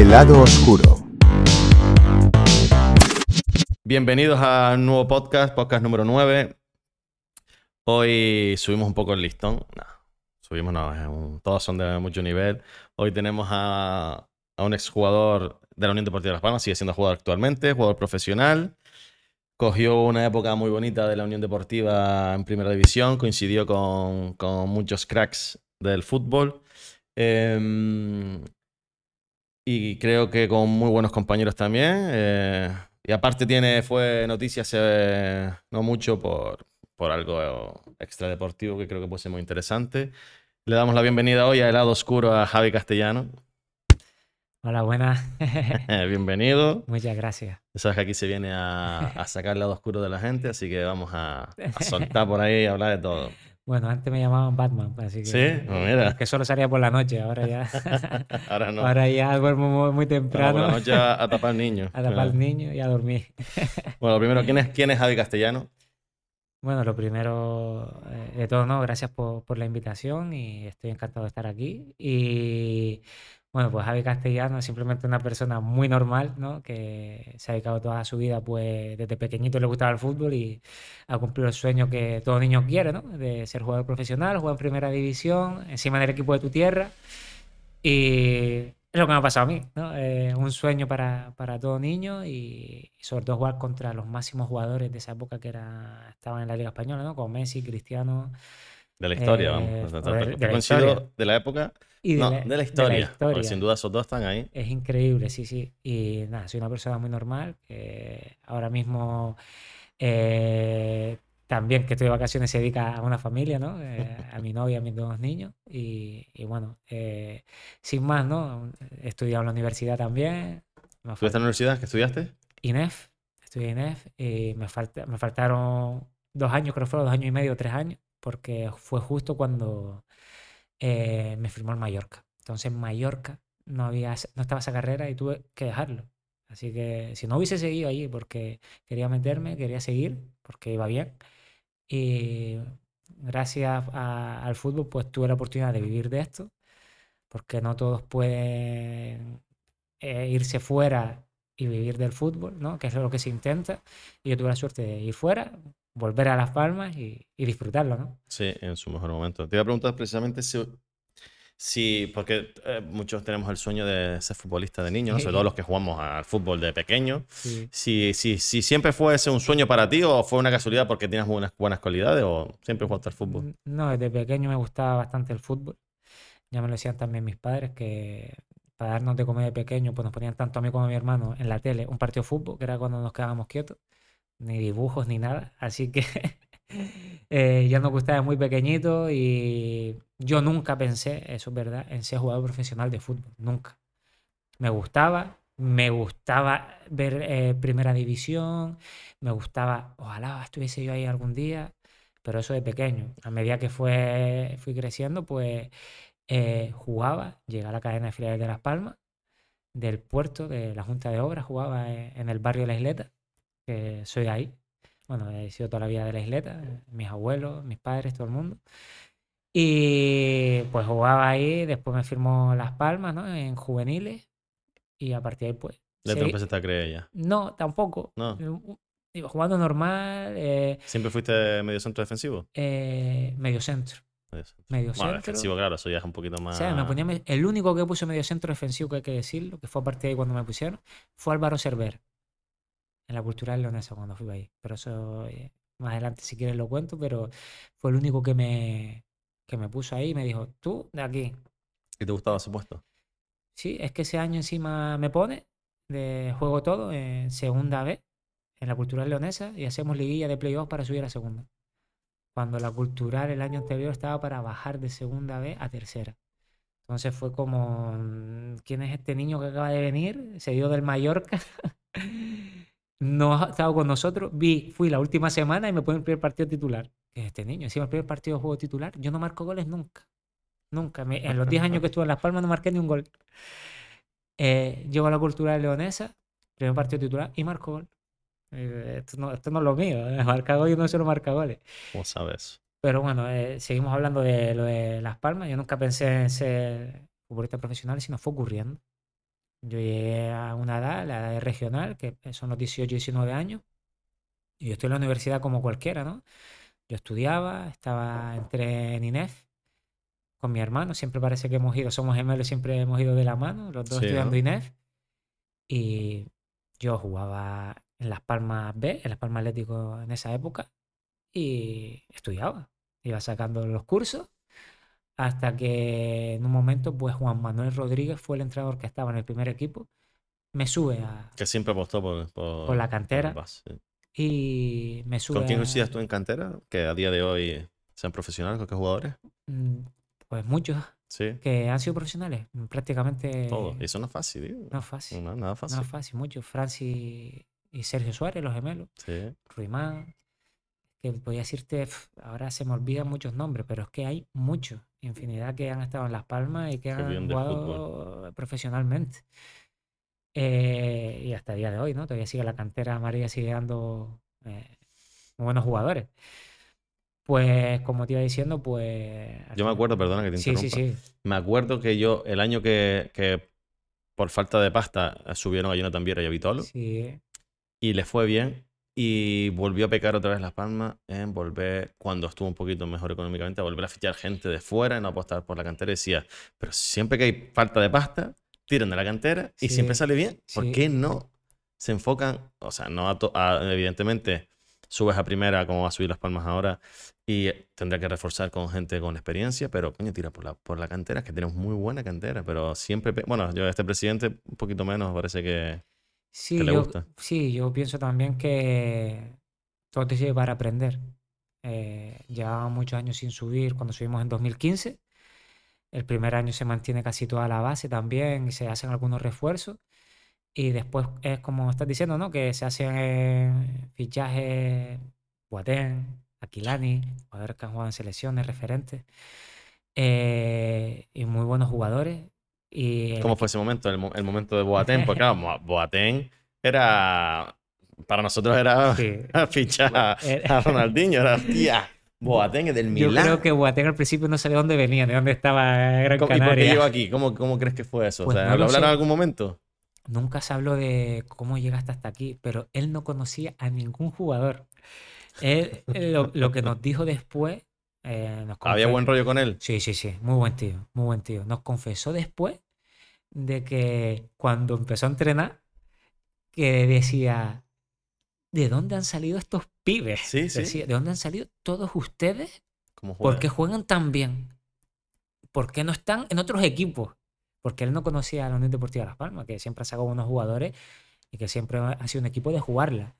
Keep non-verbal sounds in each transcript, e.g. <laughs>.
El lado oscuro. Bienvenidos a un nuevo podcast, podcast número 9. Hoy subimos un poco el listón. No, subimos, no, todos son de mucho nivel. Hoy tenemos a, a un exjugador de la Unión Deportiva de Las Palmas, sigue siendo jugador actualmente, jugador profesional. Cogió una época muy bonita de la Unión Deportiva en primera división, coincidió con, con muchos cracks del fútbol. Em, y creo que con muy buenos compañeros también. eh, y aparte tiene, fue noticia hace no mucho por, por algo extradeportivo que creo que puede ser muy interesante. Le damos la bienvenida hoy a El lado oscuro a Javi Castellano. Hola, buenas. <laughs> Bienvenido. Muchas gracias. Sabes que aquí se viene a, a sacar el lado oscuro de la gente, así que vamos a, a soltar <laughs> por ahí y hablar de todo. Bueno, antes me llamaban Batman, así que. Sí, pues mira. Que solo salía por la noche, ahora ya. <laughs> Ahora no. Ahora ya duermo muy, muy Ahora por temprano. la noche a, a tapar niños. <laughs> A tapar al niño y a dormir. <laughs> Bueno, lo primero, ¿quién es, quién es Javi Castellano? Bueno, lo primero eh, de todo, ¿no? Gracias por, por la invitación y estoy encantado de estar aquí. Y bueno, pues Javi Castellano es simplemente una persona muy normal, ¿no? Que se ha dedicado toda su vida, pues desde pequeñito le gustaba el fútbol y ha cumplido el sueño que todo niño quiere, ¿no? De ser jugador profesional, jugar en primera división, encima del equipo de tu tierra. Y es lo que me ha pasado a mí, ¿no? Eh, un sueño para, para todo niño y, y sobre todo jugar contra los máximos jugadores de esa época que era, estaban en la Liga Española, ¿no? Como Messi, Cristiano De la historia, Eh, vamos. o de- de la de la época. y no, de la historia. porque sin duda esos dos están ahí. Es increíble, sí, sí. Y nada, soy una persona muy normal que ahora mismo eh, también que estoy de vacaciones se dedica a una familia, ¿no? Eh, a mi novia, a mis dos niños. Y, y bueno, eh, sin más, ¿no? He estudiado en la universidad también. Me ¿Estudiaste en la universidad? ¿Qué estudiaste? INEF, estudié INEF y me, falta, me faltaron dos años, creo que fueron dos años y medio, tres años, porque fue justo cuando eh, me firmó el Mallorca. Entonces en Mallorca no, había, no estaba esa carrera y tuve que dejarlo. Así que si no hubiese seguido allí porque quería meterme, quería seguir, porque iba bien. Y gracias al fútbol pues tuve la oportunidad de vivir de esto, porque no todos pueden eh, irse fuera y vivir del fútbol, ¿no? Que es lo que se intenta. Y yo tuve la suerte de ir fuera, volver a Las Palmas y, y disfrutarlo, ¿no? Sí, en su mejor momento. Te iba a preguntar precisamente si, si porque eh, muchos tenemos el sueño de ser futbolista de niño, ¿no? sobre todo los que jugamos al fútbol de pequeño. Sí. Si, si, si siempre fue ese un sueño para ti o fue una casualidad porque tienes buenas, buenas cualidades o siempre jugaste al fútbol. No, desde pequeño me gustaba bastante el fútbol. Ya me lo decían también mis padres que para darnos de comer de pequeño, pues nos ponían tanto a mí como a mi hermano en la tele un partido de fútbol, que era cuando nos quedábamos quietos, ni dibujos ni nada. Así que <laughs> eh, ya nos gustaba muy pequeñito y yo nunca pensé, eso es verdad, en ser jugador profesional de fútbol. Nunca. Me gustaba, me gustaba ver eh, primera división, me gustaba, ojalá estuviese yo ahí algún día, pero eso de pequeño. A medida que fue, fui creciendo, pues eh, jugaba, llegué a la cadena de filiales de Las Palmas, del puerto, de la Junta de Obras, jugaba eh, en el barrio de La Isleta, que soy de ahí. Bueno, he sido toda la vida de La Isleta, eh, mis abuelos, mis padres, todo el mundo. Y pues jugaba ahí, después me firmó Las Palmas, ¿no? En juveniles. Y a partir de ahí, pues. Te seguí- empezaste a creer ya. No, tampoco. No. Eh, Iba jugando normal, eh, ¿Siempre fuiste medio centro defensivo? eh, medio centro. Medio centro. Medio Bueno, centro. defensivo, claro, eso ya es un poquito más. O sea, me ponía el único que puso medio centro defensivo, que hay que decirlo, que fue a partir de ahí cuando me pusieron, fue Álvaro Cerver. En la cultural leonesa cuando fui ahí. Pero eso eh, más adelante si quieres lo cuento, pero fue el único que me, que me puso ahí y me dijo, tú de aquí. ¿Y te gustaba ese puesto? Sí, es que ese año encima me pone de juego todo en segunda B, en la cultural leonesa, y hacemos liguilla de playoffs para subir a segunda. Cuando la cultural el año anterior estaba para bajar de segunda B a tercera. Entonces fue como, mm, ¿quién es este niño que acaba de venir? Se dio del Mallorca. <laughs> No ha estado con nosotros. Vi, fui la última semana y me pone el primer partido titular. ¿Qué es este niño? Encima el primer partido de juego titular. Yo no marco goles nunca. Nunca. Me- en los 10 años que estuve en Las Palmas no marqué ni un gol. Eh, llego a la cultura leonesa, primer partido titular y marco gol. Eh, esto, no, esto no es lo mío. eh, <laughs> Marcar gol y no solo marca goles. ¿Cómo sabes? Pero bueno, eh, seguimos hablando de lo de Las Palmas. Yo nunca pensé en ser futbolista profesional, sino fue ocurriendo. Yo llegué a una edad, la edad regional, que son los 18, 19 años, y yo estoy en la universidad como cualquiera, ¿no? Yo estudiaba, estaba, entré en INEF con mi hermano, siempre parece que hemos ido, somos gemelos, siempre hemos ido de la mano, los dos Sí, estudiando ¿no? INEF, y yo jugaba en Las Palmas B, en Las Palmas Atlético en esa época, y estudiaba, iba sacando los cursos, hasta que en un momento, pues Juan Manuel Rodríguez fue el entrenador que estaba en el primer equipo, me sube a, Que siempre apostó por, por, por la cantera sí. y me sube ¿Con quién a- coincidías tú en cantera? Que a día de hoy sean profesionales, ¿con qué jugadores? mm, pues muchos Sí, que han sido profesionales, mm, prácticamente todo. Y eso no es fácil, tío. no es fácil. No, nada No fácil. es fácil, muchos. Francis y Sergio Suárez, los gemelos. Sí. Ruimán. Que podía decirte, pf, ahora se me olvidan muchos nombres, pero es que hay muchos, infinidad que han estado en Las Palmas y que han jugado profesionalmente. Eh, y hasta el día de hoy, ¿no? Todavía sigue la cantera amarilla, sigue dando eh, buenos jugadores. Pues, como te iba diciendo, pues. Yo me acuerdo, perdona que te Sí, interrumpa. sí, sí. Me acuerdo que yo, el año que, que por falta de pasta subieron a Jonathan Viera y a Vitolo, Sí, y le fue bien, y volvió a pecar otra vez Las Palmas en volver, cuando estuvo un poquito mejor económicamente, a volver a fichar gente de fuera y no apostar por la cantera. Y decía, pero siempre que hay falta de pasta, tiran de la cantera y Sí, siempre sale bien. ¿Por sí. qué no se enfocan? O sea, no a a- evidentemente subes a primera como va a subir Las Palmas ahora y tendrá que reforzar con gente con experiencia, pero coño, tira por la, por la cantera, que tenemos muy buena cantera, pero siempre, bueno, yo este presidente un poquito menos, parece que... Sí, le yo, gusta. sí, yo pienso también que todo te sirve para aprender. Eh, llevábamos muchos años sin subir cuando subimos en 2015. El primer año se mantiene casi toda la base también y se hacen algunos refuerzos. Y después es como estás diciendo, ¿no? Que se hacen eh, fichajes Boateng, Aquilani, jugadores que han jugado en selecciones, referentes. eh, y muy buenos jugadores. Y el ¿Cómo fue ese momento? El, el momento de Boateng, porque claro, <laughs> Boateng era... Para nosotros era <laughs> Sí. fichar a, Ronaldinho, era, hostia, Boateng es del Yo Milán. creo que Boateng al principio no sabía dónde venía, de dónde estaba Gran ¿Cómo- ¿Y por qué Canaria. llegó aquí? ¿Cómo, cómo crees que fue eso? Pues o sea, no ¿lo hablaron en algún momento? Nunca se habló de cómo llegaste hasta aquí, pero él no conocía a ningún jugador. Él, él lo, lo que nos dijo después, eh, nos ¿Había buen rollo con él? Sí, sí, sí, muy buen tío, muy buen tío. Nos confesó después de que cuando empezó a entrenar, que decía, ¿de dónde han salido estos pibes? Sí, sí. Decía, ¿de dónde han salido todos ustedes? ¿Cómo ¿Por qué juegan tan bien? ¿Por qué no están en otros equipos? Porque él no conocía a la Unión Deportiva Las Palmas, que siempre ha sacado buenos jugadores y que siempre ha sido un equipo de jugarla.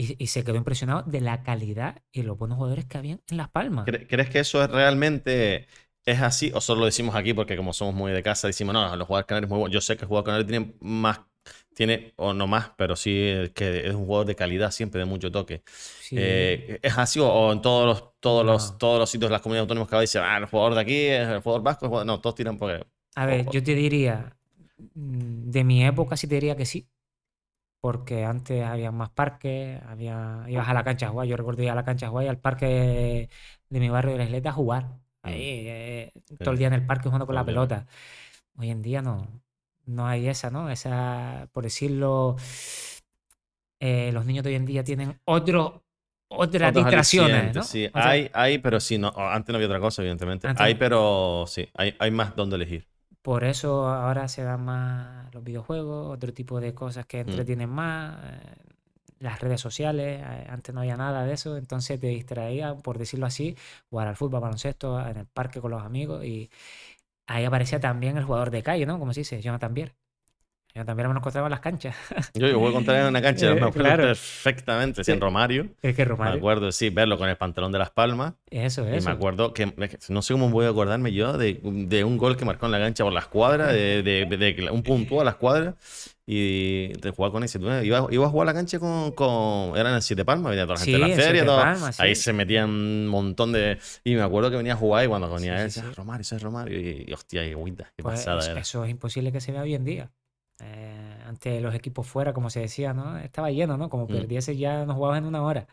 Y, y se quedó impresionado de la calidad y los buenos jugadores que habían en Las Palmas. ¿Cre- ¿Crees que eso es realmente es así o solo lo decimos aquí porque como somos muy de casa decimos, no, los jugadores canarios muy buenos. Yo sé que el jugador canario tiene más, tiene, o no más, pero sí que es un jugador de calidad siempre, de mucho toque. Sí, Eh, ¿Es así o, o en todos los, todos, los, No. todos los sitios de las comunidades autónomas que dicen, ah, el jugador de aquí el jugador vasco? el jugador-". No, todos tiran porque... a ver, ojo. yo te diría, de mi época sí te diría que sí. Porque antes había más parques, había, ibas a la cancha a jugar. Yo recuerdo ir a la cancha a jugar y al parque de, mi barrio de la Isleta a jugar. Ahí, eh, todo el día en el parque jugando con la pelota. Hoy en día no, no hay esa, ¿no? Esa, por decirlo, eh, los niños de hoy en día tienen otro, otras distracciones, ¿no? Sí, O sea, hay, hay, pero sí, no. Antes no había otra cosa, evidentemente. Antes hay, pero sí, hay, hay más donde elegir. Por eso ahora se dan más los videojuegos, otro tipo de cosas que Mm. entretienen más, eh, las redes sociales, eh, antes no había nada de eso, entonces te distraía, por decirlo así, jugar al fútbol, baloncesto, en el parque con los amigos y ahí aparecía también el jugador de calle, ¿no? Como se dice, Jonathan Bier. Jonathan Bier me lo encontraba en las canchas. <laughs> Yo, yo voy a contar en una cancha, Eh, me acuerdo claro. perfectamente, sí, en. Romario. Es que Me Romario, acuerdo, sí, verlo con el pantalón de las palmas. eso, Y eso. me acuerdo que, no sé cómo voy a acordarme yo de, de un gol que marcó en la cancha por las cuadras, de, de, un puntúo a las cuadras y de jugar con ese. Iba, iba a jugar a la cancha con, con eran en Siete Palmas, venía toda la gente Sí, de la feria, todo. Palmas, ahí se metían un montón de. Y me acuerdo que venía a jugar y cuando venía Sí, él. "Ah, Romario, ese es Romario. Y, y, hostia, y agüita, qué Pues pasada eso, era. eso es imposible que se vea hoy en día. Eh, antes los equipos fuera, como se decía, ¿no? Estaba lleno, ¿no? Como Mm. perdiese ya no jugabas en una hora.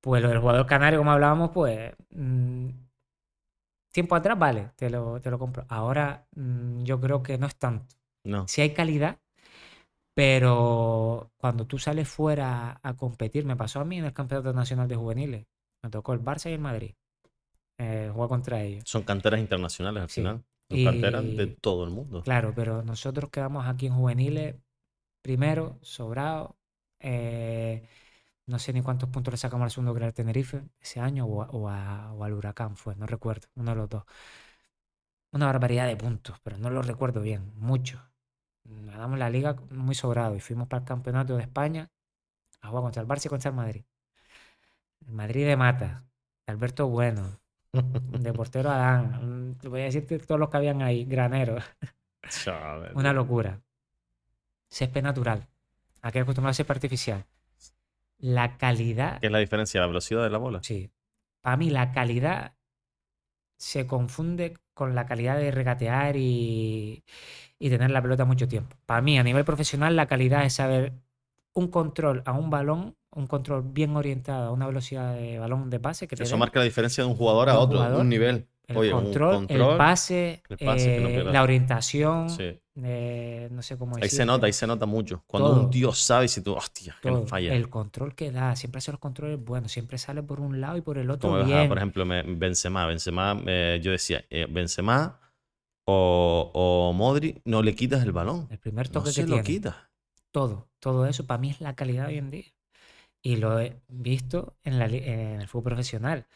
Pues lo del jugador canario, como hablábamos, pues mm, tiempo atrás, vale, te lo, te lo compro. Ahora mm, yo creo que no es tanto. No. Sí hay calidad, pero cuando tú sales fuera a competir, me pasó a mí en el Campeonato Nacional de Juveniles. Me tocó el Barça y el Madrid. Eh, jugar contra ellos. Son canteras internacionales al Sí. final. Son canteras de todo el mundo. Claro, pero nosotros quedamos aquí en juveniles primero, sobrado. eh, no sé ni cuántos puntos le sacamos al segundo que era el Tenerife ese año o, a- o a- o al Huracán fue, no recuerdo, uno de los dos. Una barbaridad de puntos, pero no lo recuerdo bien, mucho. Ganamos la liga muy sobrado y fuimos para el campeonato de España a jugar contra el Barça y contra el Madrid. El Madrid de Mata, Alberto Bueno, de portero Adán, te voy a decirte todos los que habían ahí, graneros. Chaval. Una locura. Césped natural. Aquí acostumbrado a césped artificial. La calidad, ¿Qué es la diferencia? ¿La velocidad de la bola? sí. Para mí la calidad se confunde con la calidad de regatear y, y tener la pelota mucho tiempo. Para mí, a nivel profesional, la calidad es saber un control a un balón, un control bien orientado a una velocidad de balón de pase que te Eso marca la diferencia de un jugador a un otro, de un nivel. el Oye, control, control, el pase, el pase, que no eh, la orientación, Sí. eh, no sé cómo Ahí decirte. se nota, ahí se nota mucho. Cuando Todo. un tío sabe si tú, hostia, que no falla. El control que da, siempre hace los controles buenos, siempre sale por un lado y por el otro Como bien. por ejemplo, Benzema. Benzema, eh, yo decía, eh, Benzema o, o Modri, no le quitas el balón. el primer No toque se que lo tiene, quitas. todo, todo eso para mí es la calidad hoy en día. Y lo he visto en, el fútbol profesional.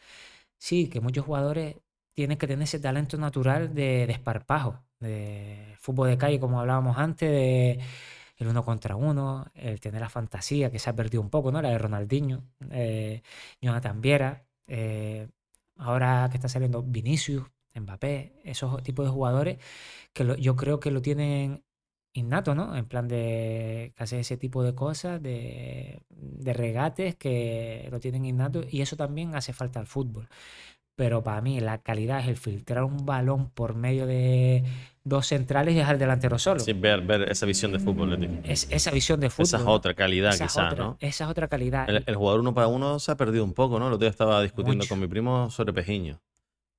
Sí, que muchos jugadores tienen que tener ese talento natural de desparpajo, de fútbol de calle, como hablábamos antes, de el uno contra uno, el tener la fantasía que se ha perdido un poco, ¿no? La de Ronaldinho, eh, Jonathan Viera, eh, ahora que está saliendo Vinicius, Mbappé, esos tipos de jugadores que yo creo que lo tienen innato, ¿no? En plan de que ese tipo de cosas, de, de regates que lo tienen innato y eso también hace falta al fútbol. Pero para mí la calidad es el filtrar un balón por medio de dos centrales y dejar el delantero solo. Sí, ver, ver esa visión de fútbol. Es esa visión de fútbol. Esa es otra calidad, quizás, ¿no? esa es otra calidad. El, el jugador uno para uno se ha perdido un poco, ¿no? El otro día estaba discutiendo Mucho. con mi primo sobre Pejiño.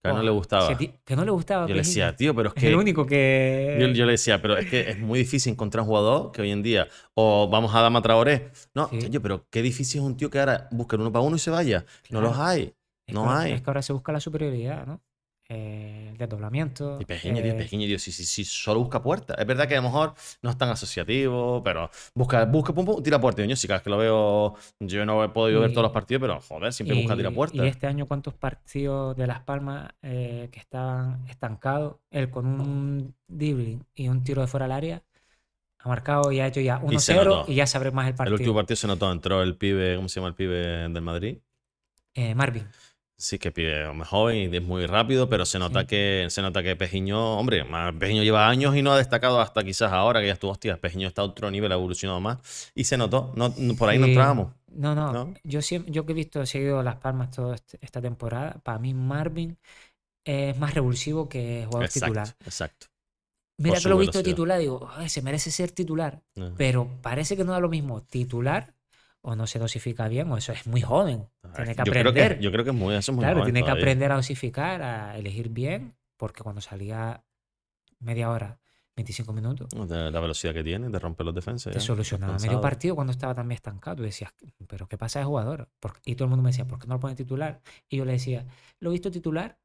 Que no le gustaba. que no le gustaba. Yo le Pejillo. decía, tío, pero es Es que. el único que. Yo, yo le decía, pero es que es muy difícil encontrar un jugador que hoy en día, o vamos a Dama Traoré. No, Sí. pero qué difícil es un tío que ahora busca el uno para uno y se vaya. No los hay. Es no que hay. Es que ahora se busca la superioridad, ¿no? Eh, el desdoblamiento. Y tío, eh, Pejiño, tío, si, si, si solo busca puertas. Es verdad que a lo mejor no es tan asociativo, pero busca, busca, pum, pum, tira puerta. Y Yo sí, cada vez que lo veo, yo no he podido ver Y- todos los partidos, pero joder, siempre busca tira Y, puerta. y este año, ¿cuántos partidos de Las Palmas eh, que estaban estancados? Él con un dribbling y un tiro de fuera del área ha marcado y ha hecho ya Y se 1-0 notó. y, ya se abre más el El partido. último partido se notó, entró el pibe, ¿cómo se llama el pibe del Madrid? Eh, Marvin. Sí, que pibe más joven y es muy rápido, pero se nota Sí. que se nota que Pejiño, hombre, Pejiño lleva años y no ha destacado hasta quizás ahora que ya estuvo, hostia, Pejiño está a otro nivel, ha evolucionado más y se notó, no, por ahí no entrábamos. No, no. ¿no? Yo, siempre, yo que he visto, he seguido Las Palmas toda este- esta temporada, para mí Marvin es más revulsivo que jugador titular. Exacto. Mira por que lo he visto titular, digo, "Ay, se merece ser titular. Pero parece que no da lo mismo titular o no se dosifica bien o eso es muy joven. Tiene que yo creo aprender. que, yo creo que es muy, eso es muy Claro, joven tiene que aprender a dosificar, a elegir bien, porque cuando salía media hora, 25 minutos, De la velocidad que tiene, de romper los defensas. te ya, solucionaba medio partido cuando estaba también estancado. Tú decías, ¿pero qué pasa de jugador? ¿Por- Y todo el mundo me decía, ¿por qué no lo pone titular? Y yo le decía, lo he visto titular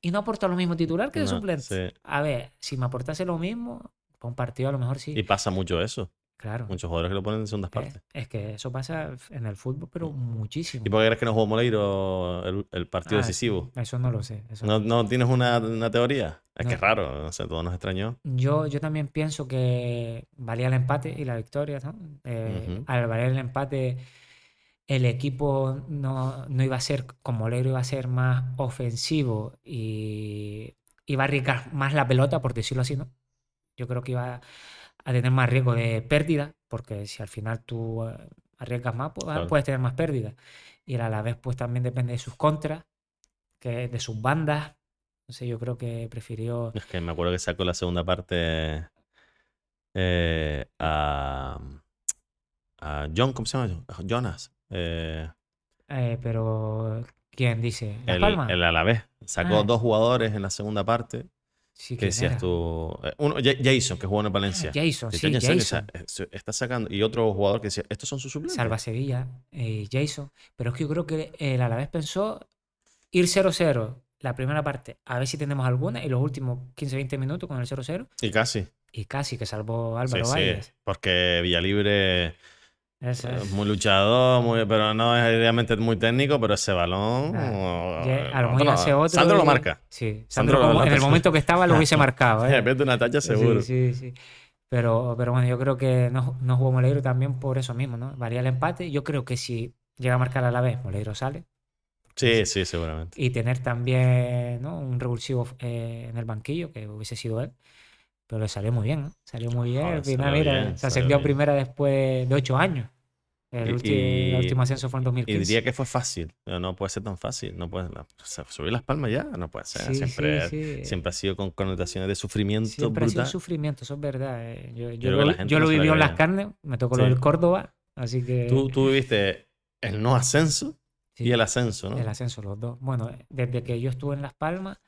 y no aporta lo mismo titular que de No, suplente. sí. A ver, si me aportase lo mismo, para un partido a lo mejor sí. Y pasa mucho eso. Claro. Muchos jugadores que lo ponen en segundas Eh, partes. Es que eso pasa en el fútbol, pero muchísimo. ¿Y por qué crees que no jugó Moleiro el, el partido Ah, decisivo? Eso no lo sé. eso ¿No, no tienes una, una teoría? Es que es raro, no sé, todo nos extrañó. Yo, yo también pienso que valía el empate y la victoria, ¿no? Eh. Al valer el empate, el equipo no, no iba a ser, como Moleiro iba a ser más ofensivo y iba a arriesgar más la pelota, por decirlo así, ¿no? Yo creo que iba a tener más riesgo de pérdida, porque si al final tú eh, arriesgas más, pues, Claro. puedes tener más pérdida. Y a la vez, pues también depende de sus contras, que de sus bandas. No sé, yo creo que prefirió Es que me acuerdo que sacó la segunda parte eh, a, a John, ¿cómo se llama? Jonas. eh, Eh, pero, ¿quién dice? ¿Las el, Palmas? el Alavés. Sacó Ah. dos jugadores en la segunda parte Sí, que ¿quién decías era? tú. eh, Uno, Ja- Jason, que jugó en el Ah, Valencia. Jason, Que sí, Jason. sea, eh, está sacando. Y otro jugador que decía, ¿estos son sus suplentes? Salva Sevilla, eh, Jason. Pero es que yo creo que el Alavés pensó ir 0-0 la primera parte, a ver si tenemos alguna, y los últimos 15-20 minutos con el 0-0, Y casi. y casi que salvó Sí, Álvaro sí. Valles. Porque Villalibre Eso es es. muy luchador, muy, pero no es realmente muy técnico, pero ese balón. Ah, Ya- a lo mejor no, hace otro. Sandro lo marca. Sí, Sandro Sandro, lo como en el momento que estaba lo hubiese marcado. <laughs> ¿eh? Mete una talla seguro. Sí, sí, sí. Pero, pero bueno, yo creo que no, no jugó Moleiro también por eso mismo, ¿no? Varía el empate. Yo creo que si llega a marcar a la vez, Moleiro sale. Sí, sí, seguramente. Y tener también ¿no? un revulsivo eh, en el banquillo, que hubiese sido él. Pero le salió muy bien, ¿no? Salió muy bien. Al final, mira, bien, se ascendió a primera después de ocho años. El, Y- ulti- y- el último ascenso fue en Y 2015. diría que fue fácil. pero No puede ser tan fácil. No puede, no- o sea, subir las palmas ya, no puede ser. Sí, sí, siempre, sí. siempre ha sido con connotaciones de sufrimiento Siempre ha sido brutal. un sufrimiento, eso es verdad. eh. Yo, yo creo lo, yo no lo viví en las carnes, me tocó lo Sí. del Córdoba, así que Tú, tú viviste el no ascenso sí, y el ascenso, ¿no? el ascenso, los dos. Bueno, desde que yo estuve en Las Palmas,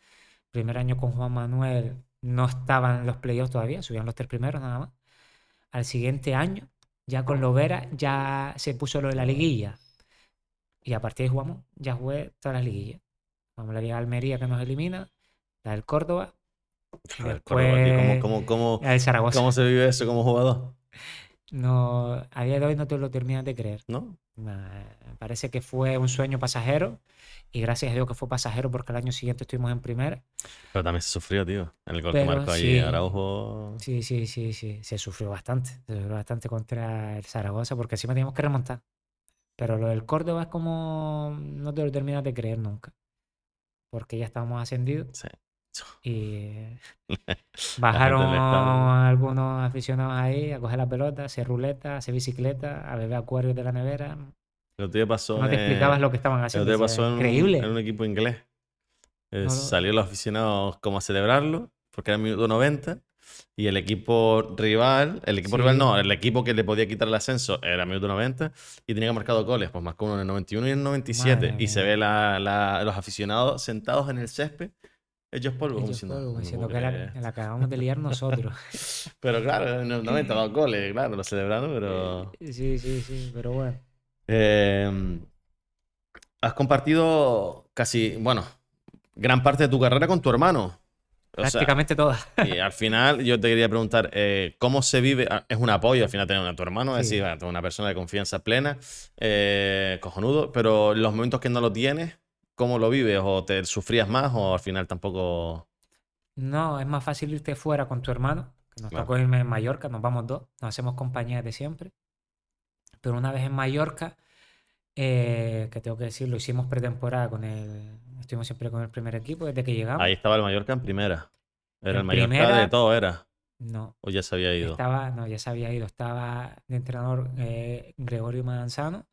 primer año con Juan Manuel, no estaban los playoffs todavía, subían los tres primeros nada más. Al siguiente año, ya con Lovera, ya se puso lo de la liguilla. Y a partir de ahí jugamos, ya jugué todas las liguillas. Vamos a la Liga de Almería que nos elimina, la del Córdoba, Joder, Córdoba, tío, ¿cómo- después cómo- cómo- Zaragoza. cómo se vive eso como jugador? No, a día de hoy no te lo terminas de creer. ¿No? Parece que fue un sueño pasajero y gracias a Dios que fue pasajero porque el año siguiente estuvimos en primera. Pero también se sufrió, tío. En el gol que Pero marcó allí sí. Araujo. Sí, sí, sí, sí, se sufrió bastante, se sufrió bastante contra el Zaragoza porque encima teníamos que remontar. Pero lo del Córdoba es como no te lo terminas de creer nunca. Porque ya estábamos ascendidos Sí. Y <laughs> La bajaron algunos aficionados ahí a coger la pelota, a hacer ruleta, a hacer bicicleta, a beber acuarios de la nevera. Que pasó No te explicabas lo que estaban haciendo. que o sea, pasó en un, increíble. en un equipo inglés. Eh, No Salió los aficionados como a celebrarlo, porque era el minuto 90. Y el equipo rival, el equipo Sí. rival no, el equipo que le podía quitar el ascenso era el minuto 90 y tenía que marcar dos goles. Pues marcó uno en el 91 y en el 97. Madre y se ve la- la- los aficionados sentados en el césped, hechos polvo, como Ellos diciendo, fueron "No diciendo puedo que la, creer". que la acabamos de liar nosotros. <laughs> Pero claro, en el 90 dos goles, claro, lo celebraron, pero... Sí, sí, sí, pero bueno. Eh, has compartido casi, bueno, gran parte de tu carrera con tu hermano. O sea, Prácticamente todas. y al <laughs> final yo te quería preguntar, eh, ¿cómo se vive? Ah, Es un apoyo al final tener a tu hermano, es Sí. decir, una persona de confianza plena, eh, cojonudo, pero los momentos que no lo tienes, ¿cómo lo vives? ¿O te sufrías más o al final tampoco... No, es más fácil irte fuera con tu hermano, que nos Claro. tocó irme en Mallorca, nos vamos dos, nos hacemos compañía de siempre. Pero una vez en Mallorca, eh, que tengo que decir, lo hicimos pretemporada con el. Estuvimos siempre con el primer equipo desde que llegamos. Ahí estaba el Mallorca en primera. Era En el Mallorca primera- de todo, era. No, O ya se había ido. estaba, no, ya se había ido. Estaba de entrenador eh, Gregorio Manzano.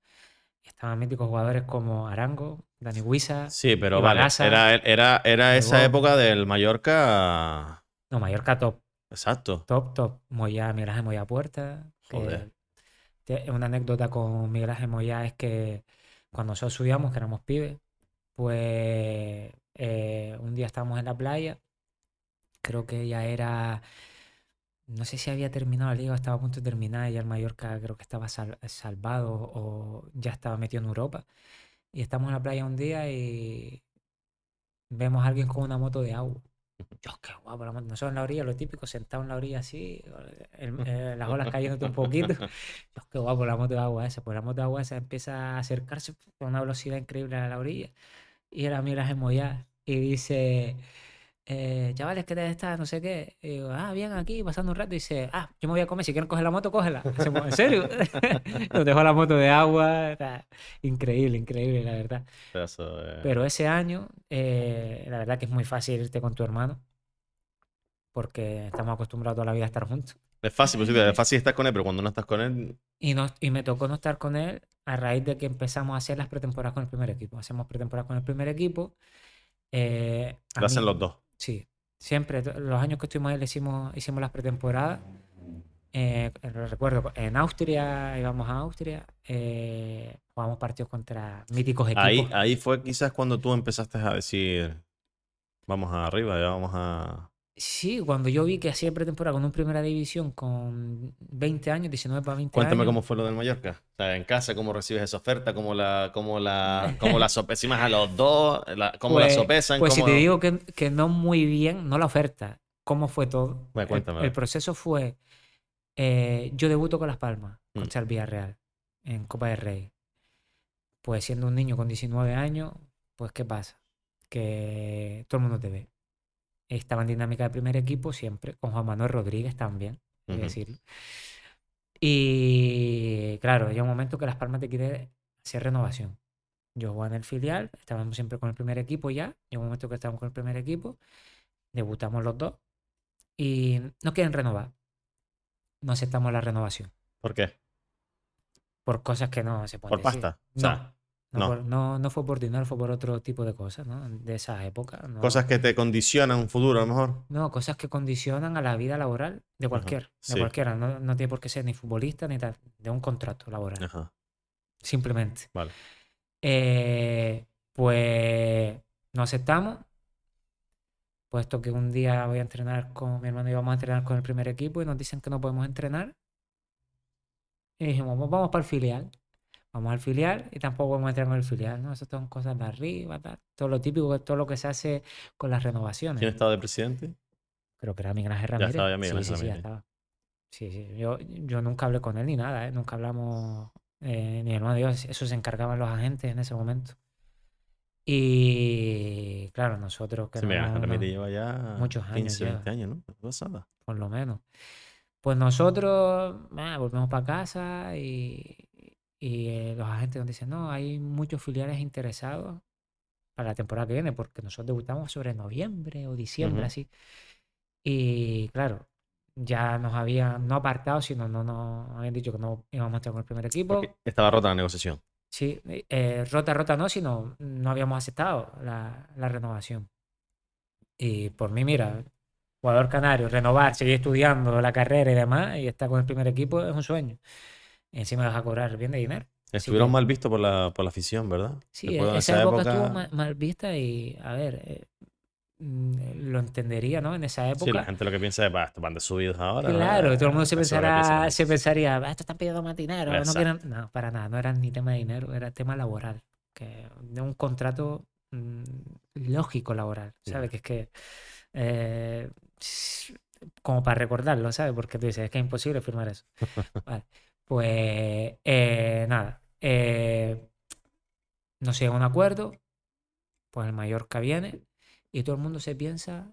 Estaban míticos jugadores como Arango, Dani Huiza. Sí, pero vale, era, era, era esa época del Mallorca... No, Mallorca top. Exacto. Top, top. Moya, Miguel Ángel Moya Puerta. Joder. una anécdota con Miguel Ángel Moya es que cuando nosotros subíamos, que éramos pibes, pues eh, un día estábamos en la playa, creo que ya era, no sé si había terminado la liga o estaba a punto de terminar, ya el Mallorca creo que estaba sal- salvado o ya estaba metido en Europa. Y estamos en la playa un día y vemos a alguien con una moto de agua. <laughs> Dios, qué guapo la moto. Nosotros en la orilla, lo típico, sentado en la orilla así, el- <laughs> eh, las olas cayéndote un poquito. Dios, qué guapo la moto de agua esa. Pues la moto de agua esa empieza a acercarse con una velocidad increíble a la orilla. Y era Miguel Ángel Moyá. Y dice, eh, chavales, ¿qué tal estás? No sé qué. Y digo, ah, bien, aquí, pasando un rato. Y dice, ah, yo me voy a comer. Si quieren coger la moto, cógela. Hacemos, ¿En serio? <laughs> Nos dejó la moto de agua. Increíble, increíble, la verdad. Pero ese año, eh, la verdad que es muy fácil irte con tu hermano. Porque estamos acostumbrados toda la vida a estar juntos. Es fácil, pues, sí, es fácil estar con él, pero cuando no estás con él, Y, nos, y me tocó no estar con él a raíz de que empezamos a hacer las pretemporadas con el primer equipo. Hacemos pretemporadas con el primer equipo. eh, lo hacen mí- los dos. Sí, siempre, los años que estuvimos ahí le hicimos, hicimos las pretemporadas. Eh, recuerdo, en Austria, íbamos a Austria, eh, jugamos partidos contra míticos equipos. Ahí, ahí fue quizás cuando tú empezaste a decir, vamos arriba, ya vamos a... Sí, cuando yo vi que hacía pretemporada con un primera división con 20 años, 19 para 20 Cuéntame años. cómo fue lo del Mallorca. O sea, en casa, cómo recibes esa oferta, cómo la, cómo la, cómo la a los dos, la- cómo la Pues- sopesan, Pues si te digo que, que no muy bien, no la oferta, ¿cómo fue todo? Bueno, El- cuéntame, el, ver. proceso fue, eh, yo debuto con Las Palmas, Mm. contra el Villarreal, en Copa del Rey. Pues siendo un niño con 19 años, pues ¿qué pasa? Que todo el mundo te ve. Estaba en dinámica de primer equipo siempre, con Juan Manuel Rodríguez también, hay que Ujú. decirlo. Y claro, llega un momento que Las Palmas te quiere hacer renovación. Yo jugaba en el filial, estábamos siempre con el primer equipo ya. Llegó un momento que estábamos con el primer equipo, debutamos los dos y no quieren renovar. No aceptamos la renovación ¿Por qué? por cosas que no se pueden ¿Por decir. pasta? O No, sea, no, no. por- no, no fue por dinero, fue por otro tipo de cosas, ¿no? De esa época. No, Cosas que te condicionan un futuro, a lo mejor. no, cosas que condicionan a la vida laboral de cualquier, sí. de cualquiera. No, no tiene por qué ser ni futbolista ni tal, de un contrato laboral. Ajá. Simplemente. Vale. Eh, pues no aceptamos. Puesto que un día voy a entrenar con mi hermano y vamos a entrenar con el primer equipo y nos dicen que no podemos entrenar. Y dijimos, "Pues vamos para el filial. Vamos al filial y tampoco podemos entrenar con el filial, ¿no? Eso son cosas de arriba, tal. Todo lo típico, todo lo que se hace con las renovaciones. ¿Quién estaba de presidente? Creo que era Miguel Ángel Ramírez. estaba ya Miguel sí, Ángel sí, sí, ya estaba. Sí, sí. Yo, yo nunca hablé con él ni nada, ¿eh? Nunca hablamos, eh, ni hermano y yo, eso se encargaban los agentes en ese momento. Y claro, nosotros que Sí, Miguel Ángel Ramírez lleva ya muchos años 15, lleva. 20 años, ¿no? Por lo menos. Pues nosotros ah, volvemos para casa y, y, los agentes nos dicen, no, hay muchos filiales interesados para la temporada que viene, porque nosotros debutamos sobre noviembre o diciembre, Ujú. así. Y claro, ya nos habían no apartado, sino no nos habían dicho que no íbamos a estar con el primer equipo. Porque estaba rota la negociación. Sí, eh, rota, rota no, sino no habíamos aceptado la, la renovación. Y por mí, mira, jugador canario, renovar, seguir estudiando la carrera y demás, y estar con el primer equipo es un sueño. Encima vas a cobrar bien de dinero. Estuvieron que- mal vistos por la, por la afición, ¿verdad? Sí, Después de esa, época, estuvo mal, mal vista y, a ver, eh, mm, lo entendería, ¿no? En esa Sí, la época. gente lo que piensa es, va, estos van de subidos ahora. Claro, todo el mundo se pensará, se pensaría, "Ah, estos están pidiendo más dinero, no Exacto. quieren-". No, para nada, no era ni tema de dinero, era tema laboral, que de un contrato mm, lógico laboral, ¿sabes? Que es que, eh, como para recordarlo, ¿sabes? Porque tú dices, es que es imposible firmar eso. <laughs> Vale, pues eh, nada, eh, no se llega a un acuerdo, pues el Mallorca viene y todo el mundo se piensa,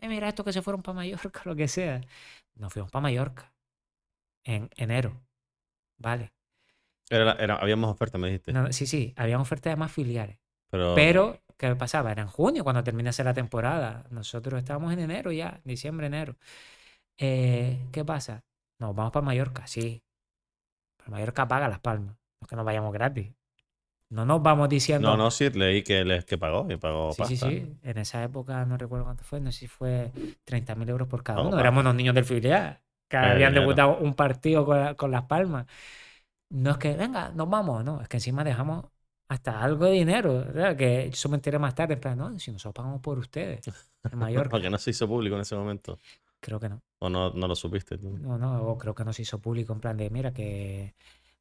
"Eh, mira, estos que se fueron para Mallorca, <laughs> lo que sea. Nos fuimos para Mallorca en enero, ¿vale? Era, era- había más ofertas, me dijiste. No, sí, sí, habían ofertas de más filiales. pero, Pero, ¿qué pasaba? Era en junio cuando terminase la temporada. Nosotros estábamos en enero ya, diciembre, enero. Eh, ¿qué pasa? Nos vamos para Mallorca, sí. Pero Mallorca paga las palmas. No es que nos vayamos gratis. No nos vamos diciendo. no, no, sí, leí que, les, que pagó, que pagó Sí, sí, pasta. sí. En esa época no recuerdo cuánto fue, no sé si fue 30.000 euros por cada uno. Éramos unos niños del filial que Eh, habían debutado un partido con, la- con Las Palmas. No es que, venga, nos vamos, no, es que encima dejamos hasta algo de dinero. ¿verdad? Que eso me enteré más tarde, en plan, no, si nosotros pagamos por ustedes, en <laughs> Mallorca. Porque no se hizo público en ese momento. Creo que no. O no, no lo supiste tú. No, no, o creo que no se hizo público en plan de, mira, que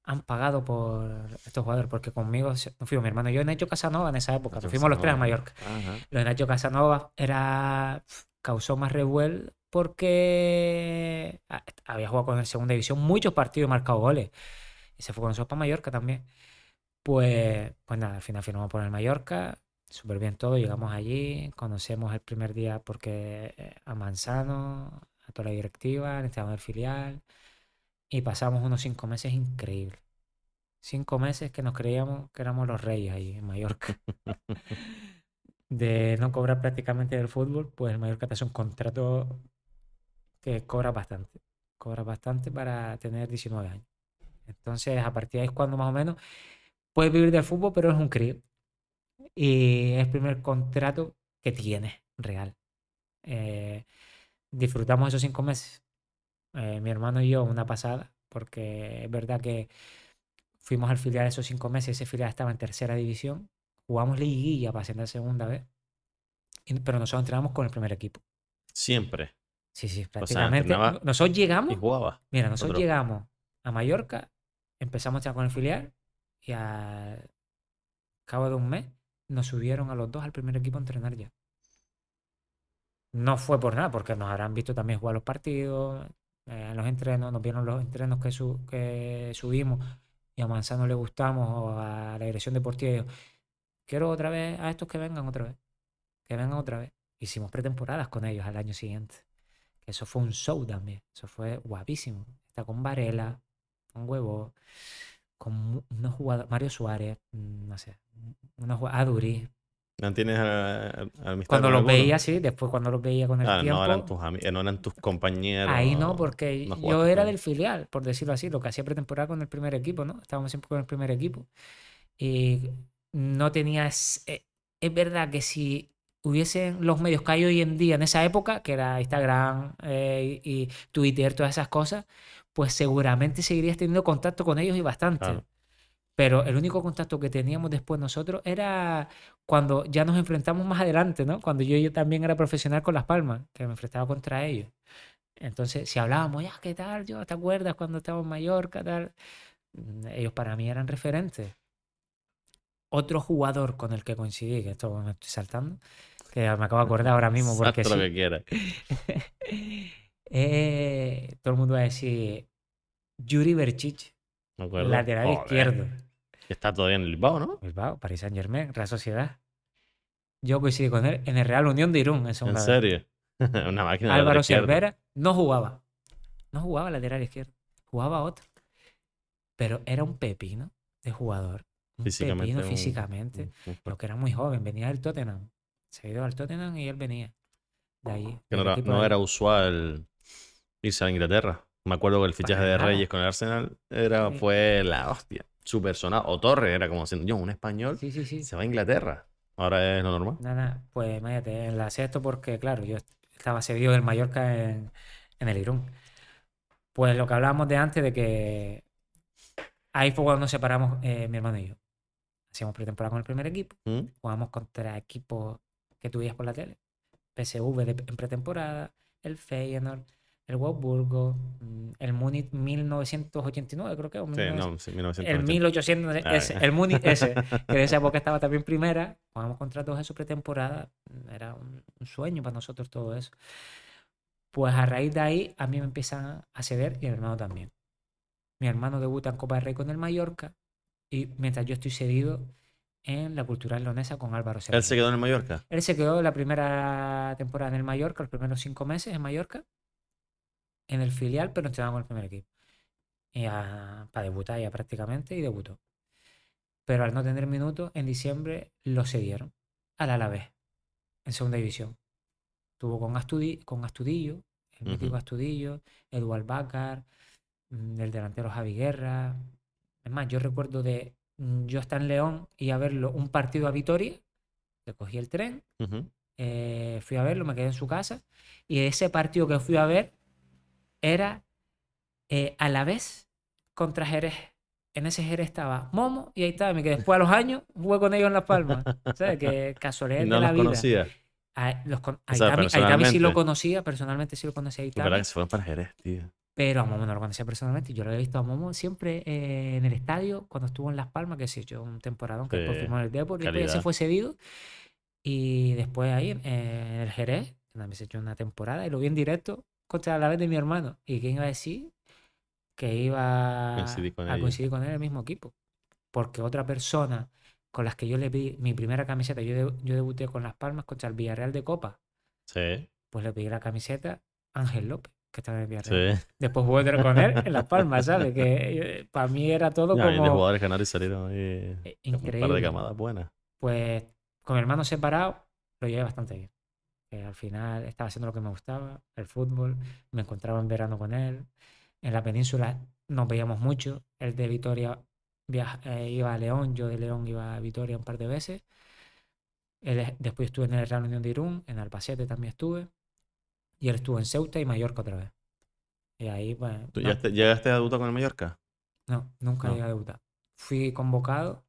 han pagado por estos jugadores, porque conmigo nos fuimos mi hermano y yo, Nacho Casanova en esa época, Nacho fuimos los tres a. Mallorca. Ajá. Lo de Nacho Casanova era, causó más revuelo porque ah, había jugado con el segunda división muchos partidos y marcado goles. Y se fue con nosotros para Mallorca también. Pues, pues nada, al final firmamos por el Mallorca, súper bien todo, llegamos allí, conocemos el primer día porque eh, a Manzano, a toda la directiva, entrenador del filial, y pasamos unos cinco meses increíbles. Cinco meses que nos creíamos que éramos los reyes ahí en Mallorca <laughs> de no cobrar prácticamente del fútbol, pues el Mallorca te hace un contrato que cobra bastante. Cobra bastante para tener 19 años. Entonces, a partir de ahí es cuando más o menos puedes vivir del fútbol, pero es un crío. Y es el primer contrato que tienes real. Eh, disfrutamos esos cinco meses. Eh, mi hermano y yo, una pasada, porque es verdad que fuimos al filial esos cinco meses, ese filial estaba en tercera división, jugamos liguilla para ascender segunda vez, y- pero nosotros entrenamos con el primer equipo. Siempre. Sí, sí, sea, prácticamente. entrenaba No- nosotros Y llegamos, jugaba. mira, nosotros otro. llegamos a Mallorca, empezamos ya con el filial y al cabo de un mes nos subieron a los dos al primer equipo a entrenar ya. No fue por nada, porque nos habrán visto también jugar los partidos, eh, los entrenos, nos vieron los entrenos que, su- que subimos y a Manzano le gustamos o a la dirección deportiva. Quiero otra vez a estos que vengan otra vez, que vengan otra vez. Hicimos pretemporadas con ellos al año siguiente. Eso fue un show también, eso fue guapísimo. Está con Varela, con Huevo, con unos jugadores, Mario Suárez, mm, no sé, unos jugadores, Aduri. ¿Mantienes a- a- amistad Cuando los alguno? veía, sí, después cuando los veía con el Ah, tiempo. no eran tus no eran tus compañeros. Ahí no, porque no yo era del filial, por decirlo así, lo que hacía pretemporada con el primer equipo, ¿no? Estábamos siempre con el primer equipo. Y no tenía... es- eh, Es verdad que si hubiesen los medios que hay hoy en día en esa época, que era Instagram eh, y, y Twitter, todas esas cosas, pues seguramente seguirías teniendo contacto con ellos y bastante. Claro. Pero el único contacto que teníamos después nosotros era cuando ya nos enfrentamos más adelante, ¿no? Cuando yo, yo también era profesional con Las Palmas, que me enfrentaba contra ellos. Entonces, si hablábamos, ya, ¿qué tal? Yo, ¿te acuerdas cuando estábamos en Mallorca? Tal? Mm, Ellos para mí eran referentes. Otro jugador con el que coincidí, que esto me estoy saltando, que me acabo de acordar ahora mismo <laughs> porque lo que quieras. <laughs> Eh, todo el mundo va a decir Yuri Berchich, lateral Joder, izquierdo. Que Está todavía en el Bilbao, ¿no? Bilbao, Paris Saint Germain, Real Sociedad. Yo coincidí con él en el Real Unión de Irún en En segunda serio. <laughs> Una máquina de Álvaro. Cervera no jugaba. No jugaba lateral izquierdo. Jugaba otro. Pero era un pepino de jugador. Un Físicamente. pepino un- físicamente. un- un- Lo que era muy joven. Venía del Tottenham. Se ha ido al Tottenham y él venía. De ahí. que no era, equipo no de- era usual irse a Inglaterra. Me acuerdo que el fichaje Para de nada. Reyes con el Arsenal era, Sí. fue la hostia. Súper sonado. O Torre era como diciendo, yo, un español Sí, sí, sí. se va a Inglaterra. Ahora es lo normal. Nada, pues imagínate, enlacé esto porque, claro, yo estaba cedido del Mallorca en, en el Irún. Pues lo que hablábamos de antes, de que ahí fue cuando nos separamos eh, mi hermano y yo. Hacíamos pretemporada con el primer equipo, ¿Mm? jugamos contra equipos que tú veías por la tele. PSV de- en pretemporada, el Feyenoord, el Wolfsburgo, mm, el Múnich 1989, creo que. o Sí, 1900. no, sí, 1980. El 1800, Ah, ese, el Múnich ese, <laughs> que de esa época estaba también primera, jugamos contra todos esos pretemporada, era un, un sueño para nosotros todo eso. Pues a raíz de ahí a mí me empiezan a ceder y a mi hermano también. Mi hermano debuta en Copa del Rey con el Mallorca y mientras yo estoy cedido en la Cultural Leonesa con Álvaro Él Serrano. se quedó en el Mallorca. Él se quedó la primera temporada en el Mallorca, los primeros cinco meses en Mallorca, en el filial, pero entrenaba con el primer equipo. Y a- para debutar ya prácticamente, y debutó. Pero al no tener minutos, en diciembre lo cedieron al Alavés, en segunda división. Tuvo con, Astudi- con Astudillo, el mítico Ujú. Astudillo, Eduard Bacar, mm, el delantero Javi Guerra. Es más, yo recuerdo de mm, yo estar en León y a verlo un partido a Vitoria, le cogí el tren, eh, fui a verlo, me quedé en su casa, y ese partido que fui a ver era eh, a la vez contra Jerez. En ese Jerez estaba Momo y ahí estaba, que después a los años jugué con ellos en Las Palmas. ¿Sabes? Que <laughs> casualidad Y de no la los vida. conocía. A, los con- O sea, Itami, a Itami sí lo conocía, personalmente sí lo conocía a Es verdad que se fueron para Jerez, tío. pero a Momo no lo conocía personalmente. Yo lo había visto a Momo siempre eh, en el estadio cuando estuvo en Las Palmas, que se echó un temporadón que después Sí, firmó el Depor y después se fue cedido. Y después ahí en, en el Jerez, también se echó una temporada y lo vi en directo contra la vez de mi hermano. ¿Y quién iba a decir que iba a coincidir con él en el mismo equipo? Porque otra persona con las que yo le vi mi primera camiseta, yo, de- yo debuté con Las Palmas contra el Villarreal de Copa, Sí, pues le pedí la camiseta a Ángel López, que estaba en el Villarreal. sí. <laughs> Después jugué otra con él en Las Palmas, ¿sabes? Que para mí era todo Ya, y de como jugadores canarios salieron ahí eh, un par de increíble. camadas buenas. Pues con mi hermano separado lo llevé bastante bien. Que al final estaba haciendo lo que me gustaba, el fútbol. Me encontraba en verano con él. En la península nos veíamos mucho. Él de Vitoria viaja- eh, iba a León, yo de León iba a Vitoria un par de veces. Él después estuve en el Real Unión de Irún, en Albacete también estuve. Y él estuvo en Ceuta y Mallorca otra vez. Y ahí. ¿Tú no, llegaste, llegaste a debutar con el Mallorca? no, nunca No. llegué a debutar. Fui convocado,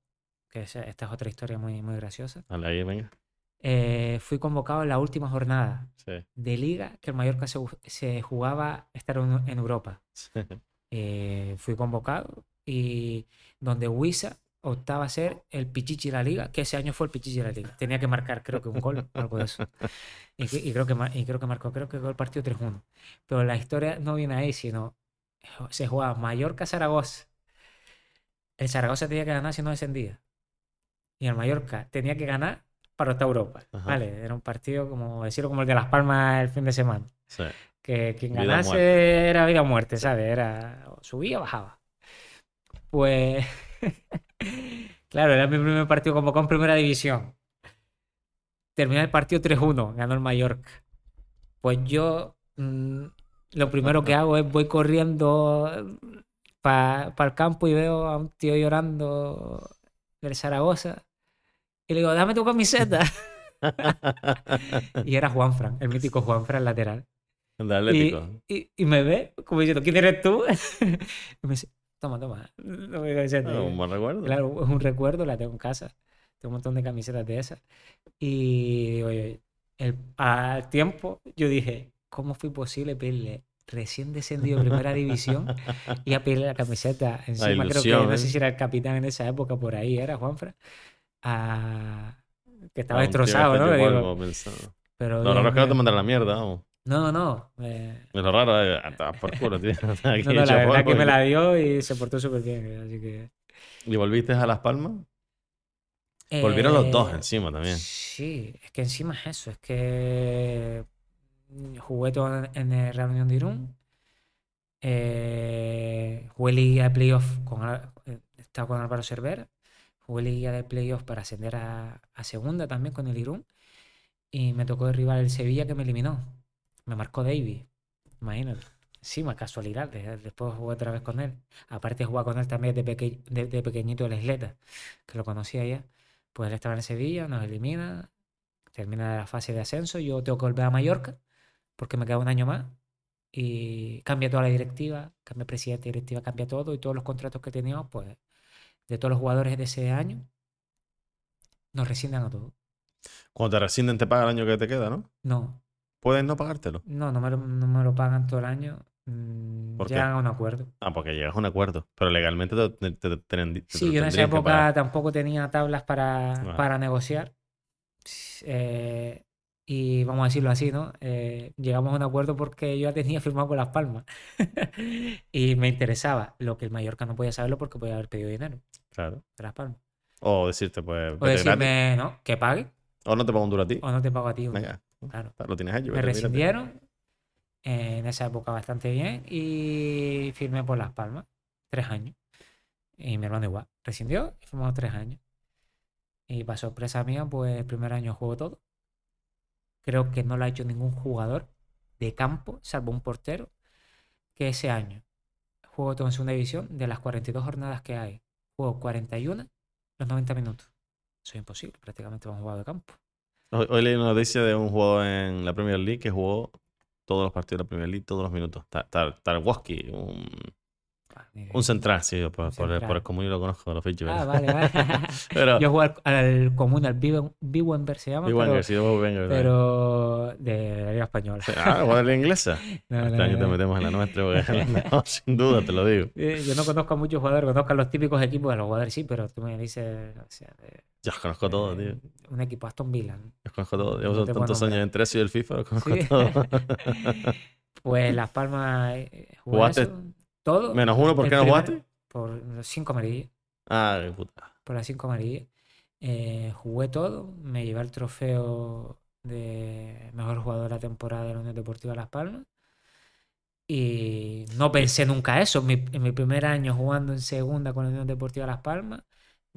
que esta es otra historia muy, muy graciosa. Dale, ahí, venga. Eh, fui convocado en la última jornada Sí. de liga que el Mallorca se, se jugaba estar en, Europa. sí. <laughs> Eh, fui convocado y donde Huiza optaba a ser el Pichichi de la liga, que ese año fue el Pichichi de la liga. Tenía que marcar, creo que un gol <laughs> algo de eso. Y, creo, que, y creo que marcó, creo que el partido 3-1. Pero la historia no viene ahí, sino se jugaba Mallorca-Zaragoza. El Zaragoza tenía que ganar si no descendía. Y el Mallorca tenía que ganar para esta Europa. Ajá. ¿Vale? Era un partido, como decirlo, como el de Las Palmas el fin de semana Sí. que quien Vida ganase muerte. era vida o muerte, ¿sabes? Era subía o bajaba. Pues, <laughs> claro, era mi primer partido convocado en primera división. Terminé el partido 3-1, ganó el Mallorca. Pues yo mm, lo primero que <laughs> hago es voy corriendo para el campo y veo a un tío llorando del Zaragoza. Y le digo, dame tu camiseta. <laughs> <laughs> y era Juanfran, el mítico Juanfran lateral. De Atlético. Y, y- y me ve como diciendo, ¿quién eres tú? <laughs> y me dice, toma, toma. No me Ah, un buen recuerdo. Claro, es un recuerdo, la tengo en casa. Tengo un montón de camisetas de esas. Y yo, el, al tiempo yo dije, ¿cómo fue posible pedirle recién descendido de primera división y a pedirle la camiseta encima? Creo que ilusión, no ¿eh? sé si era el capitán en esa época, por ahí era Juanfra. A- que estaba Ah, destrozado, ¿no? Digo, pero Lo raro es que no te mandan la mierda, vamos. no, no. eh, Es lo raro, eh, a tomar por culo, tío. <laughs> No, no, la verdad que polvo me la dio y se portó súper bien. Así que. ¿Y volviste a Las Palmas? Volvieron los dos Eh, encima también. Sí, es que encima es eso, es que mm, jugué todo en- el Real Unión de Irún. eh, jugué Liga de Playoff con, eh, estaba con Álvaro Cervera. Jugué Liga de Playoff para ascender a, segunda también con el Irún. Y me tocó derribar el Sevilla que me eliminó. Me marcó Davy. Imagínate. Encima, casualidades. Después jugué otra vez con él. Aparte, jugué con él también de, peque- de, de pequeñito el Isleta, que lo conocía ya. Pues él estaba en Sevilla, nos elimina, termina la fase de ascenso. Yo tengo que volver a Mallorca porque me queda un año más. Y cambia toda la directiva, cambia presidente, directiva, cambia todo. Y todos los contratos que teníamos, pues, de todos los jugadores de ese año, nos rescinden a todos. Cuando te rescinden te paga el año que te queda, ¿no? No, Puedes no pagártelo. no, no me lo, no me lo pagan todo el año. mm, ¿Por qué? Llegan a un acuerdo. Ah, porque llegas a un acuerdo. Pero legalmente te, te, te- Sí, yo en esa época tampoco tenía tablas para, para negociar. Eh, y vamos a decirlo así, ¿no? Eh, llegamos a un acuerdo porque yo ya tenía firmado con Las Palmas. <laughs> y me interesaba. Lo que el Mallorca no podía saberlo porque podía haber pedido dinero Claro. de Las Palmas. O decirte, pues, O gratis. decirme, no, que pague O no te pago un duro a ti. o no te pago a ti. Venga, Claro. lo tienes hecho. Me rescindieron eh, en esa época bastante bien y firmé por Las Palmas, tres años. Y mi hermano igual, rescindió y firmamos tres años. Y para sorpresa mía, pues el primer año juego todo. Creo que no lo ha hecho ningún jugador de campo, salvo un portero, que ese año juego todo en segunda división. De las 42 jornadas que hay, juego 41 los 90 minutos. Eso es imposible, prácticamente un jugador de campo. Hoy, hoy leí una noticia de un jugador en la Premier League que jugó todos los partidos de la Premier League, todos los minutos. Tar- Tar- Tarkowski, un. Un central, sí, por, por, el- por el común yo lo conozco, lo ficho. Ah, vale, vale. <laughs> Pero, <laughs> Yo jugué al, al común, al Biwenberg se llama, Wenger, sí, pero de la Liga Española. Ah, jugar en la inglesa. <laughs> No, este no, año te no. metemos en la nuestra, porque sin duda, te lo digo. Eh, Yo no conozco a muchos jugadores, conozco a los típicos equipos de los jugadores, sí, pero tú me dices, o sea, de- Yo os conozco todo, de tío. un equipo Aston Villa. Yo os conozco todo. no Llevo tantos años entre eso y el FIFA, los conozco Sí. todo. Pues Las Palmas eh, jugué ¿Jugaste eso, todo. Menos uno, ¿por qué no jugaste? Por los cinco amarillas. Ah, qué puta. por las cinco amarillas. Eh, jugué todo, me llevé el trofeo de mejor jugador de la temporada de la Unión Deportiva Las Palmas. Y no pensé nunca eso. En mi, en mi primer año jugando en segunda con la Unión Deportiva Las Palmas,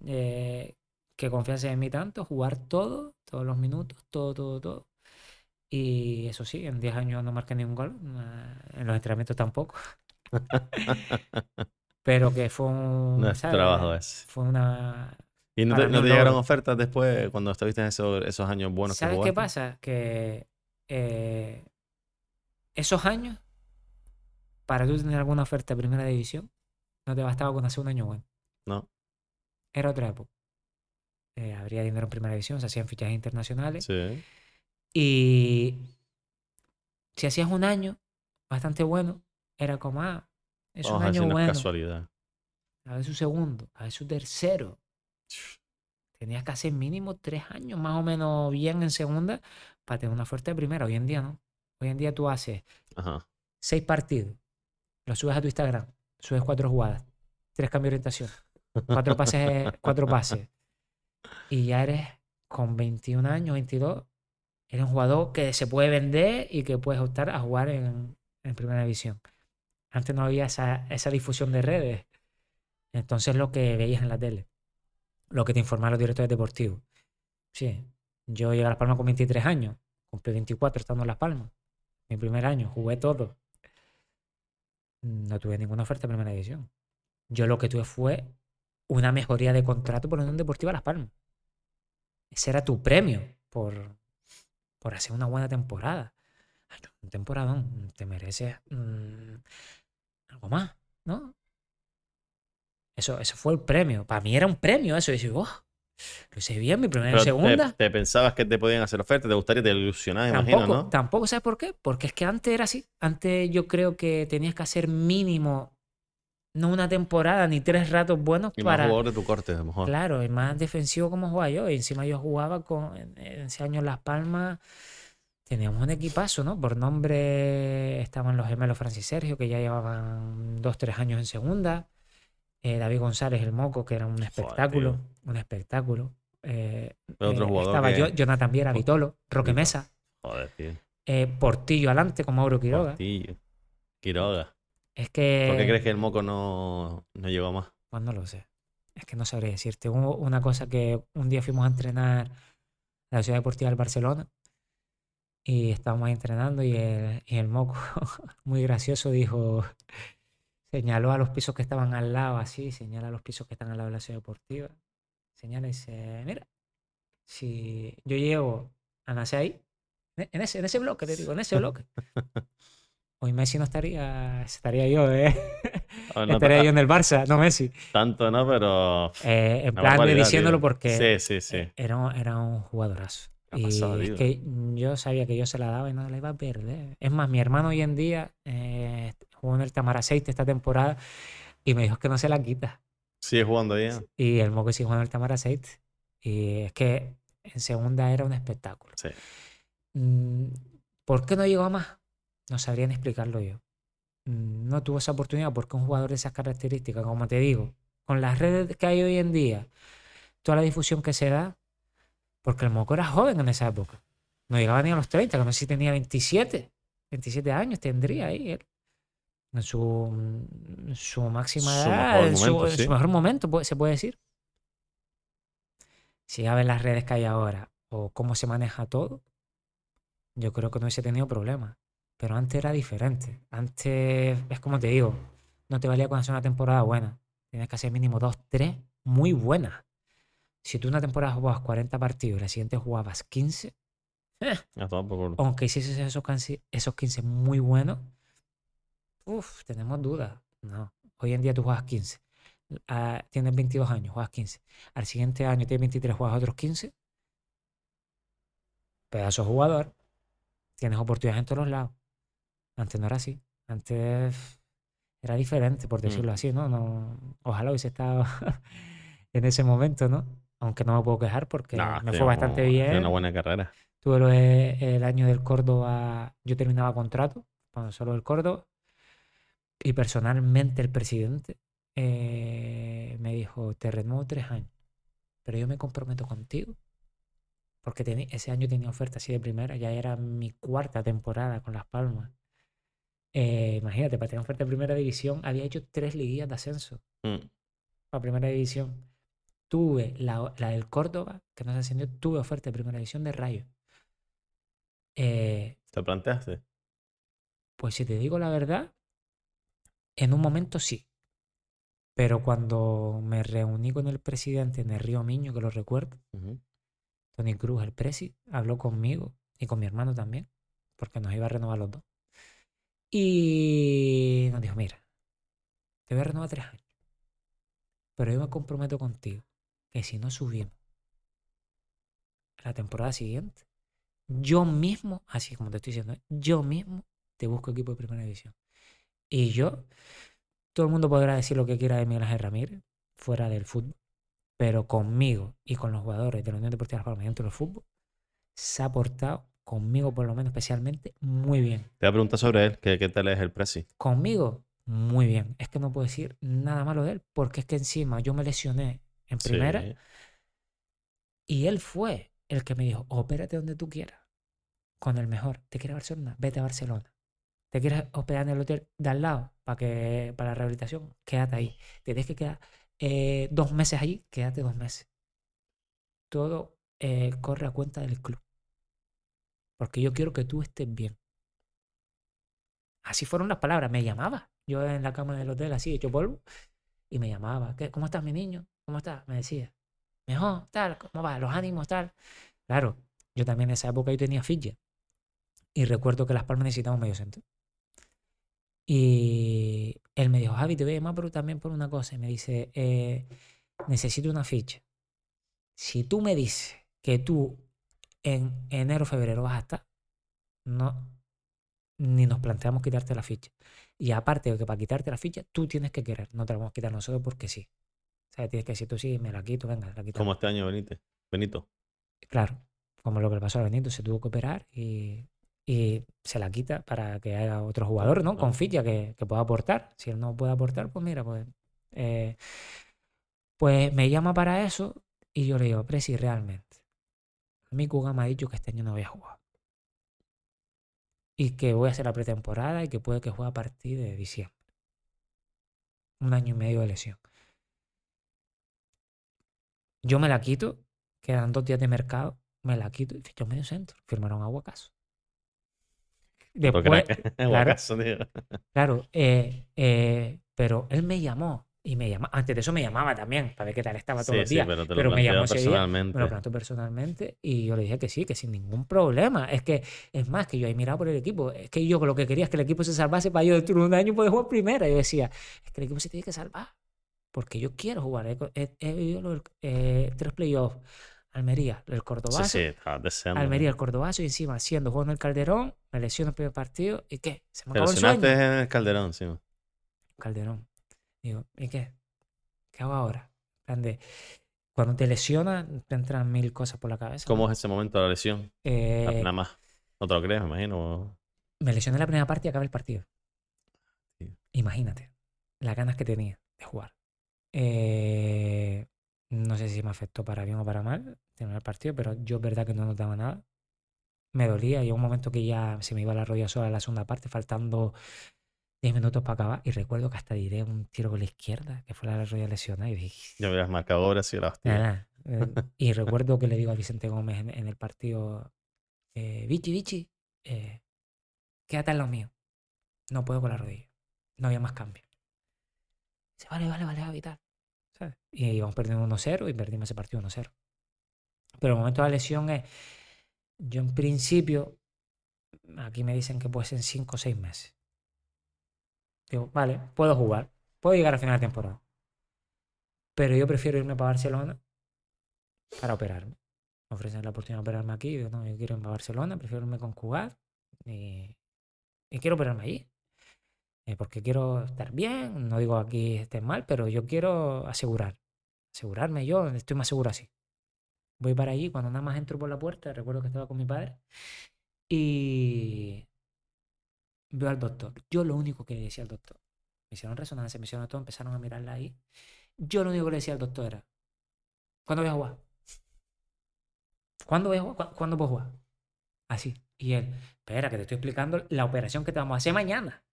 eh, que confianza en mí tanto, jugar todo, todos los minutos, todo, todo, todo. Y eso sí, en 10 años no marqué ningún gol, eh, en los entrenamientos tampoco. Pero que fue un, No es ¿sabes? trabajo ese. Fue una, ¿Y no te, no te llegaron ofertas después cuando estuviste en esos, esos años buenos que ¿Sabes qué jugaste? pasa? Que eh, esos años, para tú tener alguna oferta de primera división, no te bastaba con hacer un año bueno. No. Era otra época. eh, habría dinero en primera división, se hacían fichajes internacionales. Sí. Y si hacías un año bastante bueno, era como, ah, es Vamos un a año bueno. casualidad. A ver su segundo, a ver su tercero. Tenías que hacer mínimo tres años más o menos bien en segunda para tener una fuerte primera. Hoy en día no. Hoy en día tú haces Ajá. seis partidos, los subes a tu Instagram, subes cuatro jugadas, tres cambios de orientación, cuatro pases, cuatro pases. Y ya eres con 21 años, 22, eres un jugador que se puede vender y que puedes optar a jugar en, en primera división. Antes no había esa, esa difusión de redes. Entonces lo que veías en la tele, lo que te informaban los directores deportivos. Sí, yo llegué a Las Palmas con 23 años, cumplí 24 estando en Las Palmas. Mi primer año, jugué todo. No tuve ninguna oferta en primera división. Yo lo que tuve fue una mejoría de contrato por Unión Deportiva Las Palmas. Ese era tu premio por, por hacer una buena temporada. Un temporadón, te mereces mm, algo más, ¿no? Eso, eso fue el premio. Para mí era un premio eso. Y decir, oh, lo hice bien, mi primera y te- segunda. Te, pensabas que te podían hacer ofertas, te gustaría, te ilusionabas, imagino, ¿no? tampoco, ¿sabes por qué? Porque es que antes era así. Antes yo creo que tenías que hacer mínimo, no una temporada ni tres ratos buenos Y más para. jugador de tu corte, a lo mejor. Claro, y más defensivo como jugaba yo. Y encima yo jugaba con, en en ese año en Las Palmas. Teníamos un equipazo, ¿no? Por nombre estaban los gemelos Francis Sergio, que ya llevaban dos, tres años en segunda. Eh, David González, el Moco, que era un espectáculo. un espectáculo. Eh, Otro eh, jugador estaba que- yo- Jonathan Viera, Vitolo, Roque. Mesa, Joder, tío. eh, Portillo adelante con Mauro Quiroga. Portillo. Quiroga. Es que. ¿Por qué crees que el moco no, no llegó más? Pues no lo sé. Es que no sabré decirte. Hubo una cosa que un día fuimos a entrenar a la Ciudad Deportiva del Barcelona y estábamos entrenando y el, y el moco, <laughs> muy gracioso, dijo, señaló a los pisos que estaban al lado, así, señala a los pisos que están al lado de la Ciudad Deportiva. Señala y dice, mira, si yo llego a nacer ahí, en ese, en ese bloque, te digo, en ese bloque. <laughs> Hoy Messi no estaría, estaría yo, ¿eh? Ah, <laughs> no estaría ta- yo en el Barça, no Messi. Tanto, ¿no? Pero. Eh, en plan de diciéndolo porque Sí, sí, sí. eh, era, era un jugadorazo. ¿Qué ha Y pasado, es que yo sabía que yo se la daba y no la iba a perder. Es más, mi hermano hoy en día eh, jugó en el Tamaraceite esta temporada y me dijo que no se la quita. Sigue jugando ya. Y el Moco sí jugó en el Tamaraceite. Y es que en segunda era un espectáculo. Sí. Mm, ¿Por qué no llegó a más? No sabría ni explicarlo yo. Mm, No tuvo esa oportunidad porque un jugador de esas características, como te digo, con las redes que hay hoy en día, toda la difusión que se da, porque el Moco era joven en esa época. No llegaba ni a los 30, que no sé si tenía 27, 27 años tendría ahí él. En su, en su máxima Su edad, en su, en mejor momento, puede- se puede decir. Si ya ves las redes que hay ahora o cómo se maneja todo, yo creo que no hubiese tenido problemas. Pero antes era diferente. Antes, es como te digo, no te valía con hacer una temporada buena. Tienes que hacer mínimo dos, tres muy buenas. Si tú una temporada jugabas 40 partidos y la siguiente jugabas 15, A tomar por culo. aunque hicieses esos, esos 15 muy buenos, uff, tenemos dudas. No, hoy en día tú juegas 15. Ah, tienes 22 años, juegas 15. Al siguiente año tienes 23, juegas otros 15. Pedazo jugador. Tienes oportunidades en todos los lados. Antes no era así. Antes era diferente, por Mm. decirlo así, ¿no? no ojalá hubiese estado <laughs> en ese momento, ¿no? Aunque no me puedo quejar porque Nah, me fue bastante bien. una buena carrera. Tuve lo el año del Córdoba, yo terminaba contrato, cuando solo del Córdoba, y personalmente el presidente eh, me dijo, te renuevo tres años, pero yo me comprometo contigo, porque ese año tenía oferta así de primera, ya era mi cuarta temporada con Las Palmas. Eh, imagínate, para tener oferta de primera división, había hecho tres liguillas de ascenso Mm. para primera división. Tuve la, la del Córdoba, que no se ascendió, tuve oferta de primera división de Rayo. Eh, ¿Te planteaste? pues si te digo la verdad, en un momento sí. Pero cuando me reuní con el presidente en el Río Miño, que lo recuerdo. Tony Cruz, el presi, habló conmigo y con mi hermano también, porque nos iba a renovar los dos. Y nos dijo, mira, te voy a renovar tres años, pero yo me comprometo contigo que si no subimos la temporada siguiente, yo mismo, así como te estoy diciendo, yo mismo te busco equipo de primera división. Y yo, todo el mundo podrá decir lo que quiera de Miguel Ángel Ramírez, fuera del fútbol, pero conmigo y con los jugadores de la Unión Deportiva Las Palmas dentro del fútbol, se ha portado, conmigo por lo menos especialmente, muy bien. Te voy a preguntar sobre él, ¿qué, qué tal es el presi? Conmigo, muy bien. Es que no puedo decir nada malo de él, porque es que encima yo me lesioné en primera Sí. y él fue el que me dijo, opérate donde tú quieras, con el mejor. ¿Te quieres a Barcelona? Vete a Barcelona. ¿Te quieres hospedar en el hotel de al lado para, que, para la rehabilitación? Quédate ahí. Te tienes que quedar eh, dos meses allí, quédate dos meses. Todo eh, corre a cuenta del club. Porque yo quiero que tú estés bien. Así fueron las palabras. Me llamaba. Yo en la cama del hotel, así, hecho polvo. Y me llamaba. ¿Qué, ¿Cómo estás, mi niño? ¿Cómo estás? Me decía. Mejor, tal, ¿cómo va? Los ánimos, tal. Claro, yo también en esa época yo tenía ficha. Y recuerdo que Las Palmas necesitaba un medio centro. Y él me dijo, Javi, te voy a llamar pero también por una cosa. Y me dice, eh, necesito una ficha. Si tú me dices que tú en enero febrero vas a estar, no, ni nos planteamos quitarte la ficha. Y aparte de que para quitarte la ficha, tú tienes que querer, no te la vamos a quitar nosotros porque sí. O sea, tienes que decir tú sí, me la quito, venga, la quito. ¿Cómo este año Benítez? Benito. Claro, como lo que le pasó a Benito, se tuvo que operar y, y se la quita para que haya otro jugador, ¿no? Con ficha que, que pueda aportar. Si él no puede aportar, pues mira, pues. eh, pues me llama para eso y yo le digo, Presi, realmente. A mí Kuga me ha dicho que este año no voy a jugar. Y que voy a hacer la pretemporada y que puede que juegue a partir de diciembre. Un año y medio de lesión. Yo me la quito, quedan dos días de mercado, me la quito y ficho medio centro. Firmaron a Guacaso. Porque Después, <laughs> claro, claro, eh, eh, pero él me llamó y me llamaba, antes de eso me llamaba también para ver qué tal estaba todos Sí, los sí, días. pero te lo pero me llamó ese día, personalmente. Me lo planteó personalmente y yo le dije que sí, que sin ningún problema. Es que, es más, que yo ahí miraba por el equipo. Es que yo lo que quería es que el equipo se salvase para yo dentro de un año poder jugar primera. Yo decía, es que el equipo se tiene que salvar. Porque yo quiero jugar. He, he- he vivido los, eh, tres playoffs. Almería, el Sí, Cordobazo. sí, estaba deseando. Almería, el Cordobazo y encima haciendo juego en el Calderón. Me lesiono el primer partido. ¿Y qué? Se me acabó el sueño. en el Calderón, sí. Calderón. Digo, ¿y qué? ¿Qué hago ahora? En plan de, cuando te lesionas, te entran mil cosas por la cabeza. ¿Cómo es ese momento de la lesión? Eh, Nada más. No te lo crees, me imagino. me lesioné la primera parte y acabé el partido. Sí. Imagínate las ganas que tenía de jugar. Eh, no sé si me afectó para bien o para mal terminar el partido, pero yo es verdad que no notaba nada. Me dolía y un momento que ya se me iba la rodilla sola en la segunda parte, faltando 10 minutos para acabar. Y recuerdo que hasta diré un tiro con la izquierda, que fue la rodilla lesionada. Y dije, Ya hubieras marcado ahora sí la hostia. Eh, <laughs> y recuerdo que le digo a Vicente Gómez en, en el partido, eh, Vichy, Vichy, eh, quédate en lo mío. No puedo con la rodilla. No había más cambio. Dice, vale, vale, vale, Javi, tal. ¿Sabes? Y íbamos perdiendo 1-0 y perdimos ese partido 1-0. Pero el momento de la lesión es, yo en principio, aquí me dicen que puede ser en 5 o 6 meses. Digo, vale, puedo jugar, puedo llegar a final de temporada. Pero yo prefiero irme para Barcelona para operarme. Me ofrecen la oportunidad de operarme aquí. Digo, no, yo quiero irme a Barcelona, prefiero irme con Cugat y, y quiero operarme allí. Eh, porque quiero estar bien, no digo aquí esté mal, pero yo quiero asegurar. Asegurarme yo, estoy más seguro así. Voy para allí, cuando nada más entro por la puerta, recuerdo que estaba con mi padre y veo al doctor. Yo lo único que le decía al doctor, me hicieron resonancia, me hicieron todo, empezaron a mirarla ahí. Yo lo único que le decía al doctor era, ¿cuándo voy a jugar? ¿Cuándo voy a jugar? ¿Cuándo, ¿cuándo puedo jugar? Así. Y él, espera, que te estoy explicando la operación que te vamos a hacer mañana.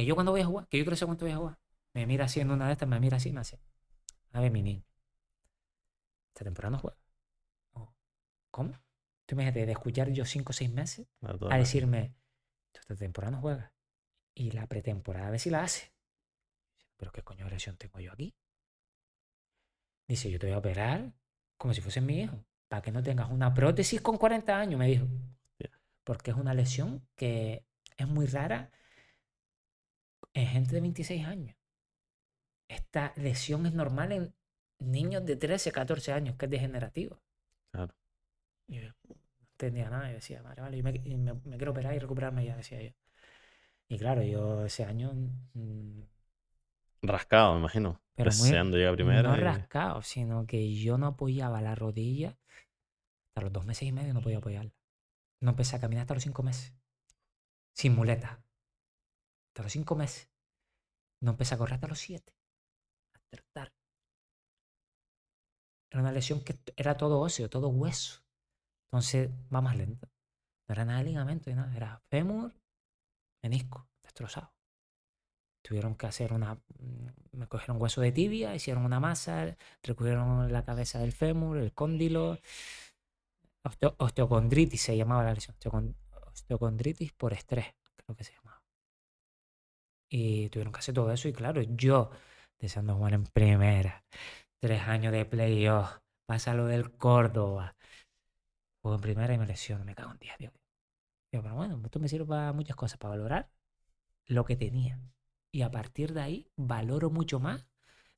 Que yo cuándo voy a jugar, que yo quiero saber cuánto voy a jugar. Me mira así en una de estas, me mira así y me hace, a ver, mi niño, esta temporada no juega. No. ¿Cómo? Tú imagínate, de escuchar yo cinco o seis meses A decirme, "Tú esta temporada no juegas. Y la pretemporada a ver si la hace. Pero qué coño de lesión tengo yo aquí. Dice, yo te voy a operar como si fuese mi hijo. Para que no tengas una prótesis con 40 años, me dijo. Porque es una lesión que es muy rara en gente de 26 años. Esta lesión es normal en niños de 13, 14 años, que es degenerativa. Claro. Y yo no entendía nada y decía, vale, vale, yo me, y me- me quiero operar y recuperarme ya, decía yo. Y claro, yo ese año mm, Rascado, me imagino. Pero Deseando llegar a primera. no y- rascado, sino que yo no apoyaba la rodilla hasta los dos meses y medio no podía apoyarla. No empecé a caminar hasta los cinco meses. Sin muleta. Hasta los cinco meses. No empecé a correr hasta los siete. A tratar. Era una lesión que era todo óseo, todo hueso. Entonces va más lento. No era nada de ligamento ni nada. Era fémur, menisco, destrozado. Tuvieron que hacer una. mm, Me cogieron hueso de tibia, hicieron una masa, recogieron la cabeza del fémur, el cóndilo. osteo- osteocondritis se llamaba la lesión. osteocon- Osteocondritis por estrés, creo que se llamaba. Y tuvieron que hacer todo eso. Y claro, yo, deseando jugar en primera, tres años de playoff, pasa lo del Córdoba. Juego en primera y me lesiono, me cago en 10, Dios. Pero bueno, esto me sirve para muchas cosas, para valorar lo que tenía. Y a partir de ahí valoro mucho más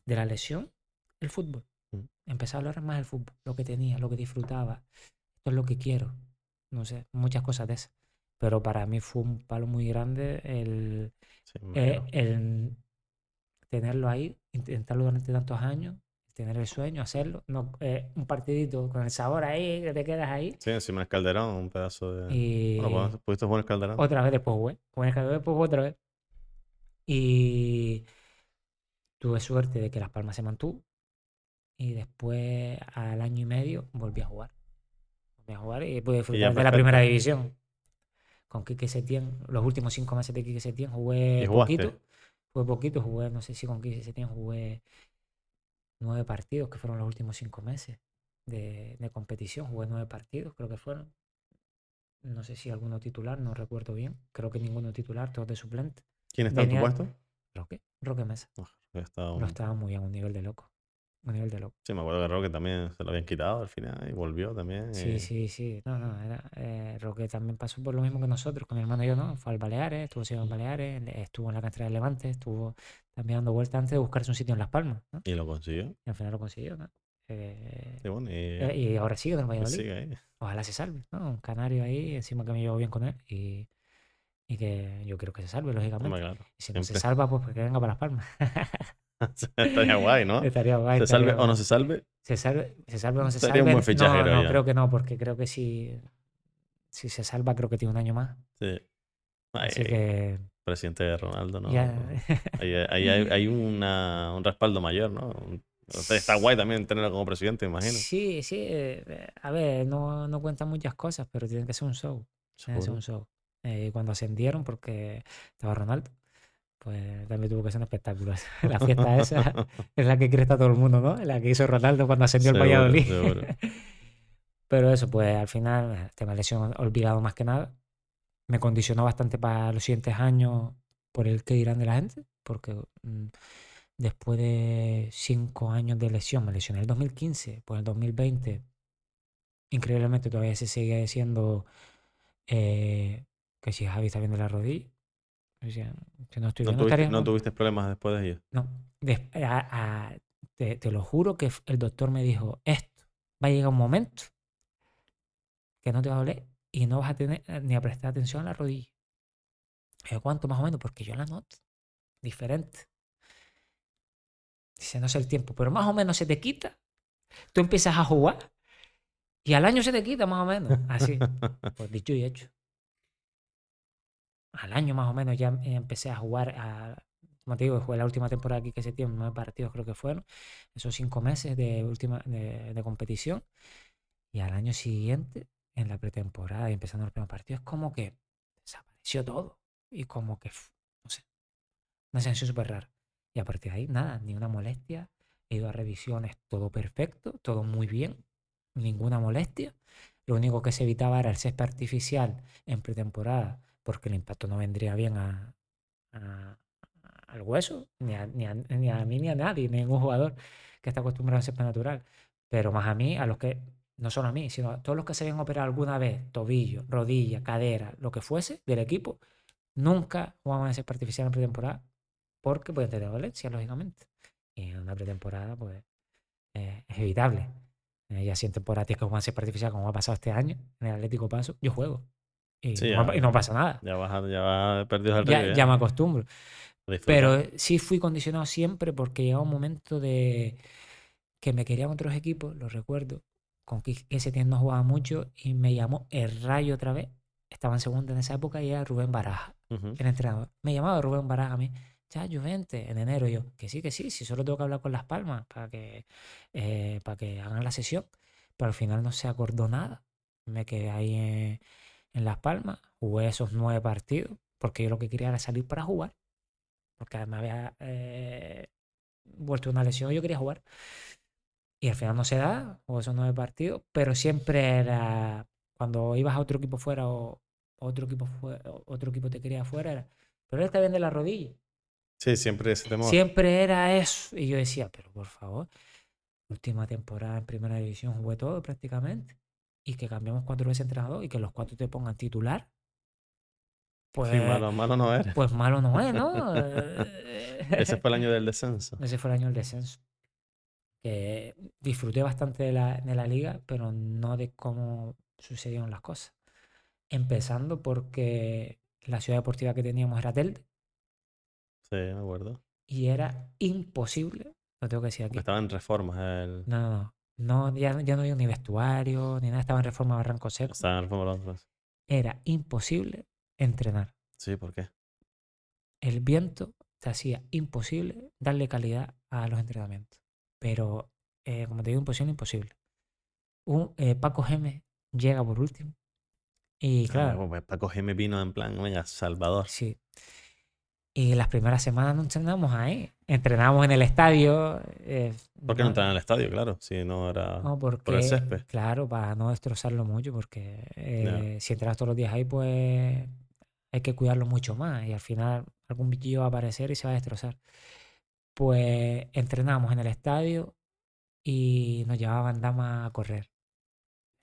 de la lesión el fútbol. Mm. Empecé a valorar más el fútbol, lo que tenía, lo que disfrutaba. Esto es lo que quiero. No sé, muchas cosas de esas. Pero para mí fue un palo muy grande el, Sí, me eh, el tenerlo ahí, intentarlo durante tantos años, tener el sueño, hacerlo. No, eh, un partidito con el sabor ahí, que te quedas ahí. Sí, encima del Calderón, un pedazo de. Y Bueno, ¿pudiste jugar el Calderón? otra vez después jugué. Jugué en el Calderón, después otra vez. Y tuve suerte de que Las Palmas se mantuvo. Y después, al año y medio, volví a jugar. Volví a jugar y pude disfrutar de la primera división. Con Quique Setién, los últimos cinco meses de Quique Setién jugué poquito. Jugué poquito, jugué, no sé si con Quique Setién jugué nueve partidos, que fueron los últimos cinco meses de, de competición. Jugué nueve partidos, creo que fueron. No sé si alguno titular, no recuerdo bien. Creo que ninguno titular, todos de suplente. ¿Quién está en tu venía- puesto? Roque, Roque Mesa. Ah, que estaba un- Lo estaba muy bien, un nivel de loco. Un nivel de loco. Sí, me acuerdo que Roque también se lo habían quitado al final y volvió también. Sí, y- sí, sí. No, no, era, eh, Roque también pasó por lo mismo que nosotros, con mi hermano y yo, ¿no? Fue al Baleares, estuvo en Baleares, le- estuvo en la cantera del Levante, estuvo también dando vueltas antes de buscarse un sitio en Las Palmas, ¿no? Y lo consiguió. Y al final lo consiguió, ¿no? Eh, Y bueno, y, eh, y ahora sigue en el Valladolid. sigue ahí. Ojalá se salve, ¿no? Un canario ahí, encima que me llevo bien con él y, y que yo quiero que se salve, lógicamente. Hombre, claro. Y si no se salva, pues que venga para Las Palmas. <laughs> <laughs> Estaría guay, ¿no? Estaría guay. Se estaría salve o no se salve. se salve, se salve o no se Sería un salve. buen fichaje, no, creo no, yo. creo que no, porque creo que si, si se salva, creo que tiene un año más. Sí. Ay, Así que Presidente de Ronaldo, ¿no? ya. Ahí, ahí hay, hay una, un respaldo mayor, ¿no? Un- Está guay también tenerlo como presidente, imagino. Sí, sí. eh, A ver, no, no cuentan muchas cosas, pero tiene que ser un show. Tiene que ser un show. Eh, cuando ascendieron, porque estaba Ronaldo, pues también tuvo que ser un espectáculo. <laughs> La fiesta esa <laughs> es la que cree está todo el mundo, ¿no? La que hizo Ronaldo cuando ascendió el Valladolid. seguro. <laughs> Pero eso, pues al final, eh, tema de lesión olvidado más que nada. Me condicionó bastante para los siguientes años por el que dirán de la gente, porque mm, después de cinco años de lesión, me lesioné en el 2015, pues en el 2020, increíblemente todavía se sigue diciendo eh, que si Javi está bien de la rodilla. No estoy ¿No bien, no tuviste, estaría no jugando. tuviste problemas después de ello? No, des- a- a- te, te lo juro que el doctor me dijo, esto va a llegar un momento que no te va a doler y no vas a tener eh, ni a prestar atención a la rodilla. Yo, ¿Cuánto más o menos? Porque yo la noto diferente. Dice, no sé el tiempo, pero más o menos se te quita. Tú empiezas a jugar y al año se te quita más o menos. Así. <laughs> Pues dicho y hecho. Al año más o menos ya em- empecé a jugar, a, como te digo, jugué la última temporada aquí que se tiene, nueve partidos creo que fueron, esos cinco meses de, última, de, de competición. Y al año siguiente, en la pretemporada y empezando los primeros partidos, como que desapareció todo. Y como que, no sé, una sensación súper rara. Y a partir de ahí, nada, ni una molestia. He ido a revisiones, todo perfecto, todo muy bien, ninguna molestia. Lo único que se evitaba era el césped artificial en pretemporada, porque el impacto no vendría bien a, a- al hueso, ni a, ni, a, ni a mí ni a nadie, ningún jugador que está acostumbrado al césped natural. Pero más a mí, a los que, no solo a mí, sino a todos los que se habían operado alguna vez, tobillo, rodilla, cadera, lo que fuese del equipo, nunca jugaban en césped artificial en pretemporada, porque pueden tener dolencia, lógicamente. Y en una pretemporada, pues, eh, es evitable. eh, ya sienten por a ti que juegan césped artificial como ha pasado este año en el Atlético Paso, yo juego. Y, Sí, no, ya. y no pasa nada. Ya vas, ya vas perdidos al Ya, ya me acostumbro. Disfruta. Pero sí fui condicionado siempre porque llegaba un momento de que me querían otros equipos, lo recuerdo, con que ese tiempo no jugaba mucho y me llamó el Rayo otra vez. Estaba en segunda en esa época y era Rubén Baraja, Ujú. el entrenador. Me llamaba Rubén Baraja a mí, ya Juvente, en enero. Yo, que sí, que sí, si solo tengo que hablar con Las Palmas para que, eh, para que hagan la sesión. Pero al final no se acordó nada. Me quedé ahí en, en Las Palmas, jugué esos nueve partidos, porque yo lo que quería era salir para jugar porque me había eh, vuelto una lesión y yo quería jugar. Y al final no se da, o esos nueve partidos, pero siempre era cuando ibas a otro equipo fuera o otro equipo fue- o otro equipo te quería afuera, era, pero él está bien de la rodilla. Sí, siempre ese temor. Siempre era eso. Y yo decía, pero por favor, última temporada en primera división jugué todo prácticamente. Y que cambiamos cuatro veces entrenador y que los cuatro te pongan titular. Pues, Sí, malo, malo no era. pues malo no es, ¿no? <laughs> Ese fue el año del descenso. Ese fue el año del descenso. Que disfruté bastante de la, de la liga, pero no de cómo sucedieron las cosas. Empezando porque la ciudad deportiva que teníamos era Telde Sí, me acuerdo. y era imposible, lo tengo que decir aquí. Estaba en reformas. El... No, no, no. No ya, ya no había ni vestuario, ni nada, estaba en reforma Barranco Seco. Estaba en reformas los otros. Era imposible entrenar. Sí, ¿por qué? el viento te hacía imposible darle calidad a los entrenamientos. Pero, eh, como te digo, imposible, imposible. Un, eh, Paco Geme llega por último. Y Ah, claro, pues Paco G vino en plan, venga, Salvador. sí. Y las primeras semanas no entrenamos ahí. Entrenábamos en el estadio. eh, ¿Por qué no entraban en el estadio? Claro, si no era No, porque, por el césped. claro, para no destrozarlo mucho, porque eh, si entras todos los días ahí, pues hay que cuidarlo mucho más y al final algún bichillo va a aparecer y se va a destrozar. Pues entrenamos en el estadio y nos llevaban damas a correr.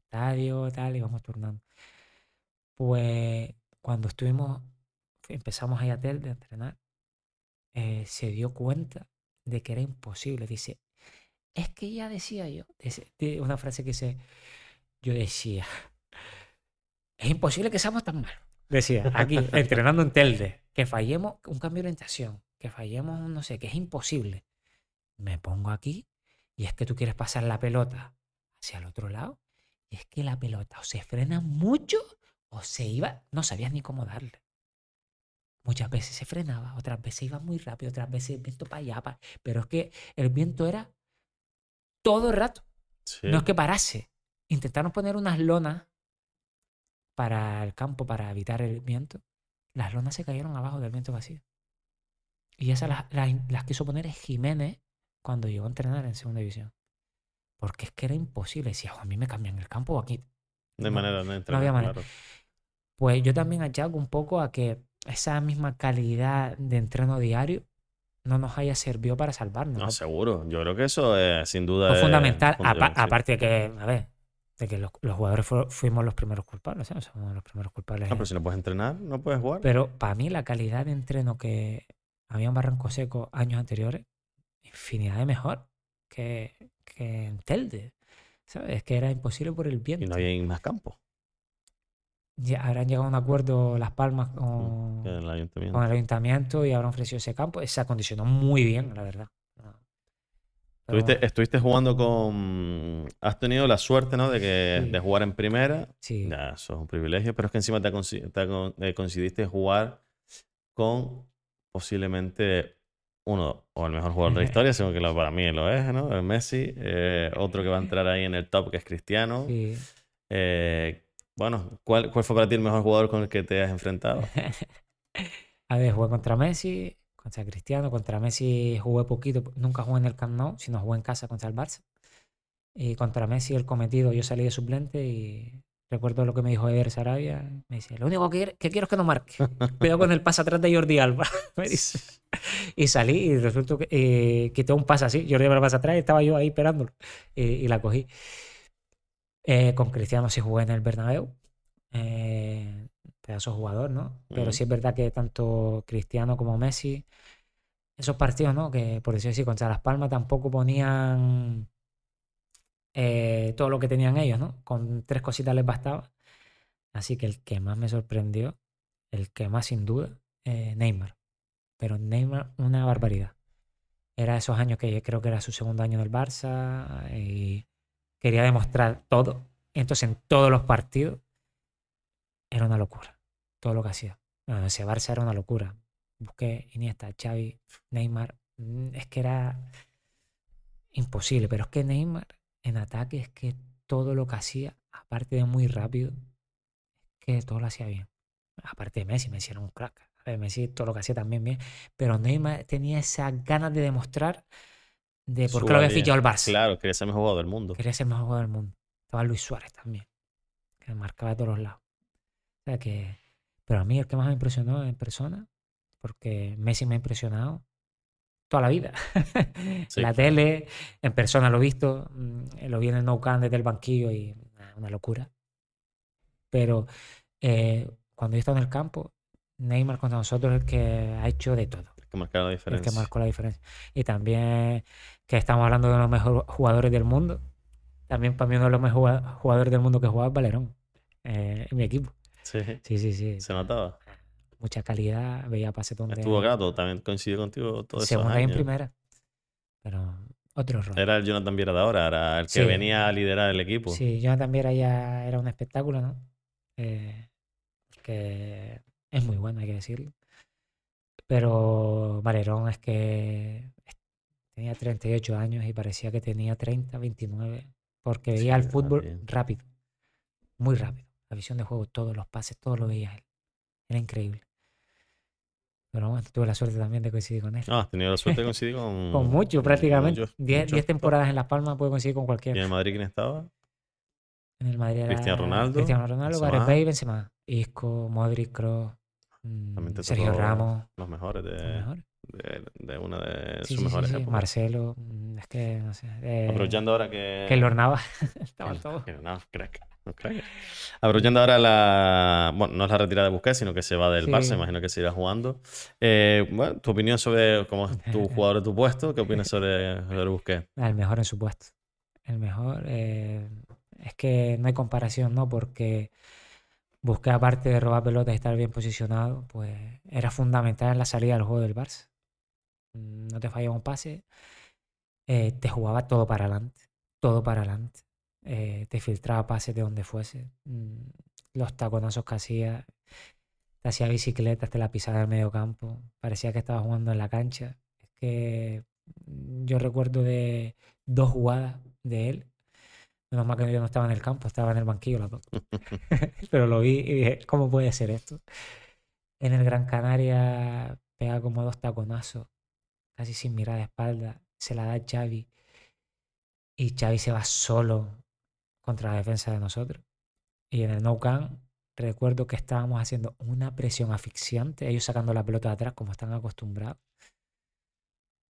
Estadio, tal, y vamos turnando. Pues cuando estuvimos, empezamos ahí a Tel de entrenar, eh, se dio cuenta de que era imposible. Dice, es que ya decía yo, una frase que dice, yo decía, es imposible que seamos tan malos. Decía, aquí, <laughs> entrenando en Telde, que fallemos un cambio de orientación, que fallemos un no sé, que es imposible. Me pongo aquí y es que tú quieres pasar la pelota hacia el otro lado y es que la pelota o se frena mucho o se iba, no sabías ni cómo darle. Muchas veces se frenaba, otras veces iba muy rápido, otras veces el viento para allá, pero es que el viento era todo el rato. Sí. No es que parase. Intentaron poner unas lonas para el campo para evitar el viento. Las lonas se cayeron abajo del viento vacío. Y esas las, las- las quiso poner Jiménez cuando llegó a entrenar en segunda división. Porque es que era imposible. Decía, "Jo, a mí me cambian el campo o aquí. No hay no- manera de entrar. había manera. claro. Pues yo también achaco un poco a que esa misma calidad de entreno diario no nos haya servido para salvarnos. No, ¿no? seguro. Yo creo que eso es sin duda. Fue es fundamental. apa- fundamental, sí. aparte de que, a ver, de que los, los jugadores fu- fuimos los primeros culpables, ¿eh? Somos los primeros culpables. Ah, pero si no puedes entrenar, no puedes jugar. Pero para mí la calidad de entreno que había en Barranco Seco años anteriores, infinidad de mejor que, que en Telde. ¿Sabes? Es que era imposible por el y viento. no había más campo Ya habrán llegado a un acuerdo Las Palmas con, en el ayuntamiento. con el ayuntamiento y habrán ofrecido ese campo. Se acondicionó muy bien, la verdad. Pero Estuviste, estuviste jugando con. Has tenido la suerte, ¿no? De, que, Sí. de jugar en primera. sí, Ya, eso es un privilegio, pero es que encima te, te eh, coincidiste jugar con posiblemente uno o el mejor jugador de la historia, según que lo- para mí lo es, ¿no? El Messi. eh, otro que va a entrar ahí en el top, que es Cristiano. sí. Eh, bueno, ¿cuál, ¿cuál fue para ti el mejor jugador con el que te has enfrentado? <laughs> A ver, jugué contra Messi, contra Cristiano. Contra Messi jugué poquito, nunca jugué en el Camp Nou, sino jugué en casa contra el Barça. Y contra Messi, el cometido, yo salí de suplente y recuerdo lo que me dijo Eder Sarabia. Me dice, lo único que, que quiero es que no marque. <laughs> Cuidado con el pase atrás de Jordi Alba. <laughs> me dice. Y salí y resultó que eh, quité un pase así. Jordi Alba pasa atrás y estaba yo ahí esperándolo. Y, y la cogí. Eh, con Cristiano sí jugué en el Bernabéu. Eh, pedazo jugador, ¿no? Pero sí es verdad que tanto Cristiano como Messi, esos partidos, ¿no? Que por decir así, contra Las Palmas tampoco ponían eh, todo lo que tenían ellos, ¿no? Con tres cositas les bastaba. Así que el que más me sorprendió, el que más sin duda, eh, Neymar. Pero Neymar, una barbaridad. Era esos años que creo que era su segundo año del Barça y quería demostrar todo. Entonces en todos los partidos era una locura. Todo lo que hacía. Bueno, ese Barça era una locura. Busqué Iniesta, Xavi, Neymar. Mm, es que era imposible. Pero es que Neymar en ataque es que todo lo que hacía, aparte de muy rápido, es que todo lo hacía bien. Aparte de Messi, Messi era un crack. Messi todo lo que hacía también bien. Pero Neymar tenía esas ganas de demostrar de por qué lo había fichado el Barça. Claro, quería ser el mejor jugador del mundo. Quería ser el mejor jugador del mundo. Estaba Luis Suárez también, que marcaba de todos los lados. O sea que, pero a mí el que más me impresionó en persona, porque Messi me ha impresionado toda la vida. <laughs> la tele, en persona lo he visto, mm, lo vi en el No Can desde el banquillo y una locura. Pero eh, cuando he estado en el campo, Neymar con nosotros es el que ha hecho de todo. El que marcó la diferencia. El que marcó la diferencia. Y también que estamos hablando de los mejores jugadores del mundo. También para mí uno de los mejores jugadores del mundo que jugaba Valerón, eh, en mi equipo. Sí. Sí, sí, sí. Se notaba. Mucha calidad, veía pase donde... Estuvo gato, también coincidió contigo todo eso. Segunda y en primera. Pero otro rol. Era el Jonathan Viera de ahora, era el que venía a liderar el equipo. Sí, Jonathan Viera ya era un espectáculo, ¿no? Eh, que es muy bueno, hay que decirlo. Pero Valerón es que tenía 38 años y parecía que tenía 30, 29, porque veía el fútbol rápido, muy rápido. La visión de juego, todos los pases, todo lo veía él. Era increíble. Pero bueno, tuve la suerte también de coincidir con él. Ah, has tenido la suerte de <laughs> coincidir con... con mucho, prácticamente. 10 temporadas en Las Palmas puede coincidir con cualquiera. ¿Y en Madrid quién estaba? En el Madrid era Cristiano Ronaldo. Cristiano Ronaldo, Gareth Bale, Benzema. Isco, Modric, Kroos, mm, Sergio Ramos. Los mejores de, de, una de sus mejores épocas. Marcelo, mm, es que no sé. Aprovechando ahora que. <laughs> Que Lornaba. Estaban todos. No, crack. Aprovechando ahora la. Bueno, no es la retirada de Busquets, sino que se va del Barça, imagino que se irá jugando. Eh, bueno, tu opinión sobre cómo es tu <laughs> jugador de tu puesto, ¿qué opinas sobre, sobre Busquets? El mejor en su puesto. El mejor. Eh, es que no hay comparación, ¿no? Porque busqué, aparte de robar pelotas y estar bien posicionado, pues era fundamental en la salida del juego del Barça. Mm, no te fallaba un pase, eh, te jugaba todo para adelante, todo para adelante. Eh, te filtraba pases de donde fuese. Mm, los taconazos que hacía, te hacía bicicletas, te la pisaba en el medio campo. Parecía que estaba jugando en la cancha. Es que mm, yo recuerdo de dos jugadas de él Menos mal que yo no estaba en el campo, estaba en el banquillo la <laughs> <laughs> Pero lo vi y dije, ¿cómo puede ser esto? En el Gran Canaria pega como dos taconazos, casi sin mirar de espalda. Se la da Xavi. Y Xavi se va solo contra la defensa de nosotros. Y en el No Can recuerdo que estábamos haciendo una presión asfixiante, ellos sacando la pelota de atrás como están acostumbrados.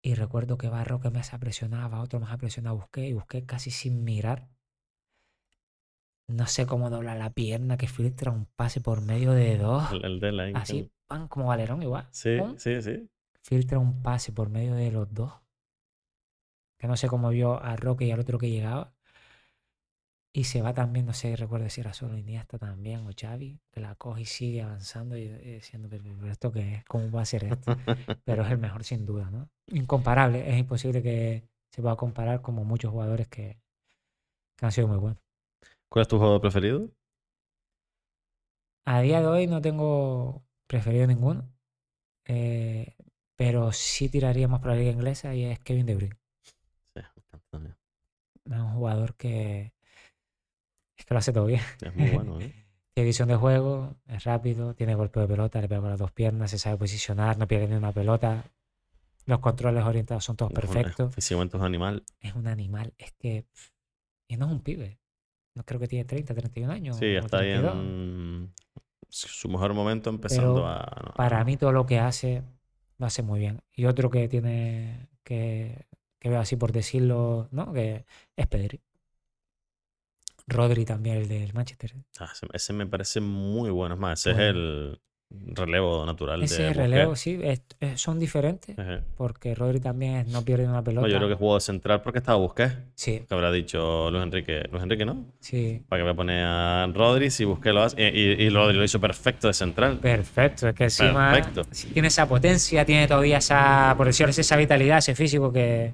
Y recuerdo que Barro que me presionaba, otro más presionado, busqué y busqué casi sin mirar no sé cómo dobla la pierna, que filtra un pase por medio de <laughs> dos. El, de la Así, pan, como Valerón igual. Sí, sí, sí. Filtra un pase por medio de los dos. Que no sé cómo vio a Roque y al otro que llegaba. Y se va también, no sé, recuerdo si era solo Iniesta también o Xavi, que la coge y sigue avanzando y, diciendo, pero, ¿esto qué es? ¿Cómo va a ser esto? <laughs> pero es el mejor sin duda, ¿no? Incomparable, es imposible que se pueda comparar como muchos jugadores que han sido muy buenos. ¿Cuál es tu jugador preferido? A día de hoy no tengo preferido ninguno. Eh, pero sí tiraríamos por la liga inglesa y es Kevin De Bruyne. Sí, también. Es un jugador que es que lo hace todo bien. Es muy bueno, ¿eh? <laughs> tiene visión de juego, es rápido, tiene golpe de pelota, le pega con las dos piernas, se sabe posicionar, no pierde ni una pelota. Los controles orientados son todos perfectos. Físicamente es un animal. Es un animal, es que. Y no es un pibe no creo que tiene 30, 31 años. Sí, está ahí en su mejor momento empezando a... Para mí todo lo que hace, lo hace muy bien. Y otro que tiene, que, que veo así por decirlo, ¿no? Que es Pedri. Rodri también, el del Manchester. Ah, ese, me parece muy bueno. Es más, ese es el, relevo natural Ese de relevo, sí, es- es- son diferentes. Porque Rodri también no pierde una No, pelota. yo creo que jugó de central porque estaba Busquets. Sí, Que habrá dicho Luis Enrique. Luis Enrique, ¿no? sí. Para que me pone a Rodri si Busquets lo hace. Y, y, y Rodri lo hizo perfecto de central. Perfecto, es que encima Perfecto. tiene esa potencia, tiene todavía esa, por decirlo esa vitalidad, ese físico que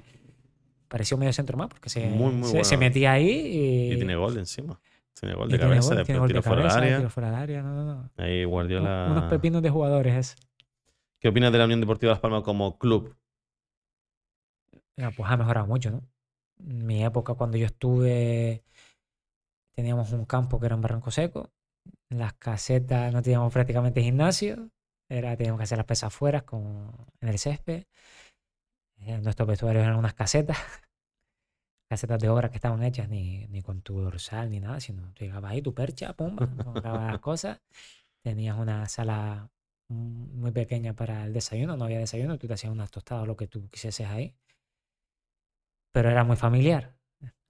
pareció medio centro más, porque se, Muy, muy se, bueno. se metía ahí y, Y tiene gol encima. Tiene gol de tiene cabeza, gol, tiene gol de tiro fuera del cabeza, área. tiro fuera del área, no, no, no. Ahí Guardiola. Unos pepinos de jugadores es. ¿Qué opinas de la Unión Deportiva Las Palmas como club? Ya, pues ha mejorado mucho, ¿no? En mi época, cuando yo estuve, teníamos un campo que era en Barranco Seco. Las casetas no teníamos prácticamente gimnasio. Era, teníamos que hacer las pesas afuera, como en el césped. Eh, nuestros vestuarios eran unas casetas. <laughs> Casetas de obra que estaban hechas ni, ni con tu dorsal ni nada, sino tú llegabas ahí, tu percha, pumba, comprabas las cosas. Tenías una sala muy pequeña para el desayuno, no había desayuno, tú te hacías unas tostadas o lo que tú quisieses ahí pero era muy familiar.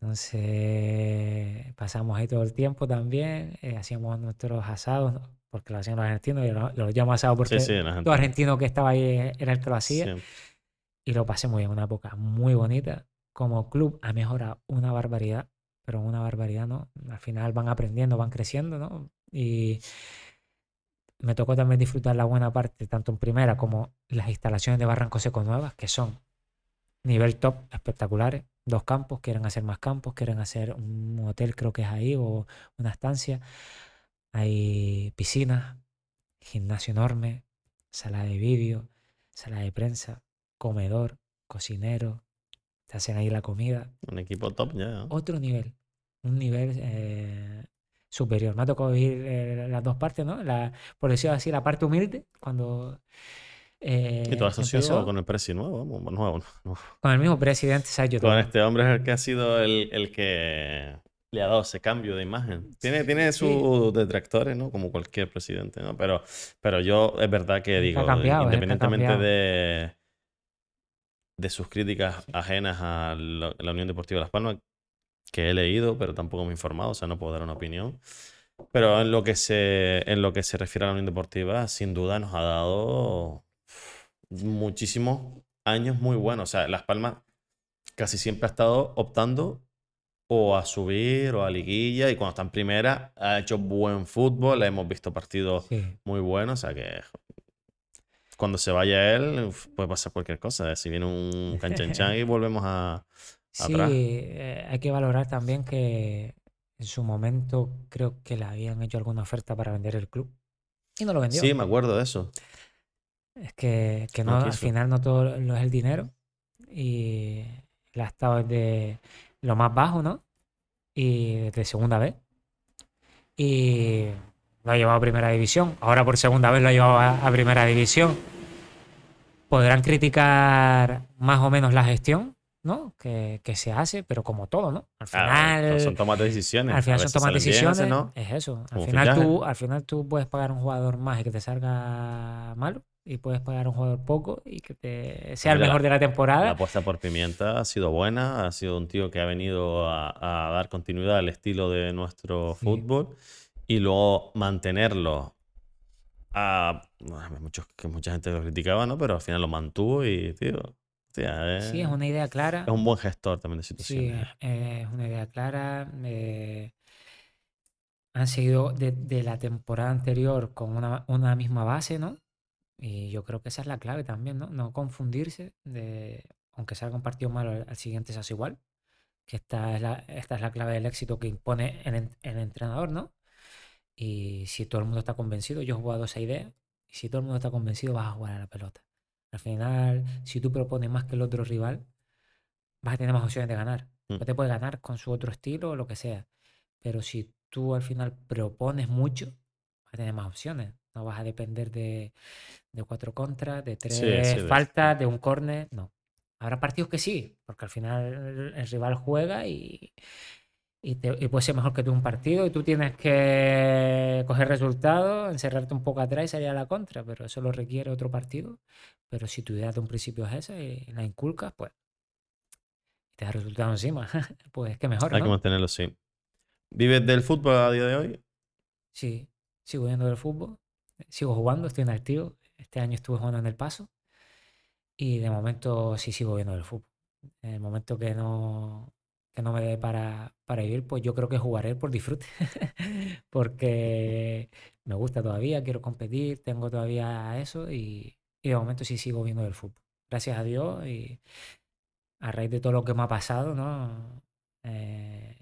Entonces pasamos ahí todo el tiempo también, eh, hacíamos nuestros asados, porque lo hacían los argentinos, y lo, lo llamo asado porque Sí, sí, todo argentino que estaba ahí era el que lo hacía, siempre. y lo pasé muy bien, una época muy bonita. Como club ha mejorado una barbaridad, pero una barbaridad, ¿no? Al final van aprendiendo, van creciendo, ¿no? Y me tocó también disfrutar la buena parte, tanto en primera como las instalaciones de Barranco Seco nuevas, que son nivel top, espectaculares. Dos campos, quieren hacer más campos, quieren hacer un hotel, creo que es ahí, o una estancia. Hay piscinas, gimnasio enorme, sala de vídeo, sala de prensa, comedor, cocinero, te hacen ahí la comida. Un equipo top ya. ¿no? Otro nivel, un nivel eh, superior. Me ha tocado vivir eh, las dos partes, ¿no? La, por decirlo así, la parte humilde, cuando... eh, y todo empezó, con el Presi nuevo. nuevo, nuevo. con el mismo presidente Sergio Con este hombre es el que ha sido el, el que le ha dado ese cambio de imagen. Tiene, tiene Sí. sus detractores, ¿no? Como cualquier presidente, ¿no? Pero, pero yo es verdad que digo, cambiado, independientemente de, de sus críticas ajenas a la, la Unión Deportiva Las Palmas, que he leído, pero tampoco me he informado, o sea, no puedo dar una opinión. Pero en lo que se, en lo que se refiere a la Unión Deportiva, sin duda nos ha dado muchísimos años muy buenos. O sea, Las Palmas casi siempre ha estado optando o a subir o a liguilla y cuando está en primera ha hecho buen fútbol, hemos visto partidos Sí. muy buenos, o sea que cuando se vaya él puede pasar cualquier cosa. Si viene un <laughs> canchanchan y volvemos a... Sí, atrás. eh, hay que valorar también que en su momento creo que le habían hecho alguna oferta para vender el club y no lo vendió. Sí, me acuerdo de eso. Es que, que No no, al final no todo lo es el dinero y él ha estado desde lo más bajo, ¿no? Y desde segunda vez. Y lo ha llevado a primera división. Ahora por segunda vez lo ha llevado a, a primera división. Podrán criticar más o menos la gestión, ¿no? Que, que se hace, pero como todo, ¿no? Al Ah, final, son tomas de decisiones. al final son tomas bien, veces decisiones. no. Es eso. Al final, fichaje. tú, al final tú puedes pagar a un jugador más y que te salga malo. Y puedes pagar a un jugador poco y que te sea el mejor de la La temporada. apuesta por Pimienta ha sido buena, ha sido un tío que ha venido a, a dar continuidad al estilo de nuestro Sí. fútbol y luego mantenerlo. A, bueno, muchos, que mucha gente lo criticaba, ¿no? Pero al final lo mantuvo y, tío, Sí, es una idea clara. es un buen gestor también de Sí, situaciones. eh, es una idea clara. eh, han seguido de, de la temporada anterior con una, una misma base, ¿no? Y yo creo que esa es la clave también, ¿no? No confundirse de, aunque salga un partido malo, al, siguiente se hace igual. Que esta es la, esta es la clave del éxito que impone el, el entrenador, ¿no? Y si todo el mundo está convencido, yo he jugado esa idea, y si todo el mundo está convencido, vas a jugar a la pelota. Al final, si tú propones más que el otro rival, vas a tener más opciones de ganar. Mm. O te puede ganar con su otro estilo o lo que sea. Pero si tú al final propones mucho, vas a tener más opciones. No vas a depender de, de cuatro contras, de tres Sí, faltas, de un córner. No. Habrá partidos que sí, porque al final el rival juega y, y, te- y puede ser mejor que tú un partido y tú tienes que coger resultados, encerrarte un poco atrás y salir a la contra, pero eso lo requiere otro partido. Pero si tu idea de un principio es esa y la inculcas, pues te da resultado encima. <laughs> pues que mejor, Hay que mantenerlo, sí. ¿Vives del fútbol a día de hoy? Sí, sigo viendo el fútbol. sigo jugando, estoy en activo. Este año estuve jugando en el paso. Y de momento sí sigo viendo el fútbol. En el momento que no, que no me dé para, para vivir, pues yo creo que jugaré por disfrute. <laughs> Porque me gusta todavía, quiero competir, tengo todavía eso y, de momento sí sigo viendo el fútbol. Gracias a Dios y a raíz de todo lo que me ha pasado, ¿no? Eh,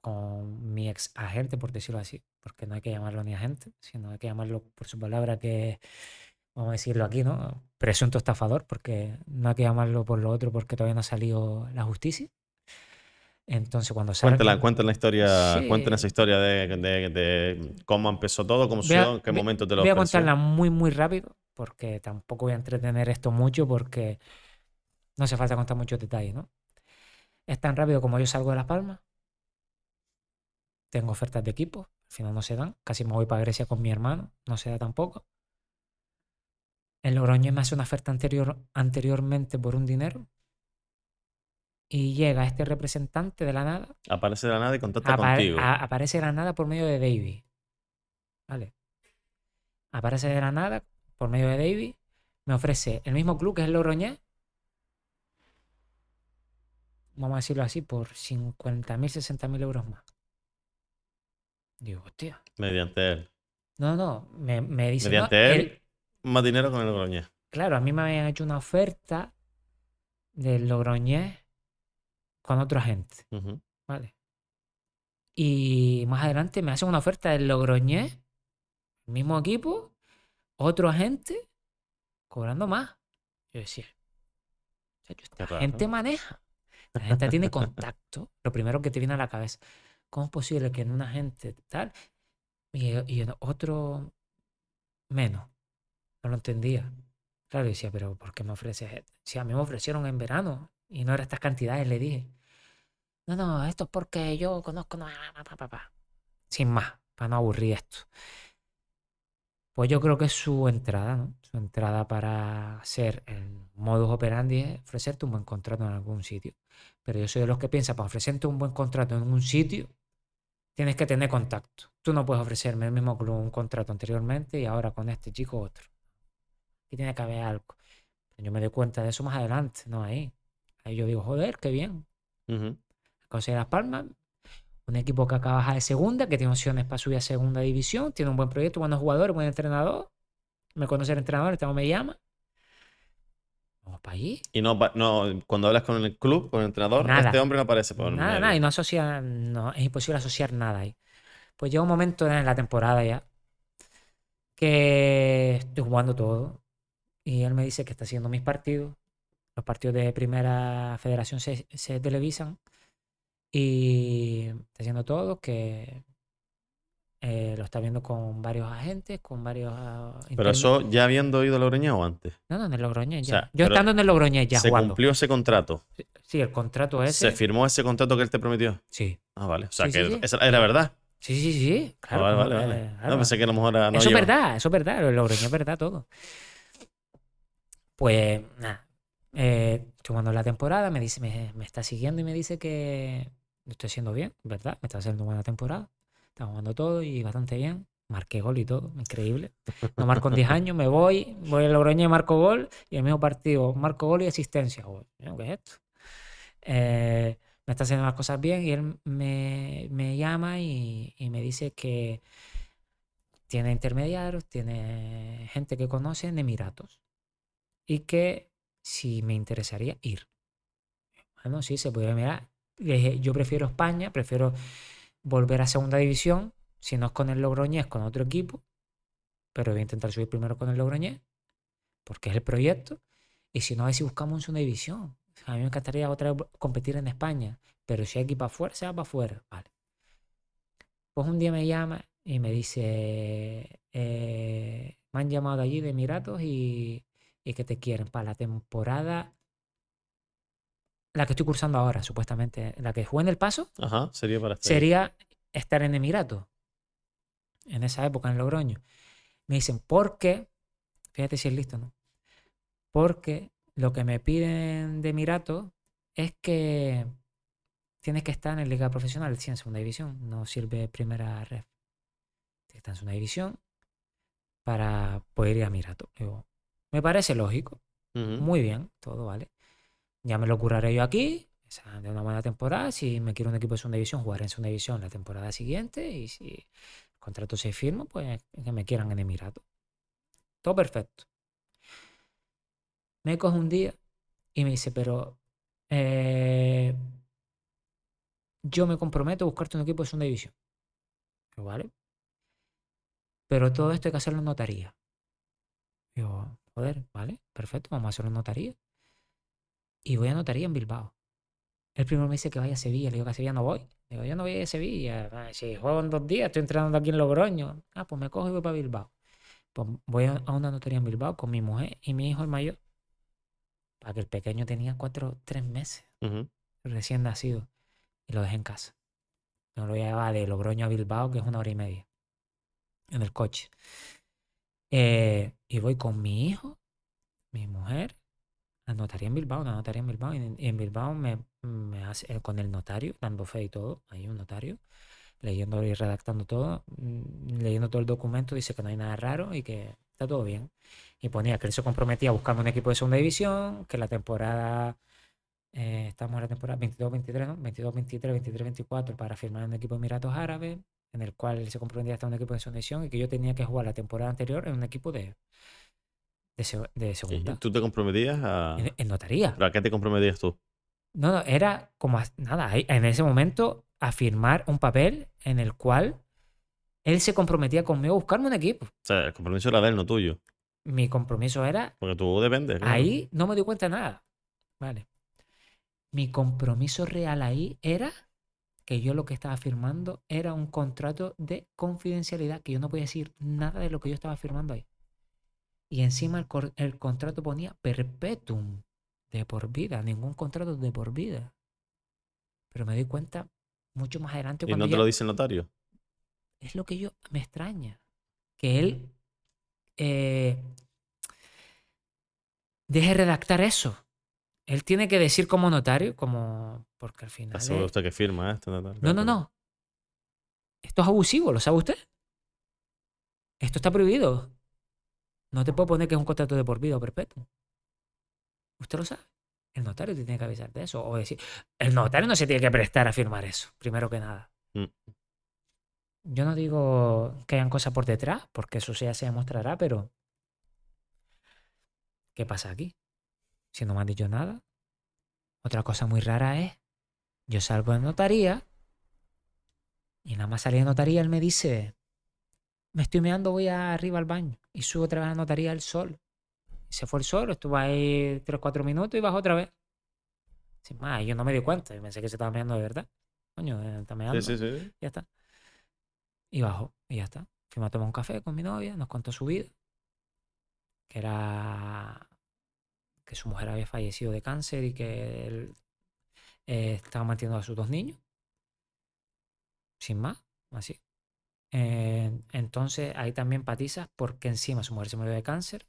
con mi ex agente, por decirlo así, porque no hay que llamarlo ni agente, sino hay que llamarlo por su palabra que, vamos a decirlo aquí, ¿no? Presunto estafador, porque no hay que llamarlo por lo otro porque todavía no ha salido la justicia. Entonces, cuando salga... Cuéntala, cuéntala la historia, Sí. cuéntala esa historia de, de- de cómo empezó todo, cómo sucedió, en qué momento te lo Voy a ofreció. contarla muy, muy rápido, porque tampoco voy a entretener esto mucho, porque no hace falta contar muchos detalles, ¿no? Es tan rápido como yo salgo de Las Palmas. Tengo ofertas de equipo, al final no se dan. Casi me voy para Grecia con mi hermano, no se da tampoco. El Logroñés me hace una oferta anterior, anteriormente por un dinero. Y llega este representante de la nada Aparece de la nada y contacta contigo. aparece de la nada por medio de Davy. ¿Vale? Aparece de la nada por medio de Davy. Me ofrece el mismo club que es el Logroñés. Vamos a decirlo así, por 50.000, 60.000 euros más. Digo, hostia. Mediante él. No, no, me, me dice. no, Mediante él. el- Más dinero con el Logroñés. claro, a mí me habían hecho una oferta del Logroñés con otro agente. Ujú. Vale. Y más adelante me hacen una oferta del Logroñés, el mismo equipo, otro agente, cobrando más. Yo decía, "Chacho, esta Qué raro. gente maneja. <laughs> La gente tiene contacto. Lo primero que te viene a la cabeza, ¿cómo es posible que en un agente tal y, y en otro menos? No lo entendía. Claro, decía, pero ¿por qué me ofreces? Si a mí me ofrecieron en verano y no eran estas cantidades, le dije. No, no, esto es porque yo conozco. No, pa". Sin más, para no aburrir esto. Pues yo creo que es su entrada, ¿no? Su entrada para ser el modus operandi es ofrecerte un buen contrato en algún sitio. Pero yo soy de los que piensa, para ofrecerte un buen contrato en un sitio, tienes que tener contacto. Tú no puedes ofrecerme el mismo club un contrato anteriormente y ahora con este chico otro. Aquí tiene que haber algo. Yo me doy cuenta de eso más adelante, no ahí. Ahí yo digo, joder, qué bien. Ujú. Conseguir Las Palmas, un equipo que acaba de bajar de segunda, que tiene opciones para subir a segunda división, tiene un buen proyecto, buenos jugadores, buen entrenador. Me conoce el entrenador, este hombre me llama. Vamos para allí. Y no, no, cuando hablas con el club, con el entrenador, Nada. este hombre no aparece por Nada, medio. nada, y no asocia, no, es imposible asociar nada ahí. Pues llega un momento en la temporada ya que estoy jugando todo y él me dice que está haciendo mis partidos. Los partidos de primera federación se, se televisan y está haciendo todo, que eh, lo está viendo con varios agentes, con varios... ah, Pero eso ya habiendo ido a Logroñés o antes. No, no, en el Logroñés O ya. sea, Yo estando en el Logroñés ya se jugando. cumplió ese contrato. Sí, el contrato ese. Se firmó ese contrato que él te prometió. Sí. Ah, vale. O sea, Sí, que sí, sí. esa era verdad. Sí, sí, sí. Ah, Claro, vale, vale, vale. No, pensé que a lo mejor era- no eso es verdad, eso es verdad. El Logroñés es verdad todo. Pues nada. Eh, jugando la temporada, me dice, me, me está siguiendo y me dice que lo estoy haciendo bien, ¿verdad? Me está haciendo buena temporada. Está jugando todo y bastante bien. Marqué gol y todo, increíble. No marco en 10 <laughs> años, me voy, voy al Logroñés, marco gol y el mismo partido, marco gol y asistencia. ¿Qué es esto? Eh, me está haciendo las cosas bien y él me, me llama y, y me dice que tiene intermediarios, tiene gente que conoce en Emiratos y que si me interesaría ir. Bueno, sí, se puede mirar. Dije, yo prefiero España, prefiero volver a segunda división, si no es con el Logroñés, con otro equipo, pero voy a intentar subir primero con el Logroñés, porque es el proyecto, y si no, a ver si buscamos segunda división. A mí me encantaría otra vez competir en España, pero si hay que ir para afuera, se va para afuera. Vale. Pues un día me llama y me dice, eh, me han llamado allí de Emiratos y, y que te quieren para la temporada, la que estoy cursando ahora, supuestamente, la que jugué en el paso, Ajá, sería para este. sería estar en Emiratos, en esa época en Logroño. Me dicen, ¿por qué? Fíjate si es listo, ¿no? Porque lo que me piden de Emiratos es que tienes que estar en liga profesional, sí, en segunda división, no sirve primera red. Tienes que estar en segunda división, para poder ir a Mirato. Digo, me parece lógico. Muy bien, todo vale. Ya me lo curaré yo aquí, o sea, de una buena temporada. Si me quiero un equipo de segunda división, jugaré en segunda división la temporada siguiente. Y si el contrato se firma, pues que me quieran en Emirato. Todo perfecto. Me coge un día y me dice, pero eh, yo me comprometo a buscarte un equipo de segunda división. ¿Vale? Pero todo esto hay que hacerlo en notaría. Digo, joder, vale, perfecto, vamos a hacerlo en notaría. Y voy a notaría en Bilbao. El primero me dice que vaya a Sevilla. Le digo que a Sevilla no voy. Digo, yo no voy a Sevilla. Si juego en dos días, estoy entrenando aquí en Logroño. Ah, pues me cojo y voy para Bilbao. Pues voy a una notaría en Bilbao con mi mujer y mi hijo el mayor. Para que el pequeño tenía cuatro, tres meses, recién nacido. Y lo dejé en casa. Me lo llevaba de Logroño a Bilbao, que es una hora y media. En el coche. Eh, y voy con mi hijo, mi mujer, la notaría en Bilbao, la notaría en Bilbao. Y en, en Bilbao me, hace, eh, con el notario, dando fe y todo, hay un notario, leyendo y redactando todo, mm, leyendo todo el documento, dice que no hay nada raro y que está todo bien. Y ponía que él se comprometía a buscarme un equipo de segunda división, que la temporada, eh, estamos en la temporada 22-23, ¿no? 22-23, 23-24 para firmar un equipo de Emiratos Árabes, en el cual él se comprometía a estar en un equipo de segunda división y que yo tenía que jugar la temporada anterior en un equipo de, de, seg- de ¿Y segunda. tú te comprometías a... En, en notaría. ¿Pero a qué te comprometías tú? No, no, era como, nada, en ese momento a firmar un papel en el cual él se comprometía conmigo a buscarme un equipo. O sea, el compromiso era de él, no tuyo. Mi compromiso era, Porque tú dependes. claro. ahí no me di cuenta de nada. Vale. Mi compromiso real ahí era que yo lo que estaba firmando era un contrato de confidencialidad, que yo no podía decir nada de lo que yo estaba firmando ahí. Y encima el, el contrato ponía perpetuum, de por vida, ningún contrato de por vida. Pero me di cuenta mucho más adelante ¿Y cuando no te ya- lo dice el notario? es lo que yo me extraña. Que él eh, deje redactar eso. Él tiene que decir como notario, como. Porque al final. ¿Está seguro usted que firma esto? No, tal? No, no, no. Esto es abusivo, ¿lo sabe usted? Esto está prohibido. No te puedo poner que es un contrato de por vida o perpetuo. Usted lo sabe. El notario te tiene que avisar de eso. O decir, el notario no se tiene que prestar a firmar eso, primero que nada. Mm. Yo no digo que hayan cosas por detrás, porque eso ya se demostrará, pero ¿qué pasa aquí? Si no me han dicho nada. Otra cosa muy rara es, yo salgo de notaría y nada más salí de notaría, él me dice, me estoy meando, voy arriba al baño. Y subo otra vez a notaría él solo. Y se fue el solo, estuvo ahí 3-4 minutos y bajó otra vez. Sin más, y yo no me di cuenta, yo pensé que se estaba meando de verdad. Coño, eh, está meando. Sí, sí, sí. Ya está. Y bajó, y ya está. Fuimos a tomar un café con mi novia, nos contó su vida. Que era que su mujer había fallecido de cáncer y que él eh, estaba manteniendo a sus dos niños. Sin más, así. Eh, entonces ahí también empatizas porque encima su mujer se murió de cáncer.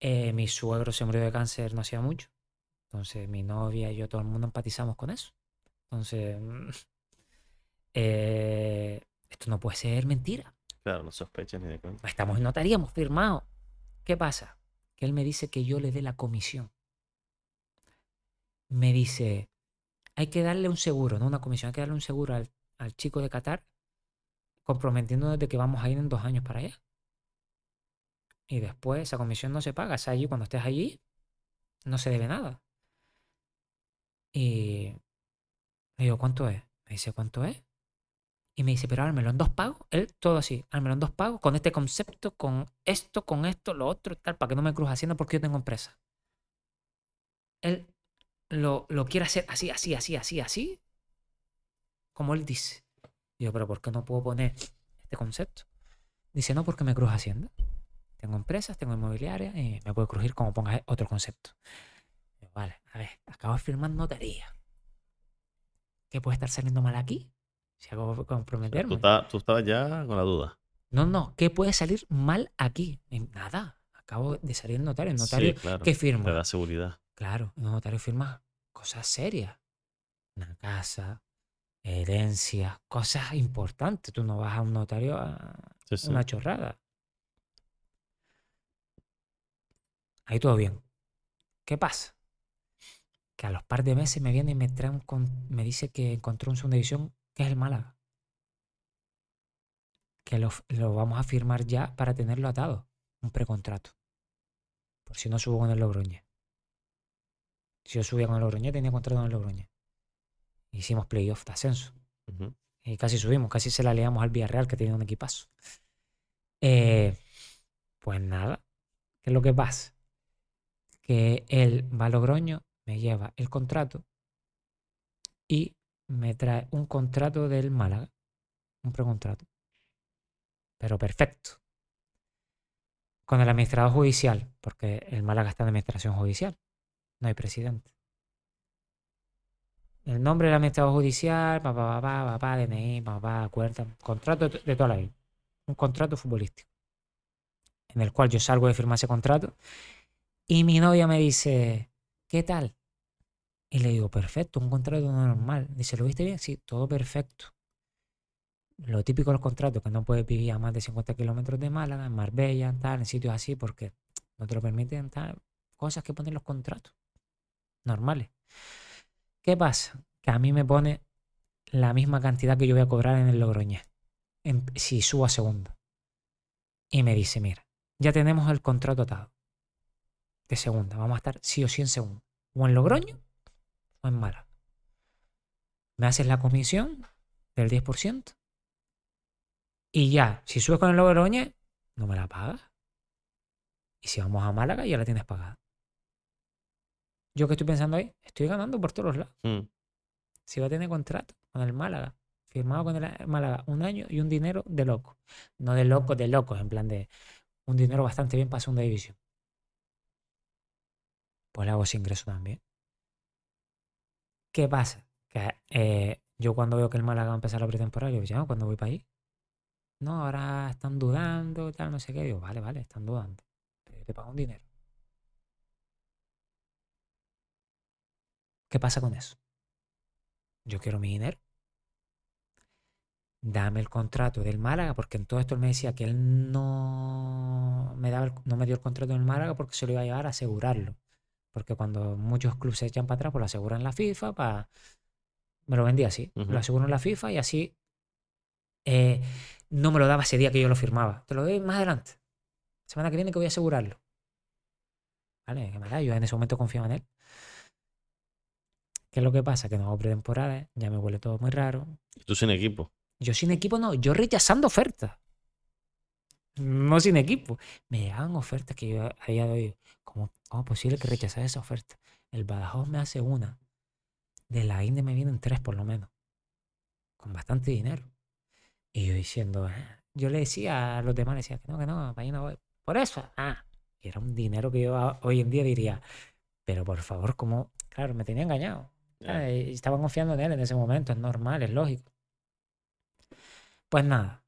eh, mi suegro se murió de cáncer no hacía mucho. Entonces mi novia y yo, todo el mundo empatizamos con eso. Entonces, <laughs> esto no puede ser mentira. Claro, no sospechas ni de cuenta. Estamos en notaría, hemos firmado. ¿Qué pasa? Él me dice que yo le dé la comisión. Me dice, hay que darle un seguro, no una comisión, hay que darle un seguro al, al chico de Qatar, comprometiéndonos de que vamos a ir en dos años para allá. Y después esa comisión no se paga. Es allí, cuando estés allí, no se debe nada. Y le digo, ¿cuánto es? Me dice, ¿cuánto es? Y me dice, pero ármelo en dos pagos. Él todo así, ármelo en dos pagos, con este concepto, con esto, con esto, lo otro, y tal, para que no me cruce haciendo porque yo tengo empresa. Él lo, lo quiere hacer así, así, así, así, así, como él dice. Digo, pero ¿por qué no puedo poner este concepto? Dice, no, porque me cruza Hacienda. Tengo empresas, tengo inmobiliaria y me puede crujir como pongas otro concepto. Vale, a ver, acabo de firmar notaría. ¿Qué puede estar saliendo mal aquí? sea, comprometerme. Tú, estabas ya con la duda. No, no, ¿qué puede salir mal aquí? Eh, nada. Acabo de salir el notario. El notario que firma. Te da seguridad. Claro, el notario firma cosas serias. Una casa, herencias, cosas importantes. Tú no vas a un notario a una chorrada. Ahí todo bien. ¿Qué pasa? Que a los par de meses me viene y me trae un me dice que encontró en su edición que es el Málaga. Que lo, vamos a firmar ya para tenerlo atado. Un precontrato. Por si no subo con el Logroñés. Si yo subía con el Logroñés, tenía contrato con el Logroñés. Hicimos playoff de ascenso. Y casi subimos, casi se la liamos al Villarreal, que tenía un equipazo. Eh, pues nada, ¿qué es lo que pasa? Que él va a Logroño, me lleva el contrato y me trae un contrato del Málaga, un precontrato. Pero perfecto. Con el administrador judicial, porque el Málaga está en administración judicial, no hay presidente. El nombre del administrador judicial, papá, papá, papá, DNI, papá, acuerdo, contrato de toda la vida. Un contrato futbolístico. En el cual yo salgo de firmar ese contrato y mi novia me dice, ¿qué tal? Y le digo, perfecto, un contrato normal. Dice, ¿lo viste bien? Sí, todo perfecto. Lo típico de los contratos, que no puedes vivir a más de 50 kilómetros de Málaga, en Marbella, tal, en sitios así, porque no te lo permiten, tal. Cosas que ponen los contratos. Normales. ¿Qué pasa? Que a mí me pone la misma cantidad que yo voy a cobrar en el Logroñés. si subo a segunda. Y me dice, mira, ya tenemos el contrato atado. De segunda. Vamos a estar sí o sí en segunda. O en Logroño o en Málaga. Me haces la comisión del 10%. Y ya, si subes con el Logroñés, no me la pagas. Y si vamos a Málaga, ya la tienes pagada. Yo que estoy pensando ahí, estoy ganando por todos los lados. Mm. Si va a tener contrato con el Málaga, firmado con el Málaga un año y un dinero de loco. No de loco, de locos, en plan de un dinero bastante bien para segunda división. Pues le hago ese ingreso también. ¿Qué pasa? Que eh, yo cuando veo que el Málaga va a empezar la pretemporada, yo digo, "Ya, ¿cuándo voy para ahí? No, ahora están dudando, tal, no sé qué. Digo, vale, vale, están dudando. Pero yo te pago un dinero. ¿Qué pasa con eso? Yo quiero mi dinero. Dame el contrato del Málaga, porque en todo esto él me decía que él no me, daba el- no me dio el contrato del Málaga porque se lo iba a llevar a asegurarlo. Porque cuando muchos clubes se echan para atrás, pues lo aseguran en la FIFA. para Me lo vendía así. Lo aseguro en la FIFA y así eh, no me lo daba ese día que yo lo firmaba. Te lo doy más adelante. Semana que viene que voy a asegurarlo. Vale, que me da, yo en ese momento confiaba en él. ¿Qué es lo que pasa? Que no hago pretemporada, ya me huele todo muy raro. Y Tú sin equipo. Yo sin equipo no, yo rechazando ofertas. No sin equipo. Me llegaban ofertas que yo a día de hoy, ¿cómo, cómo es posible que rechazas esa oferta? El Badajoz me hace una. De la Inde me vienen tres por lo menos. Con bastante dinero. Y yo diciendo, "Ah", yo le decía a los demás, le decía que no, que no, para ahí no voy. Por eso, ah. Y era un dinero que yo hoy en día diría, pero por favor, ¿cómo? Claro, me tenía engañado. Ah, Estaba confiando en él en ese momento, es normal, es lógico. Pues nada.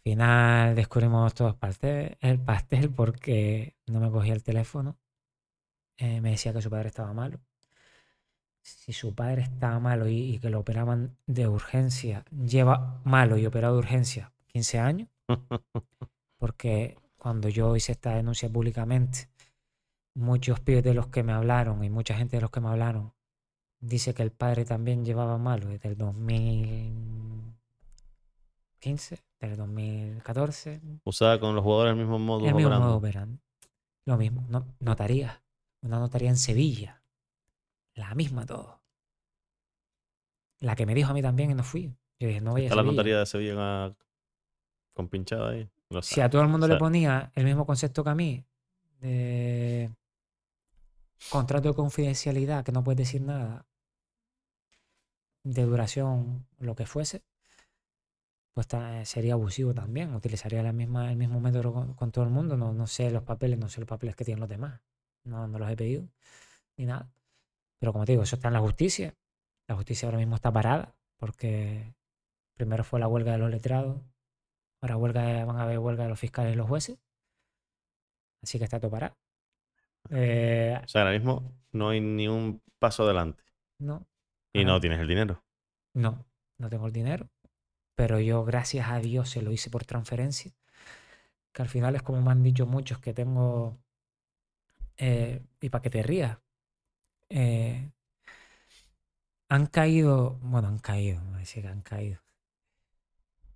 Al final descubrimos todo el pastel, el pastel porque no me cogía el teléfono. Eh, me decía que su padre estaba malo. Si su padre estaba malo y, y que lo operaban de urgencia, lleva malo y operado de urgencia 15 años, <laughs> porque cuando yo hice esta denuncia públicamente, muchos pibes de los que me hablaron y mucha gente de los que me hablaron dice que el padre también llevaba malo desde el 2015, del 2014, Usaba con los jugadores el mismo modo el mismo operandi. modo operandi. Lo mismo, no, notaría, una notaría en Sevilla, la misma todo. La que me dijo a mí también y no fui. Yo dije, no voy a Está la Sevilla. notaría de Sevilla con- pinchada ahí. No Si sabe. a todo el mundo le ponía el mismo concepto que a mí, de contrato de confidencialidad, que no puedes decir nada, de duración, lo que fuese, pues ta- sería abusivo también. Utilizaría la misma, el mismo método con, con todo el mundo. No, no sé los papeles, no sé los papeles que tienen los demás. No, no los he pedido, ni nada. Pero como te digo, eso está en la justicia. La justicia ahora mismo está parada, porque primero fue la huelga de los letrados, ahora huelga de- van a haber huelga de los fiscales y los jueces. Así que está todo parado. Eh, O sea, ahora mismo no hay ni un paso adelante. no, Y no tienes el dinero. no, no tengo el dinero. Pero yo, gracias a Dios, se lo hice por transferencia. Que al final es como me han dicho muchos que tengo eh, y para que te rías, eh, han caído, bueno, han caído, no voy a decir que han caído.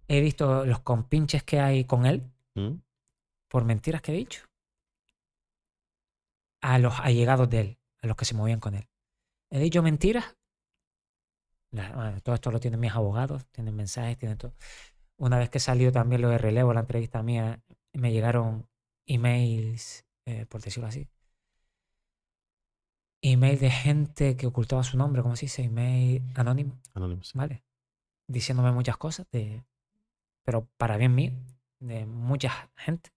He visto los compinches que hay con él ¿Mm? por mentiras que he dicho. A los allegados de él, a los que se movían con él. He dicho mentiras. La- bueno, todo esto lo tienen mis abogados, tienen mensajes, tienen todo. Una vez que salió también lo de relevo, la entrevista mía, me llegaron emails, eh, por decirlo así. Email de gente que ocultaba su nombre, ¿cómo se dice? Email anónimo. Anonymous. ¿vale? Diciéndome muchas cosas, de, pero para bien mío, de mucha gente.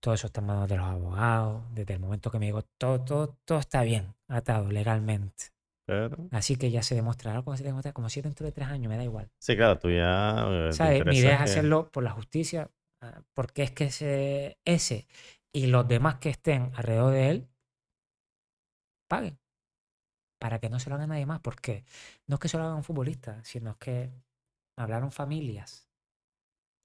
Todo eso está en manos de los abogados, desde el momento que me digo, todo, todo, todo está bien, atado legalmente. Así que ya se demostrará como se demuestra, como si dentro de tres años, me da igual. Sí, claro, tú ya... eh, ¿Sabes? Mi idea es hacerlo por la justicia, ah, porque es que ese, ese y los demás que estén alrededor de él paguen. Para que no se lo haga nadie más. Porque no es que se lo hagan un futbolista, sino es que hablaron familias.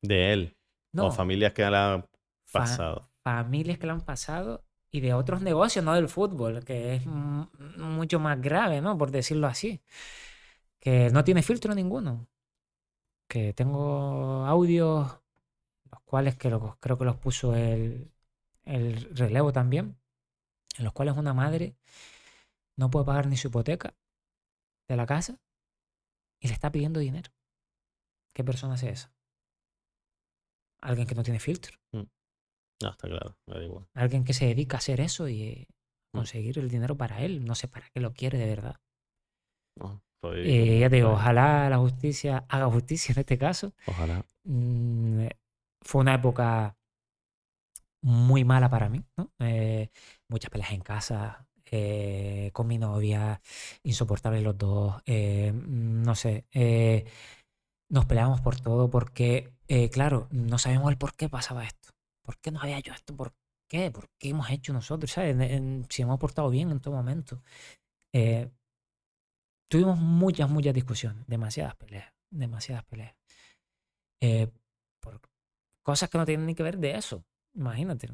De él. No, O familias que le han fa- pasado. familias que lo han pasado y de otros negocios, no del fútbol, que es mu- mucho más grave, ¿no? Por decirlo así. Que no tiene filtro ninguno. Que tengo audios, los cuales que creo que los puso el, el relevo también, en los cuales una madre no puede pagar ni su hipoteca de la casa y le está pidiendo dinero. ¿Qué persona es esa? Alguien que no tiene filtro. No, está claro, me da igual. Alguien que se dedica a hacer eso y eh, Mm. conseguir el dinero para él. No sé para qué lo quiere de verdad. No, estoy Y ya te digo, ojalá la justicia haga justicia en este caso. Ojalá. Mm, fue una época muy mala para mí, ¿no? Eh, muchas peleas en casa, eh, con mi novia, insoportables los dos, eh, mm, no sé, eh, nos peleábamos por todo porque, eh, claro, no sabíamos el por qué pasaba esto, por qué nos había hecho esto, por qué, por qué hemos hecho nosotros, ¿sabes? En- en- si hemos portado bien en todo momento. Eh, tuvimos muchas, muchas discusiones, demasiadas peleas, demasiadas peleas. Eh, por cosas que no tienen ni que ver de eso. Imagínate.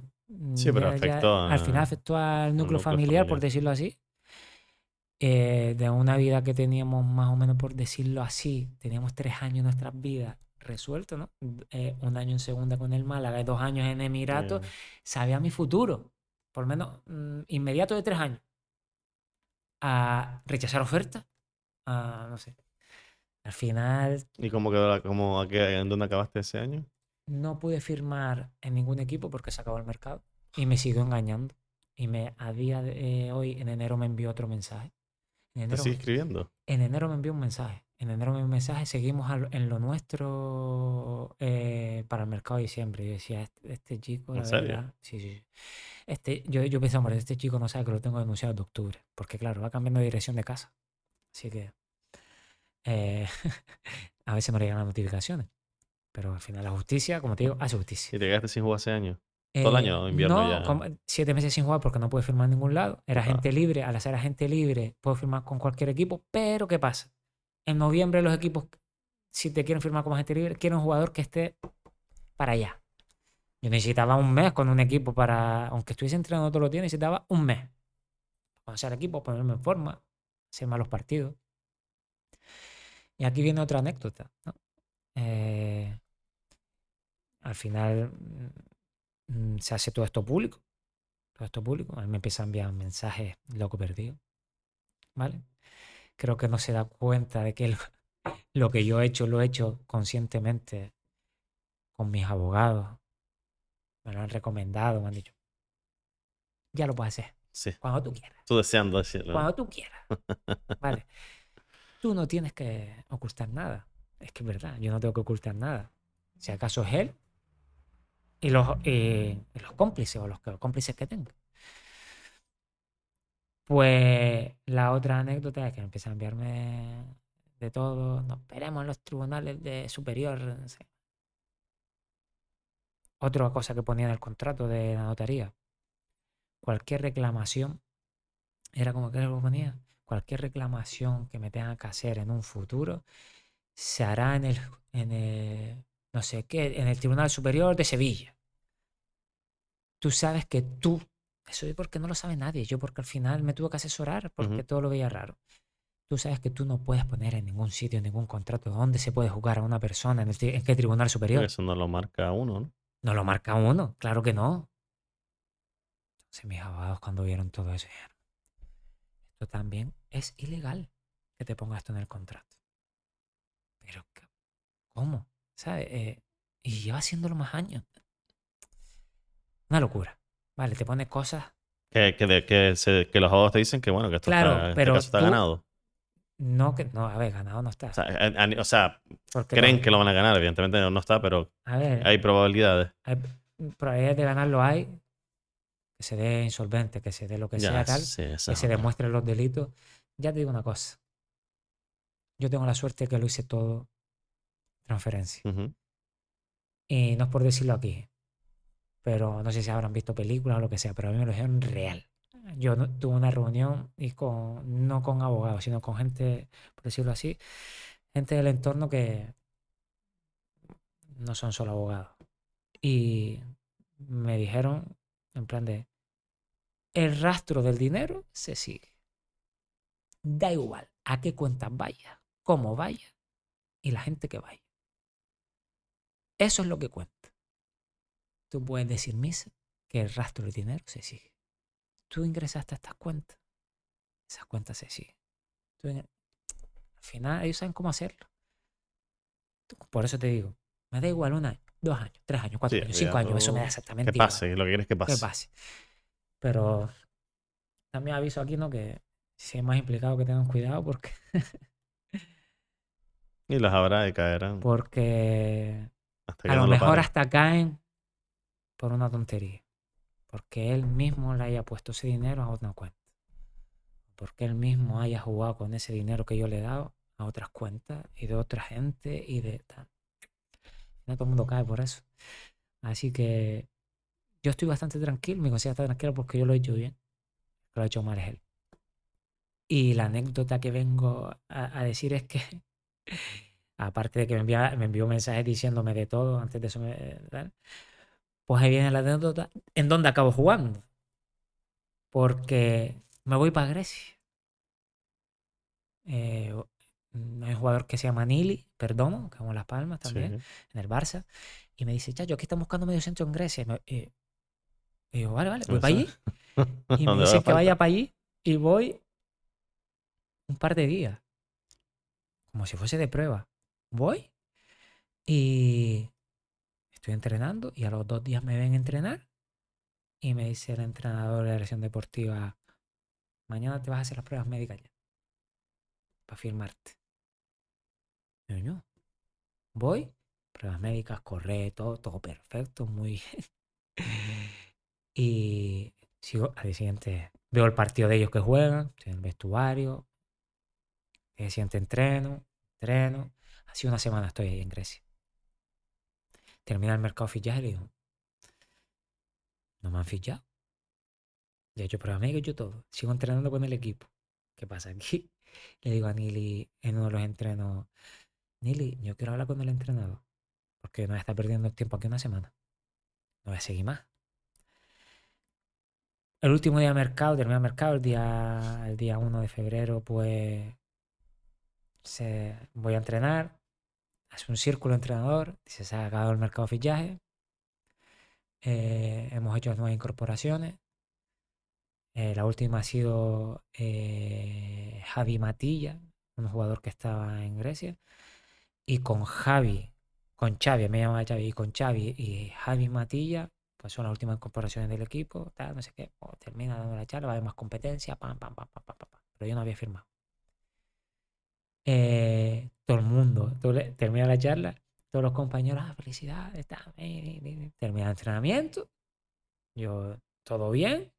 Sí, pero Ya- ya afectó al final afectó al núcleo núcleo familiar, por decirlo así. Eh, de una vida que teníamos más o menos, por decirlo así, teníamos tres años en nuestras vidas resueltos, ¿no? Eh, un año en segunda con el Málaga y dos años en Emiratos. Sabía mi futuro, por lo menos mm, inmediato de tres años. A rechazar ofertas, a no sé. Al final ¿Y cómo quedó la, cómo, a qué- en dónde acabaste ese año? no pude firmar en ningún equipo porque se acabó el mercado y me siguió engañando. Y me, a día de eh, hoy, en enero, me envió otro mensaje. En ¿Te sigue escribiendo? en enero me envió un mensaje. En enero me envió un mensaje. Seguimos a lo- en lo nuestro eh, para el mercado de diciembre. Yo decía, este, este chico, ¿En la serio? verdad. Sí, sí. sí. Este, yo, yo pensaba, "Hombre, este chico no sabe que lo tengo denunciado de octubre. Porque, claro, va cambiando de dirección de casa. Así que eh, <laughs> a veces le llegan las notificaciones. Pero al final la justicia, como te digo, hace justicia. ¿Y te quedaste sin jugar ese año? Todo el año, Eh, invierno no, ya. como- siete meses sin jugar porque no pude firmar en ningún lado. Era Ah. gente libre. Al ser agente libre, puedo firmar con cualquier equipo. Pero, ¿qué pasa? En noviembre los equipos, si te quieren firmar como agente libre, quieren un jugador que esté para allá. Yo necesitaba un mes con un equipo para, aunque estuviese entrenando todos los días, necesitaba un mes. Conocer al equipo, ponerme en forma, hacer malos partidos. Y aquí viene otra anécdota. Eh, al final mm, se hace todo esto público. Todo esto público. A mí me empiezan a enviar mensajes loco perdido. ¿Vale? Creo que no se da cuenta de que lo, <laughs> lo que yo he hecho, lo he hecho conscientemente con mis abogados. Me lo han recomendado, me han dicho. Ya lo puedes hacer. Sí. Cuando tú quieras. Tú deseando decirlo. Cuando tú quieras. <laughs> Vale. Tú no tienes que ocultar nada. Es que es verdad, yo no tengo que ocultar nada. Si acaso es él y los, y- y los cómplices o los cómplices que tenga. Pues la otra anécdota es que empieza a enviarme de todo. Nos esperemos en los tribunales de superior. no sé. Otra cosa que ponía en el contrato de la notaría. Cualquier reclamación era como que lo ponía. Cualquier reclamación que me tenga que hacer en un futuro se hará en el, en el, no sé qué, en el Tribunal Superior de Sevilla. Tú sabes que tú Eso es porque no lo sabe nadie. Yo porque al final me tuve que asesorar porque todo lo veía raro. Tú sabes que tú no puedes poner en ningún sitio, en ningún contrato, dónde se puede jugar a una persona, en, en qué tribunal superior. Eso no lo marca uno, ¿no? No lo marca uno, claro que no. Entonces mis abogados cuando vieron todo eso dijeron, esto también es ilegal que te ponga esto en el contrato. Pero, ¿cómo? ¿Sabes? Eh, y lleva haciéndolo más años. Una locura. Vale, te pone cosas. Que, que, que, los abogados te dicen que bueno, que esto claro, está, este pero está ganado. No, que no, a ver, ganado no está. O sea, creen que lo van a ganar, evidentemente no está, pero hay probabilidades. Hay probabilidades de ganarlo hay, que se dé insolvente, que se dé lo que sea tal, que se demuestren los delitos. Ya te digo una cosa. Yo tengo la suerte que lo hice todo transferencia. Y no es por decirlo aquí, pero no sé si habrán visto películas o lo que sea, pero a mí me lo dijeron real. Yo tuve una reunión y con, no con abogados, sino con gente, por decirlo así, gente del entorno que no son solo abogados. Y me dijeron, en plan de, el rastro del dinero se sigue. Da igual a qué cuentas vaya, cómo vaya y la gente que vaya. Eso es lo que cuenta tú puedes decir misa que el rastro del dinero se sigue. Tú ingresaste a estas cuentas, esas cuentas se siguen. al final ellos saben cómo hacerlo. Por eso te digo, me da igual un año, dos años, tres años, cuatro años, cinco años, eso me da exactamente Que pase, lo que quieres que pase. Que pase. Pero también aviso aquí, ¿no? Que si hay más implicado que tengan cuidado porque... y los habrá y caerán. Porque a lo mejor hasta caen por una tontería. Porque él mismo le haya puesto ese dinero a otra cuenta. Porque él mismo haya jugado con ese dinero que yo le he dado a otras cuentas y de otra gente y de tal. No todo el mundo cae por eso. Así que yo estoy bastante tranquilo, mi conciencia está tranquila porque yo lo he hecho bien. Lo he hecho mal es él. Y la anécdota que vengo a, decir es que, <laughs> aparte de que me, envía, me envió un mensaje diciéndome de todo, antes de eso me, pues ahí viene la anécdota. ¿En dónde acabo jugando? Porque me voy para Grecia. Eh, hay un jugador que se llama Nili, perdón, que en Las Palmas también, en el Barça, y me dice, chacho, aquí estamos buscando medio centro en Grecia. Y, yo, vale, vale, voy para allí. <laughs> Y me dice que vaya para allí y voy un par de días, como si fuese de prueba. Voy y estoy entrenando y a los dos días me ven entrenar y me dice el entrenador de la dirección deportiva, mañana te vas a hacer las pruebas médicas ya, para firmarte. yo, no. Voy, pruebas médicas, corre, todo, todo perfecto, muy bien. <laughs> y sigo al día siguiente, veo el partido de ellos que juegan, estoy en el vestuario, al día siguiente entreno, entreno. Así una semana estoy ahí en Grecia termina el mercado fichaje y le digo, no me han fichado. Ya he hecho pruebas hecho todo. Sigo entrenando con el equipo. ¿Qué pasa aquí? <laughs> Le digo a Nili en uno de los entrenos, Nili, yo quiero hablar con el entrenador. Porque no voy a estar perdiendo el tiempo aquí una semana. No voy a seguir más. El último día de mercado, termina el mercado, el día, el día 1 de febrero, pues voy a entrenar hace un círculo entrenador, dice, se ha acabado el mercado de fichaje, eh, hemos hecho nuevas incorporaciones. Eh, la última ha sido eh, Javi Matilla, un jugador que estaba en Grecia. Y con Javi, con Xavi, me llama Xavi, y con Xavi y Javi Matilla, pues son las últimas incorporaciones del equipo, no sé qué. Oh, termina dando la charla, va a haber más competencia, pam, pam, pam, pam, pam, pam. Pero yo no había firmado. Eh, todo el mundo, termina la charla, todos los compañeros, ah, felicidades, termina el entrenamiento, yo, todo bien,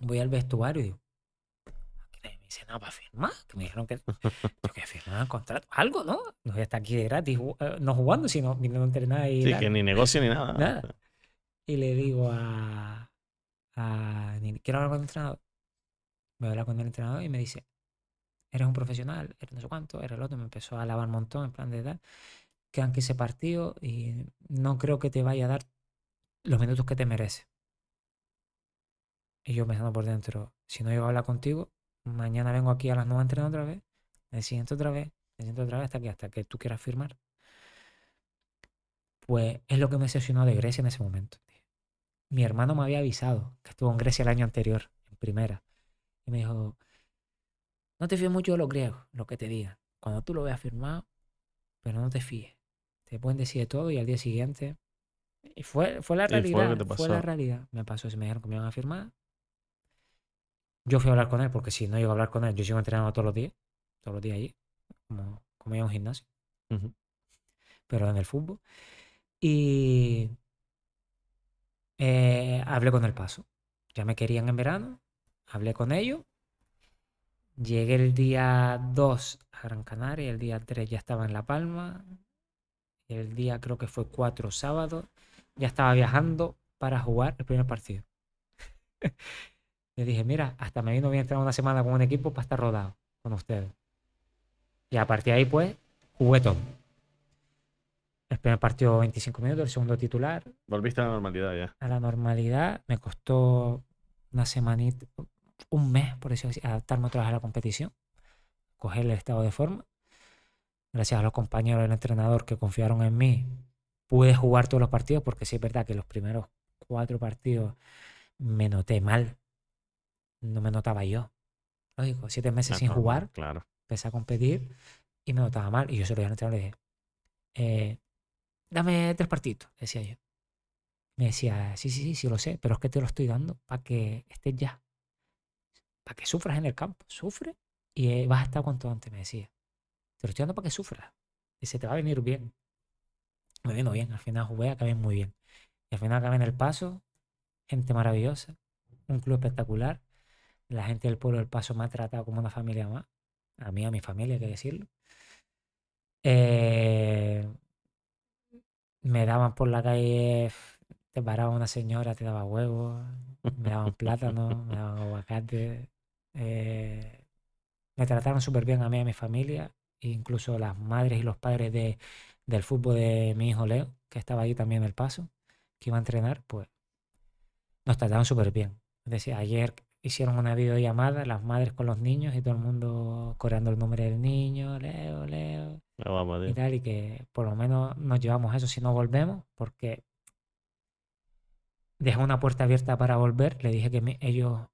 voy al vestuario y digo, me dice nada para firmar, que me dijeron que <laughs> yo que firmar el contrato, algo, ¿no? No voy a estar aquí de gratis, eh, no jugando, sino viniendo a entrenar y... Sí, que ni negocio ni nada. nada. Y le digo a, a... Quiero hablar con el entrenador. Voy a hablar con el entrenador y me dice, eres un profesional, eres no sé cuánto, eres el otro, me empezó a alabar un montón en plan de edad. Quedan ese partido y no creo que te vaya a dar los minutos que te merece. Y yo pensando por dentro, si no llego a hablar contigo, mañana vengo aquí a las 9 a entrenar otra vez, el siguiente otra vez, el siguiente otra vez hasta que, hasta que tú quieras firmar. Pues es lo que me decepcionó de Grecia en ese momento. Mi hermano me había avisado que estuvo en Grecia el año anterior, en primera. Y me dijo, no te fíes mucho de los griegos, lo que te digan. Cuando tú lo veas firmado, pero no te fíes. Te pueden decir de todo y al día siguiente... Y fue, fue la fue realidad. te Fue, la realidad. Me pasó, si me dijeron que me iban a firmar. Yo fui a hablar con él, porque si no llego a hablar con él, yo sigo entrenando todos los días. Todos los días allí. Como, como iba a un gimnasio Ujú. pero en el fútbol. Y eh, hablé con el paso. Ya me querían en verano, hablé con ellos. Llegué el día 2 a Gran Canaria, el día 3 ya estaba en La Palma, el día creo que fue 4 sábado, ya estaba viajando para jugar el primer partido. <laughs> Le dije, mira, hasta me vino bien entrar una semana con un equipo para estar rodado con ustedes. Y a partir de ahí, pues, jugué todo. El primer partido 25 minutos, el segundo titular, Volviste a la normalidad ya. a la normalidad. Me costó una semanita, un mes, por así, adaptarme otra vez a la competición, coger el estado de forma. Gracias a los compañeros del entrenador que confiaron en mí, pude jugar todos los partidos, porque sí es verdad que los primeros cuatro partidos me noté mal. No me notaba yo. Lógico, siete meses Es sin jugar, Claro. empecé a competir y me notaba mal. Y yo se lo dije al entrenador, le dije, eh, dame tres partidos, decía yo. Me decía, sí, sí, sí, sí lo sé, pero es que te lo estoy dando para que estés ya. Para que sufras en el campo. Sufre y eh, vas a estar cuanto antes, me decía. Te lo estoy dando para que sufras. Y se te va a venir bien. Me vino bien, al final jugué, acabé muy bien. Y al final acabé en el paso, gente maravillosa, un club espectacular. La gente del pueblo del paso me ha tratado como una familia más. A mí, a mi familia, hay que decirlo. Eh, me daban por la calle, te paraba una señora, te daba huevos, me daban plátano, me daban aguacate. Eh, me trataron súper bien a mí y a mi familia, incluso las madres y los padres de, del fútbol de mi hijo Leo, que estaba ahí también en el paso, que iba a entrenar, pues nos trataron súper bien. Es decir, ayer hicieron una videollamada, las madres con los niños y todo el mundo coreando el nombre del niño, Leo, Leo Ya vamos, y tal, y que por lo menos nos llevamos eso si no volvemos, porque dejé una puerta abierta para volver, le dije que ellos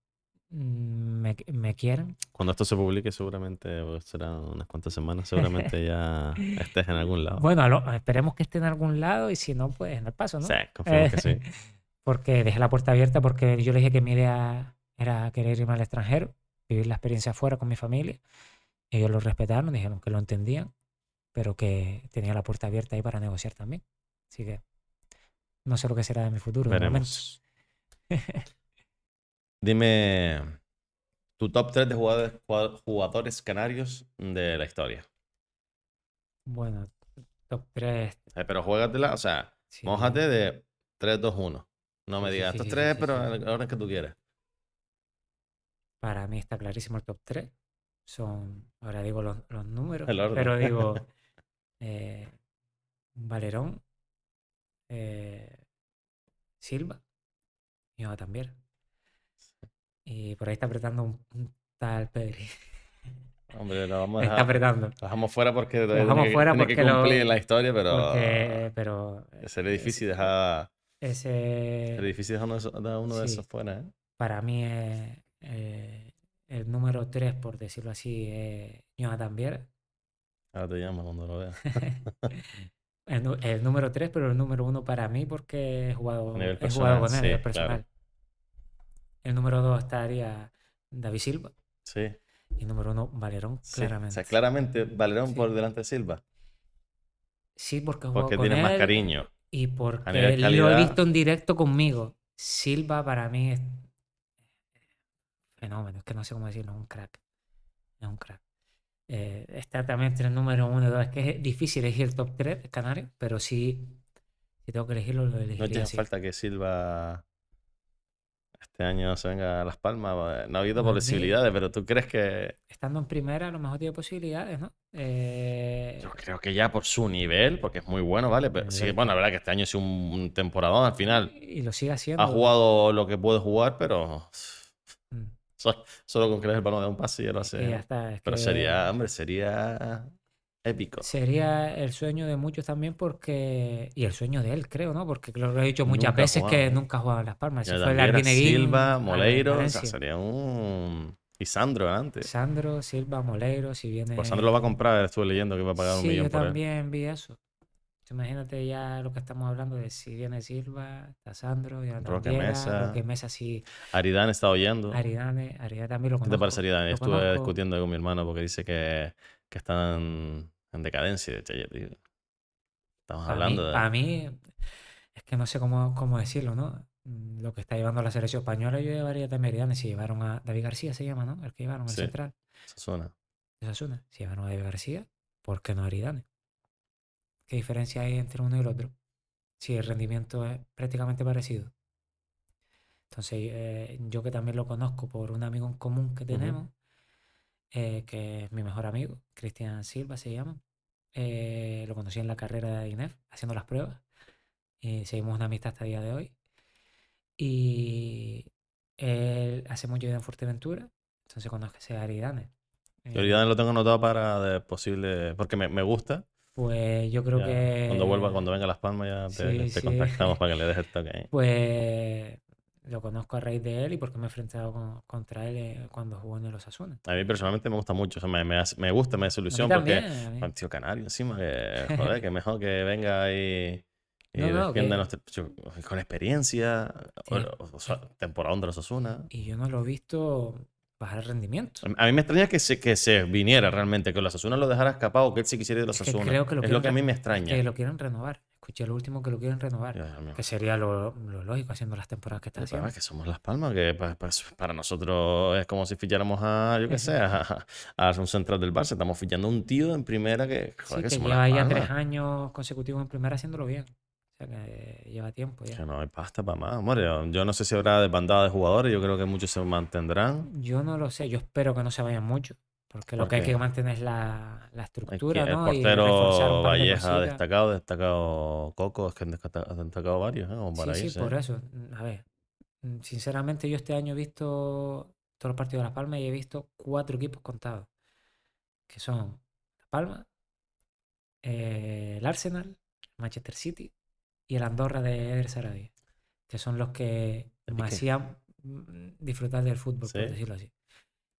me, me quieren. Cuando esto se publique, seguramente serán unas cuantas semanas. Seguramente ya <laughs> estés en algún lado. Bueno, lo- esperemos que esté en algún lado y si no, pues en el paso, ¿no? Sí, confiamos que sí. <laughs> Porque dejé la puerta abierta porque yo le dije que mi idea era querer irme al extranjero, vivir la experiencia afuera con mi familia. Ellos lo respetaron, dijeron que lo entendían, pero que tenía la puerta abierta ahí para negociar también. Así que no sé lo que será de mi futuro. Veremos. <laughs> Dime tu top 3 de jugadores, jugad- jugadores canarios de la historia. Bueno, top 3. Eh, Pero juégatela, o sea, mójate de 3, 2, 1. No me Sí, sí, digas sí, estos sí, tres, sí, pero sí. a la hora que tú quieras. Para mí está clarísimo el top 3. Son, ahora digo los, los números, pero digo <laughs> eh, Valerón, eh, Silva y Jonathan también. Y por ahí está apretando un, un tal Pedri. Hombre, lo vamos <laughs> a Está dejar. apretando. Lo dejamos fuera porque Lo dejamos que- fuera tiene que porque lo- cumplir la historia, pero Porque, pero sería es- difícil dejar, ese sería difícil dejar uno de uno de sí. esos fuera, ¿eh? para mí es eh, el número 3, por decirlo así, es Jonathan Viera. Ahora te llamo cuando lo veas. <laughs> El, el número 3, pero el número 1 para mí porque he jugado, he jugado personal, con él, sí, nivel claro. El número 2 estaría David Silva Sí, y el número 1 Valerón, sí. claramente. O sea, claramente Valerón Sí. por delante de Silva. Sí, porque jugado Porque con tiene más él cariño. y porque nivel lo he calidad- visto en directo conmigo. Silva para mí es fenómeno, es que no sé cómo decirlo, es un crack. Es un crack. Eh, está también entre el número 1 y 2. Es que es difícil elegir el top 3 de Canarias, pero sí, si tengo que elegirlo, lo No elegiría tiene así. falta que Silva este año se venga a Las Palmas. No ha habido posibilidades, pero tú crees que. Estando en primera, a lo mejor tiene posibilidades, ¿no? Eh, Yo creo que ya por su nivel, porque es muy bueno, ¿vale? Pero sí, bueno, la verdad que este año es un, temporadón al final. y lo sigue haciendo. Ha jugado lo que puede jugar, pero <laughs> So- Solo con que le des el balón de un pase y ya lo Y ya hace. está. es Pero que sería, hombre, sería épico. sería el sueño de muchos también porque... Y el sueño de él, creo, ¿no? Porque lo he dicho muchas Nunca veces que nunca ha jugado en Las Palmas. Si fue el Silva, Moleiro, o sea, Valencia. sería un... Y Sandro antes. Sandro, Silva, Moleiro, si viene... Pues Sandro lo va a comprar, estuve leyendo que iba a pagar un millón yo por él. también vi eso. Imagínate ya lo que estamos hablando de si viene Silva, está Sandro, Jonathan Roque Viera, Mesa. Roque Mesa, sí, Aridane está oyendo. Aridane, Aridane también lo ¿Qué conozco. te parece Aridane? Estuve conozco. discutiendo con mi hermano porque dice que, que están en decadencia. De tío. Estamos mí, hablando de... para mí, es que no sé cómo, cómo decirlo, ¿no? Mm, Lo que está llevando la selección española, yo llevaría también a Aridane. Si llevaron a David García, se llama, ¿no? El que llevaron, el Sí. central Osasuna. de Osasuna. Si llevaron a David García, ¿por qué no a Aridane? ¿Qué diferencia hay entre uno y el otro? Si el rendimiento es prácticamente parecido. Entonces, eh, yo que también lo conozco por un amigo en común que tenemos, eh, que es mi mejor amigo, Cristian Silva se llama. Eh, lo conocí en la carrera de INEF, haciendo las pruebas. Y seguimos una amistad hasta el día de hoy. Y él hace mucho vida en Fuerteventura, entonces conoce a Aridane. Yo Eh, Aridane lo tengo anotado para de posible... Porque me, me gusta. pues yo creo Ya, que... Cuando vuelva, cuando venga a Las Palmas ya te, Sí, te sí. contactamos para que le dejes el <laughs> toque ahí. Pues lo conozco a raíz de él y porque me he enfrentado con- contra él eh, cuando jugó en el Osasuna. A mí personalmente me gusta mucho. O sea, me, me, hace- me gusta, me hace A mí ilusión porque... Un tío canario encima, que <laughs> joder, que mejor que venga y, y No, con experiencia, o- Sí. o- o sea, temporada de los Osasuna. Y yo no lo he visto bajar el rendimiento. A mí me extraña que se, que se viniera realmente, que los Osasuna lo dejara escapado, que él sí quisiera ir de los Es que Osasuna. creo que lo es lo que a mí me extraña. Que lo quieren renovar. Escuché lo último que lo quieren renovar. Dios. Que sería lo, lo lógico haciendo las temporadas que está El haciendo. es que somos Las Palmas, que pa- pa- para nosotros es como si ficháramos a, yo qué sé, a, a un central del Barça. Estamos fichando a un tío en primera que, Sí, joder, que que somos lleva Las ya tres años consecutivos en primera haciéndolo bien. O sea que lleva tiempo ya. Que no hay pasta para más. Hombre, yo- no sé si habrá desbandada de jugadores, yo creo que muchos se mantendrán. Yo no lo sé, yo espero que no se vayan mucho. Porque lo ¿Por que hay que mantener es la, la estructura, el ¿no? Y un portero de Valleja cositas. destacado, destacado Coco, es que han destacado varios, ¿eh? Para Sí, sí, por eso. Mm, A ver, mm, sinceramente yo este año he visto todos los partidos de Las Palmas y he visto cuatro equipos contados. Que son Las Palmas, eh, el Arsenal, el Manchester City y el Andorra de Eder Sarabia. Que son los que ¿El me hacían mm, disfrutar del fútbol, por decirlo así.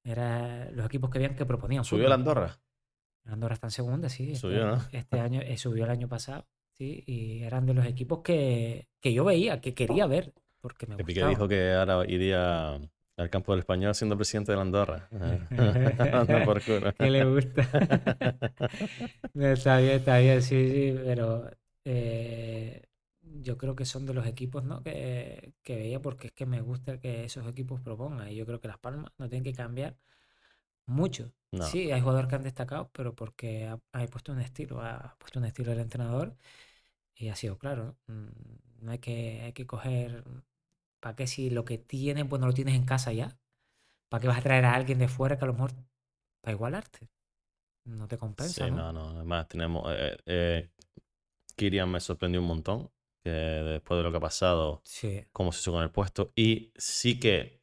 Eran los equipos que veían que proponían ¿Subió la. Andorra? Andorra está en segunda, sí. Este, Subió, ¿no? este año eh, subió el año pasado, sí, y eran de los equipos que, que yo veía, que quería ver, porque me Piqué dijo que ahora iría al campo del español siendo presidente de la Andorra. <laughs> Anda por culo. que le gusta. <laughs> No, está bien, está bien, sí, sí, pero eh, yo creo que son de los equipos ¿no? que, que veía porque es que me gusta que esos equipos propongan y yo creo que Las Palmas no tienen que cambiar mucho. No. Sí, hay jugadores que han destacado, pero porque ha, ha puesto un estilo, ha puesto un estilo el entrenador y ha sido claro. ¿no? Mm, hay que, hay que coger, ¿para qué si lo que tienes, pues no lo tienes en casa ya? ¿Para qué vas a traer a alguien de fuera que a lo mejor para igualarte? No te compensa, Sí, ¿no? no, no. Además, tenemos. Eh, eh, Kirian me sorprendió un montón. Que después de lo que ha pasado, Sí, cómo se hizo con el puesto. Y sí que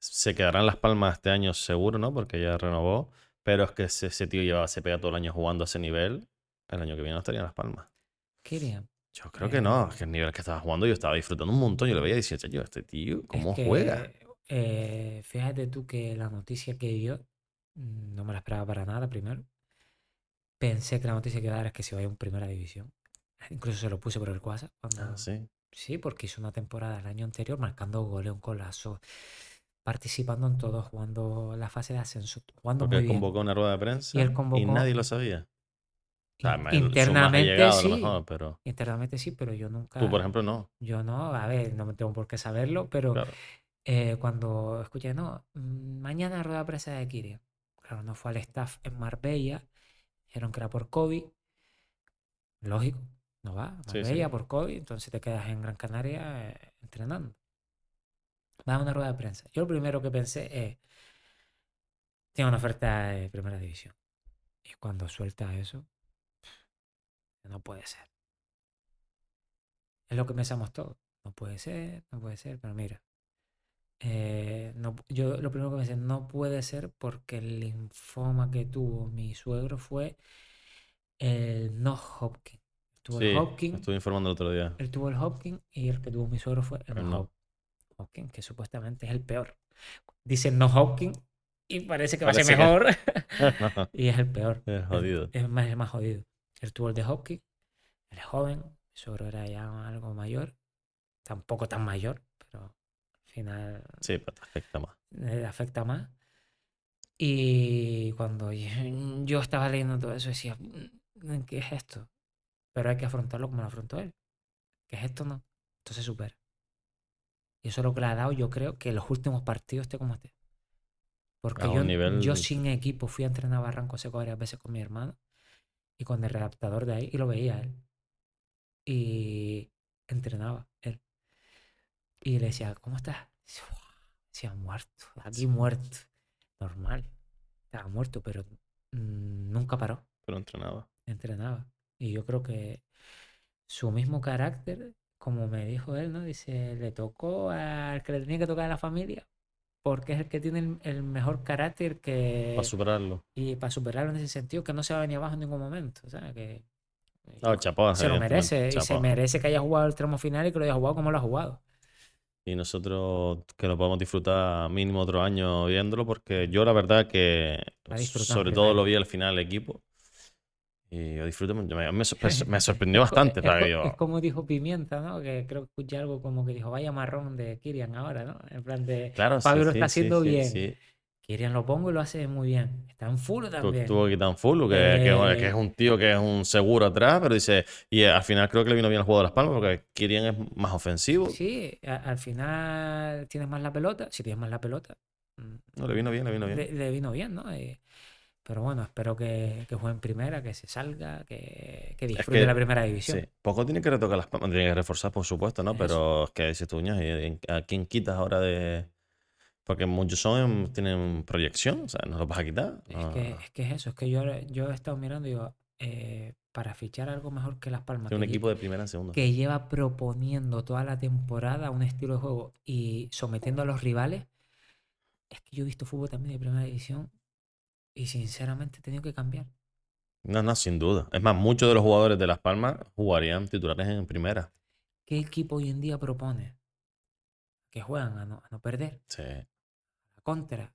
se quedarán las palmas este año seguro, ¿no? Porque ya renovó. Pero es que ese, ese tío lleva, se pega todo el año jugando a ese nivel. El año que viene no estaría en las palmas. Yo creo que no. Es que el nivel que estaba jugando yo estaba disfrutando un montón. Yo lo veía decía, yo, este tío, Es ¿cómo que, juega? eh, fíjate tú que la noticia que dio, mm, no me la esperaba para nada primero. Pensé que la noticia que iba a dar es que se vaya a un primera división. Incluso se lo puse por el WhatsApp. Cuando, Ah, sí. Sí, porque hizo una temporada el año anterior marcando goles, un colazo, participando en todo, jugando la fase de ascenso, jugando Porque muy él bien. convocó una rueda de prensa él y nadie lo sabía. Internamente sí, mejor, pero internamente sí, pero yo nunca, tú, por ejemplo, no. yo no, a ver, no me tengo por qué saberlo, pero Claro. eh, cuando escuché, no, mm, mañana rueda de prensa de Kirian. Claro, no fue al staff en Marbella, dijeron que era por COVID. Lógico, no va a Sí, sí. Marbella por COVID, entonces te quedas en Gran Canaria eh, entrenando. Va a una rueda de prensa. Yo lo primero que pensé es, tengo una oferta de primera división. Y cuando suelta eso, no puede ser. Es lo que pensamos todos. No puede ser, no puede ser, pero mira. eh, no, yo lo primero que pensé, no puede ser porque el linfoma que tuvo mi suegro fue el no Hopkins. Tuvo Sí, el Hopkins, estuve informando el otro día. él tuvo el Hopkins y el que tuvo mi suegro fue el El no Hopkins, que supuestamente es el peor. Dicen no Hopkins y parece que va a ser que- mejor. <laughs> <laughs> y es el peor. Es jodido. Es más, es más jodido. Él tuvo el de Hopkins, él es joven, mi suegro era ya algo mayor, tampoco tan mayor, pero al final Sí, pero te afecta más. le afecta más. Y cuando yo, yo estaba leyendo todo eso, decía, "Mm, ¿qué es esto? Pero hay que afrontarlo como lo afrontó él. ¿Qué es esto? No. Esto se supera. Y eso es lo que le ha dado, yo creo, que los últimos partidos esté como esté. Porque yo, nivel- yo sin equipo fui a entrenar a Barranco Seco varias veces con mi hermano y con el redactador de ahí y lo veía él. Y entrenaba él. Y le decía, ¿cómo estás? Decía, muerto, aquí muerto. Normal. Estaba muerto, pero nunca paró Pero entrenaba. entrenaba. Y yo creo que su mismo carácter, como me dijo él, ¿no? Dice, le tocó al que le tenía que tocar a la familia, porque es el que tiene el, el mejor carácter que... Para superarlo. y para superarlo en ese sentido, que no se va a venir abajo en ningún momento, ¿sabes? Que No, chapó. se lo merece, y se merece que haya jugado el tramo final y que lo haya jugado como lo ha jugado. Y nosotros que lo podemos disfrutar mínimo otro año viéndolo, porque yo la verdad que sobre todo lo vi al final el equipo. Y yo disfruté mucho. Me, me sorpre- <laughs> me sorprendió Es bastante. Es, co- Yo, es como dijo Pimienta, ¿no? Que creo que escuché algo como que dijo, vaya marrón de Kirian ahora, ¿no? En plan de, claro, sí, Fabio lo sí, está sí, haciendo sí, bien. sí. Kirian lo pongo y lo hace muy bien. Está en full también. Tuvo que un full, que, que, bueno, que Eh, es un tío que es un seguro atrás, pero dice. Y al final creo que le vino bien el juego de las palmas, porque Kirian es más ofensivo. Sí, a- al final tienes más la pelota. Si tienes más la pelota, mm, No, le vino bien, le vino bien. le, le vino bien, ¿no? Eh, pero bueno, espero que, que juegue en primera, que se salga, que, que disfrute que- la primera división. Sí, poco tiene que retocar las palmas, tiene que reforzar, por supuesto, ¿no? Eso. Pero es que dices tú, "Ño, ¿y ¿a quién quitas ahora de...? Porque muchos son, tienen proyección, o sea, no los vas a quitar. Es, no. que, es que es eso, es que yo, yo he estado mirando y digo, eh, para fichar algo mejor que Las Palmas, Tiene un equipo de primera en segunda. que lleva proponiendo toda la temporada un estilo de juego y sometiendo a los rivales, es que yo he visto fútbol también de primera división y sinceramente he tenido que cambiar. No, no, sin duda. Es más, muchos de los jugadores de Las Palmas jugarían titulares en primera. ¿Qué equipo hoy en día propone? Que juegan a no, a no perder, Sí, a contra.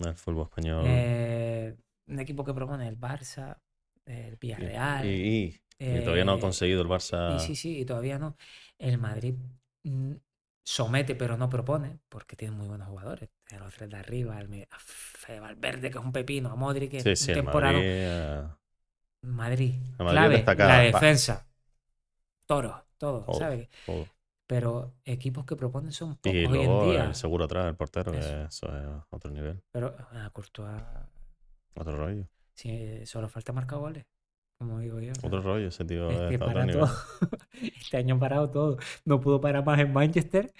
el fútbol español. Eh, un equipo que propone el Barça, el Villarreal. y, y- y todavía no ha eh, conseguido el Barça. Y sí, sí, y todavía no. El Madrid mm, somete, pero no propone, porque tiene muy buenos jugadores. A los tres de arriba, a Fede Valverde, que es un pepino, a Modric, que es Sí, temporada. Madrid, eh, Madrid, clave, destacada, la defensa, toro, todo, Todo. ¿sabes? todo. Pero equipos que proponen son pocos Y hoy en luego día. el seguro atrás, el portero, que Eso. es otro nivel, Pero a Courtois, otro rollo. sí, solo falta marcar goles, como digo yo. o sea, Otro rollo, ese tío Es es que otro para nivel. todo. <laughs> Este año ha parado todo. No pudo parar más en Manchester.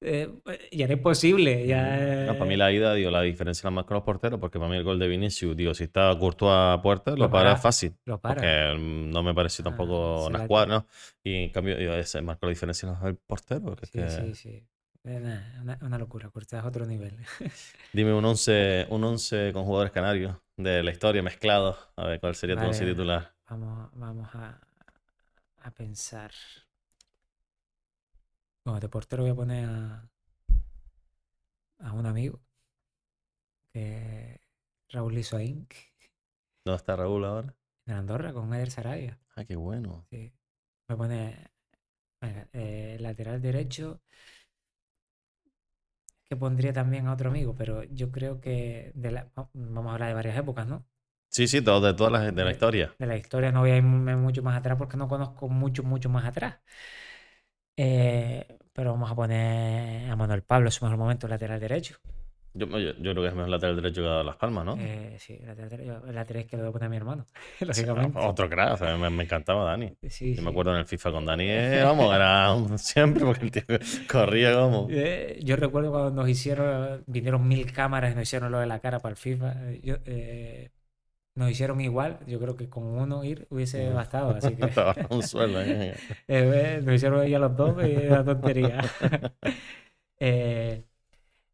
Eh, ya era imposible. Ya, No, para mí la ida, digo, la diferencia la más con los porteros, porque para mí el gol de Vinicius, digo, si está Courtois a puerta, lo, Lo para para. fácil. lo para. Porque no me pareció Ah, tampoco una la- escuadra, ¿no? Y en cambio, digo, ese marcó la diferencia en el portero. porque es Sí, que- sí, sí. Eh, una, una locura. Courtois es otro nivel. <laughs> Dime un 11, un 11 con jugadores canarios de la historia mezclados. A ver, ¿cuál sería tu Vale. once titular? Vamos, vamos a, a pensar. Bueno, de portero voy a poner a, a un amigo. Que Raúl Lizoaín, ¿Dónde está Raúl ahora? en Andorra, con Eder Sarabia. Ah, qué bueno. Sí. Me pone venga, eh, lateral derecho. Que pondría también a otro amigo, pero yo creo que de la- va- vamos a hablar de varias épocas, ¿no? Sí, sí, todo, de todas las de la historia. De la historia no voy a irme mucho más atrás porque no conozco mucho, mucho más atrás. Eh, pero vamos a poner a Manuel Pablo en su mejor momento, lateral derecho. Yo, yo, yo creo que es mejor lateral derecho que Las Palmas, ¿no? Eh, sí, lateral derecho. El lateral izquierdo lo voy a poner a mi hermano, <laughs> lógicamente. otro crack, o sea, me, me encantaba Dani. Sí, Yo sí. me acuerdo en el FIFA con Dani, eh, vamos, era <laughs> siempre porque el tío corría como. Eh, yo recuerdo cuando nos hicieron, vinieron mil cámaras y nos hicieron lo de la cara para el FIFA. yo, eh, nos hicieron igual, yo creo que con uno ir hubiese bastado, así que <laughs> un sueldo. <laughs> eh. eh, nos hicieron ya los dos y era tontería. <laughs> Eh,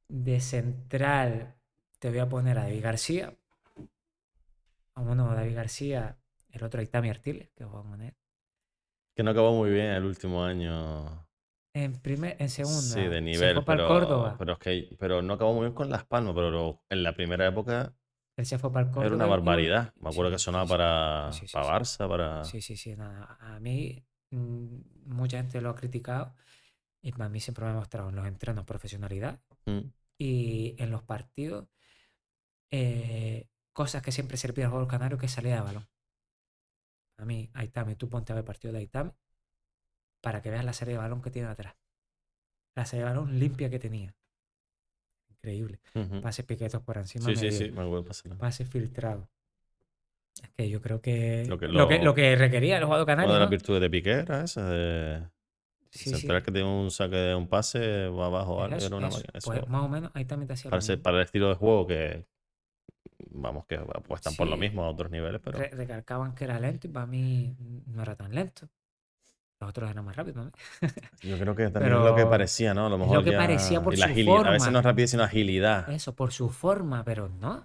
De central te voy a poner a David García. Vámonos a David García. El otro Aitami Artiles, que juega con él. Que no acabó muy bien el último año. En, primer, en segunda. Sí, de se nivel. para el pero, Córdoba. pero es que pero no acabó muy bien con Las Palmas, pero en la primera época Él se fue para el Córdoba. era una barbaridad. Me Sí, acuerdo que sonaba para, Sí, sí, para. Barça, para. Sí, sí, sí. nada. A mí, mm, mucha gente lo ha criticado. Y para mí siempre me ha mostrado en los entrenos profesionalidad. Mm. y en los partidos eh, cosas que siempre se le pide al jugador canario que es salida de balón. A mí, Aitami, tú ponte a ver partido de Aitami para que veas la salida de balón que tiene atrás. La salida de balón limpia que tenía. Increíble. Ujú. Pases piquetos por encima. Sí, sí, medio, sí, me acuerdo pasarlo. Pases filtrados. Es que yo creo que Lo lo que- que, lo- que, requería el jugador Una canario. de las ¿no? virtudes de Piqué era esa, de Sí, sí, que tiene un saque, un pase, va abajo, eso, era una eso. Pues más o menos Aitami te hacía para, mismo. para el estilo de juego que, vamos, que apuestan por lo Sí. mismo a otros niveles, pero Re- recalcaban que era lento y para mí no era tan lento. Los otros eran más rápidos. ¿no? <laughs> yo creo que también es lo que Pero parecía, ¿no? A lo es lo mejor que ya- parecía por y la su agilidad, a veces forma. no es rapidez, sino agilidad. Eso, por su forma, pero no.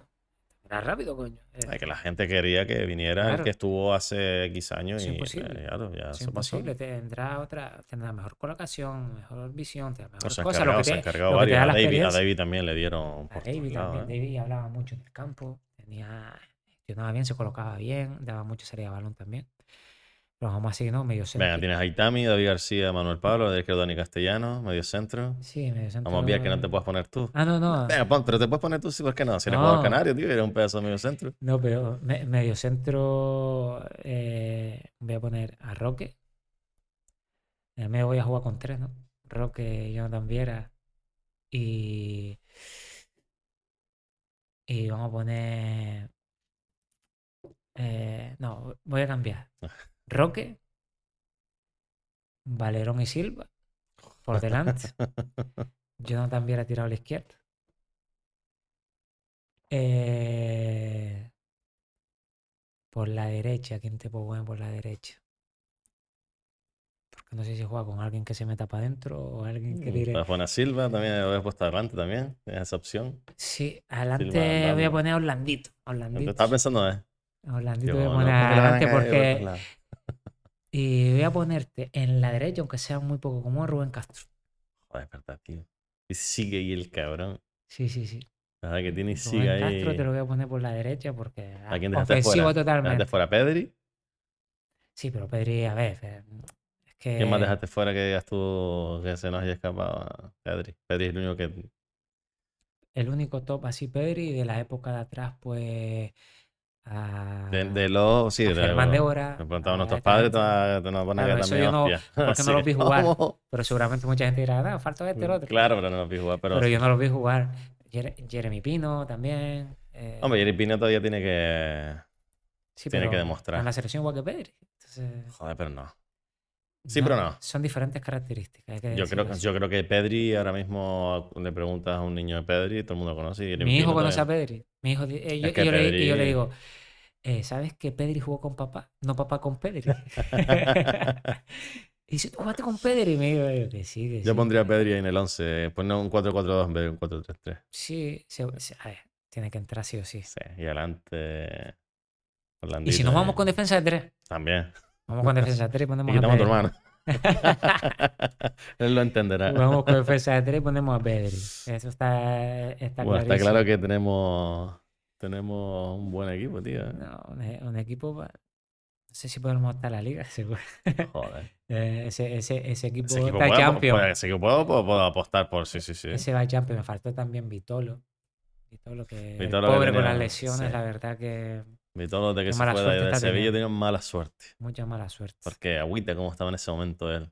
Era rápido, coño. Eh, Ay, que la gente quería que viniera el Claro. que estuvo hace X años Es y imposible. eh, claro, ya es eso pasó. imposible. Tendrá otra, tendrá mejor colocación, mejor visión, tendrá O mejores se ha cosas. encargado, Lo que se ha te, encargado lo que te varios. A David, a. David también le dieron A David también. ¿eh? David hablaba mucho en el campo, tenía, gestionaba bien, se colocaba bien, daba mucha salida de balón también. Pero vamos así, ¿no? Medio centro. Venga, tienes a Itami, David García, Manuel Pablo, de izquierdo Dani Castellano, medio centro. Sí, medio centro. Vamos a ver que no te puedes poner tú. Ah, no, no. Venga, pon, pero te puedes poner tú, sí, ¿por qué no? Si eres jugador canario, tío, eres un pedazo de medio centro. No, pero me- medio centro eh, voy a poner a Roque. En el medio voy a jugar con tres, ¿no? Roque, Jonathan Viera y. Y vamos a poner. eh, no, voy a cambiar. <laughs> Roque, Valerón y Silva por delante. <laughs> Jonathan Viera tirado a la izquierda. Eh, por la derecha, ¿quién te puedo poner por la derecha? Porque no sé si juega con alguien que se meta para adentro o alguien que tire. Puedes poner a Silva, también lo habías puesto adelante también, esa opción. Sí, adelante Silva, voy a poner a Orlandito. Orlandito. estaba pensando a Orlandito voy a poner ¿por qué le van a adelante porque. Y voy a ponerte en la derecha, aunque sea muy poco como Rubén Castro. Joder, es verdad, tío. Y sigue ahí el cabrón. Sí, sí, sí. Verdad que tiene y Rubén sigue ahí. Castro te lo voy a poner por la derecha porque. ¿A quién dejaste ofensivo fuera? totalmente. ¿Dejaste fuera Pedri? Sí, pero Pedri, a ver. Es que. ¿Quién más dejaste fuera que digas tú que se nos haya escapado? Pedri. Pedri es el único que. El único top así, Pedri, de la época de atrás, pues. A, De, de los. Sí, a de Germán Débora. Me preguntaban a nuestros padres, te nos Claro, también yo no- <laughs> porque no los vi jugar. <laughs> Pero seguramente mucha gente dirá, nada, falta este el otro. Claro, pero no los vi jugar. Pero, Pero yo no los vi jugar. Jere- Jeremy Pino también. eh, Hombre, Jerry Pino todavía tiene que. sí, tiene que demostrar. En la selección. Entonces, Joder, pero no. Sí, pero no. Son diferentes características. Yo creo, que- yo creo que Pedri, ahora mismo le preguntas a un niño de Pedri, todo el mundo conoce. y Mi hijo conoce a Pedri. Mi hijo, eh, yo, Es que le, yo digo, eh, ¿sabes que Pedri jugó con papá? No papá con Pedri. <laughs> y dice, ¿tú jugaste con Pedri? Y me digo "Eh, que sí, que Yo sí. pondría a Pedri ahí en el 11. Poner un 4-4-2 en vez de un 4-3-3. Sí, se- a ver, tiene que entrar sí o sí. Sí, y adelante. Y si nos vamos con defensa de tres, También. Vamos con defensa de tres y ponemos a a tu Pedri. hermano. <laughs> Él lo entenderá. Vamos con defensa de tres y ponemos a Pedri. Eso está, está Bueno, está claro que tenemos, tenemos un buen equipo, tío. No, un, e- un equipo, pa- no sé si podemos estar en la liga, <laughs> seguro. Joder. Eh, ese, ese, ese equipo Ese equipo está puedo, puedo- ese equipo puedo, puedo- puedo apostar por sí, sí, sí. Ese va a Champions. Me faltó también Vitolo. Vitolo, que Vitolo que pobre con tenía- las lesiones, sí. la verdad que Y todo de que Qué se mala fue de, suerte de está Sevilla teniendo. mala suerte. mucha mala suerte. Porque agüita cómo estaba en ese momento él.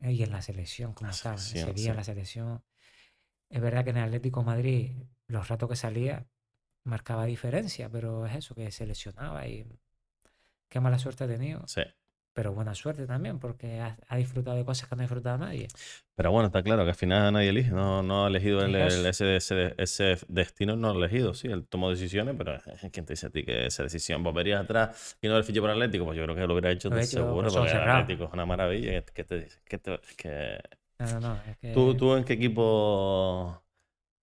Y en la selección, como La estaba. En selección, Sevilla, en sí. la selección. Es verdad que en el Atlético de Madrid, los ratos que salía, marcaba diferencia, pero es eso, que se lesionaba y qué mala suerte ha tenido. Sí. Pero buena suerte también, porque ha, ha disfrutado de cosas que no ha disfrutado nadie. Pero bueno, está claro que al final nadie elige. No, no ha elegido el- ese, ese, ese destino, no ha elegido. Sí, él tomó decisiones, pero ¿quién te dice a ti que esa decisión volverías atrás y no el fiché por Atlético? Pues yo creo que lo hubiera hecho Lo de he hecho seguro, ojos porque el. Atlético es una maravilla. ¿Qué, te dice? ¿Qué te-. No, no, no. Es que ¿Tú, ¿Tú en qué equipo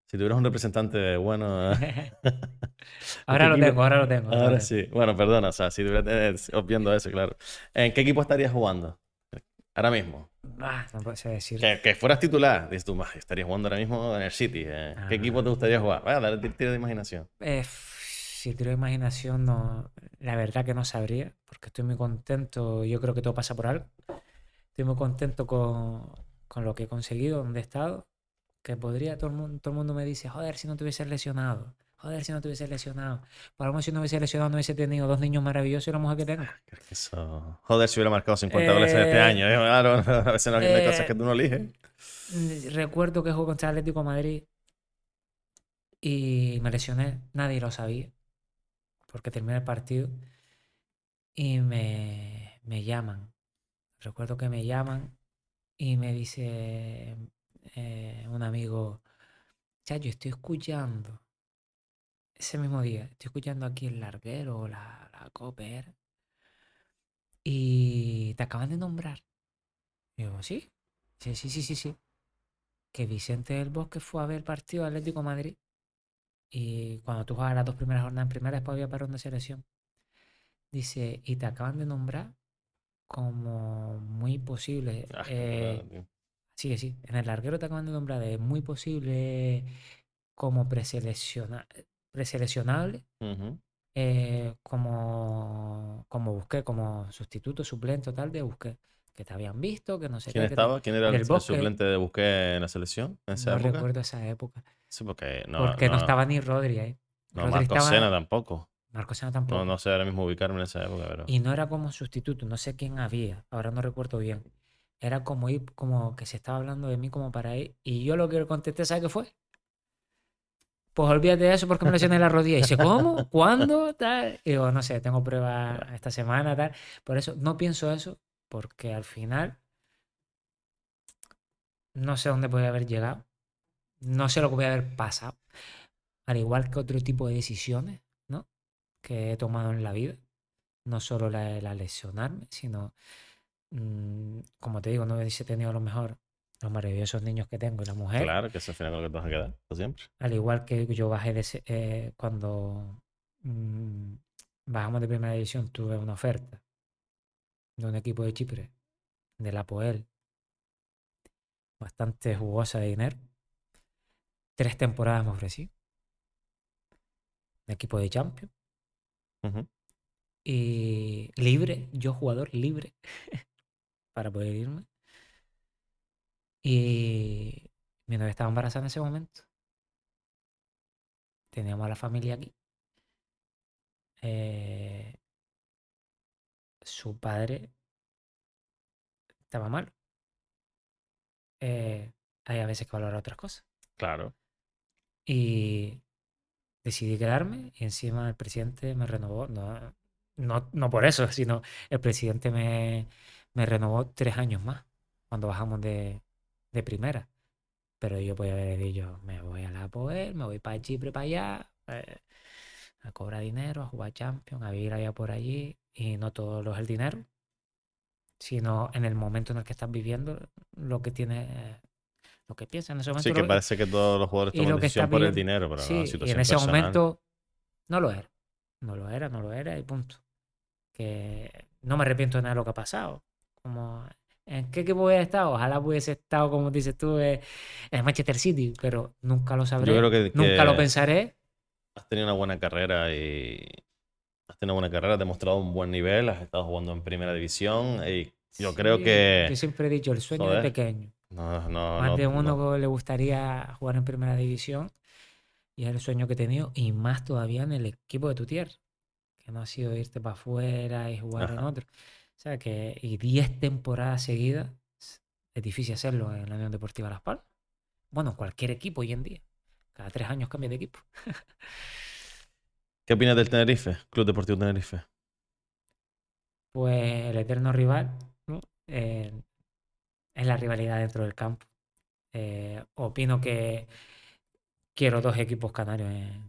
Si tuvieras un representante bueno. <laughs> <laughs> ahora lo equipo- tengo, ahora lo tengo. ahora sí. Bueno, perdona, o sea, si tuvieras eh, viendo eso, claro. ¿En qué equipo estarías jugando? Ahora mismo. Ah, no puedo decir. Que, que fueras titular. Dices tú, "Bah, estarías jugando ahora mismo en el City. eh. ¿Qué Ah. equipo te gustaría jugar? Vaya, dale tiro tiro de imaginación. Eh, si tiro imaginación, no, la verdad que no sabría, porque estoy muy contento. Yo creo que todo pasa por algo. Estoy muy contento con, con lo que he conseguido, donde he estado. Que podría, todo el mundo, todo el mundo me dice, joder, si no te hubieses lesionado. Joder, si no te hubieses lesionado. Por lo menos si no hubiese lesionado, no hubiese tenido dos niños maravillosos y la mujer que tengo. Eso... Joder, si hubiera marcado 50 goles en este Eh, año. eh, Claro, <laughs> a veces no hay eh, cosas que tú no eliges. Mm, Recuerdo que jugué contra Atlético de Madrid y me lesioné, nadie lo sabía, porque terminé el partido y me, me llaman. Recuerdo que me llaman y me dice eh, un amigo, Chacho, estoy escuchando, ese mismo día, estoy escuchando aquí el larguero, la, la Cooper, y te acaban de nombrar. Y yo, sí, sí, sí, sí, sí, sí. Que Vicente del Bosque fue a ver el partido de Atlético de Madrid. Y cuando tú juegas las dos primeras jornadas en primera, después había parón de selección. Dice, y te acaban de nombrar como muy posible. Ah, eh, claro, tío. sí, que sí. En el larguero te acaban de nombrar de muy posible como preselecciona- preseleccionable. Eh, como, como busqué, como sustituto, suplente o tal de busqué. Que te habían visto, que no sé ¿Quién qué. estaba? ¿Quién era el, el suplente de Busqué en la selección en esa No época? recuerdo esa época. Sí, porque no, porque no, no- estaba ni Rodri ahí. no, Rodri Marco estaba- Sena tampoco. Marco Sena tampoco. No, no sé ahora mismo ubicarme en esa época, pero... Y no era como sustituto, no sé quién había, ahora no recuerdo bien. Era como ir, como que se estaba hablando de mí como para ir. Y yo lo que contesté, ¿sabes qué fue? Pues olvídate de eso porque me lesioné la rodilla. Y dice, ¿cómo? ¿Cuándo? Tal. Y digo, no sé, tengo prueba esta semana, tal. Por eso no pienso eso, porque al final no sé dónde podía haber llegado. No sé lo que voy a haber pasado. Al igual que otro tipo de decisiones, ¿no? Que he tomado en la vida. No solo la de la lesionarme, sino, mm, como te digo, no hubiese tenido a lo mejor los maravillosos niños que tengo y la mujer. Claro, que eso al final con lo que te vas a quedar, siempre. Al igual que yo bajé de ese- eh, cuando mm, bajamos de primera división, tuve una oferta de un equipo de Chipre, de la Poel, bastante jugosa de dinero. Tres temporadas me ofrecí. De equipo de Champions. Y libre, yo jugador libre, <laughs> para poder irme. Y mi novia estaba embarazada en ese momento. Teníamos a la familia aquí. Eh, su padre estaba mal. Eh, hay a veces que valorar otras cosas. Claro. Y decidí quedarme y encima el presidente me renovó, no, no, no por eso, <laughs> sino el presidente me, me renovó tres años más cuando bajamos de, de primera. Pero yo podía haber dicho, me voy a la Poel, me voy para Chipre, para allá, eh, a cobrar dinero, a jugar Champions, a vivir allá por allí. Y no todo lo es el dinero, sino en el momento en el que estás viviendo, lo que tienes, lo que piensas en ese momento. Sí, que lo- parece que todos los jugadores toman lo decisión por el dinero, pero no, Sí, la y en ese personal. momento no lo era. No lo era, no lo era y punto. Que no me arrepiento de nada de lo que ha pasado. Como, ¿en qué equipo hubiera estado? Ojalá hubiese estado, como dices tú, eh, en Manchester City, pero nunca lo sabré. Yo creo que, Nunca lo pensaré. has tenido una buena carrera y has tenido una buena carrera, has demostrado un buen nivel, has estado jugando en primera división y yo creo que Yo siempre he dicho, el sueño Joder, de pequeño. no, no, Más no- de no- uno que le gustaría jugar en primera división y es el sueño que he tenido y más todavía en el equipo de tu tierra, que no ha sido irte para afuera y jugar en otro. O sea que, y 10 temporadas seguidas, es difícil hacerlo en la Unión Deportiva Las Palmas. Bueno, cualquier equipo hoy en día. Cada tres años cambia de equipo. ¿Qué opinas del Tenerife, Club Deportivo Tenerife? Pues el eterno rival, ¿no? Eh, es la rivalidad dentro del campo. Eh, opino que quiero dos equipos canarios en,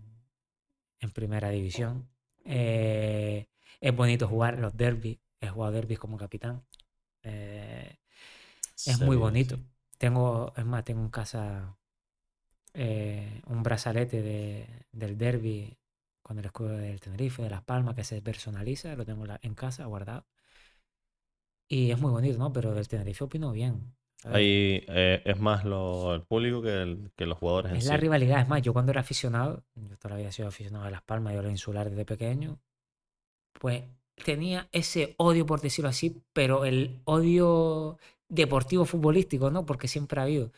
en primera división. Eh, es bonito jugar los derbis. He jugado derbis como capitán. Eh, es muy bonito. sí. Tengo, es más, tengo en casa eh, un brazalete de- del derby con el escudo del Tenerife, de Las Palmas, que se personaliza, lo tengo en casa guardado. Y es muy bonito, ¿no? Pero del Tenerife opino bien. Ahí eh, es más lo, el público que, el- que los jugadores en Es sí. la rivalidad. Es más, yo cuando era aficionado, yo toda la vida he sido aficionado a Las Palmas, yo era insular desde pequeño, pues tenía ese odio, por decirlo así, pero el odio deportivo futbolístico, ¿no? Porque siempre ha habido,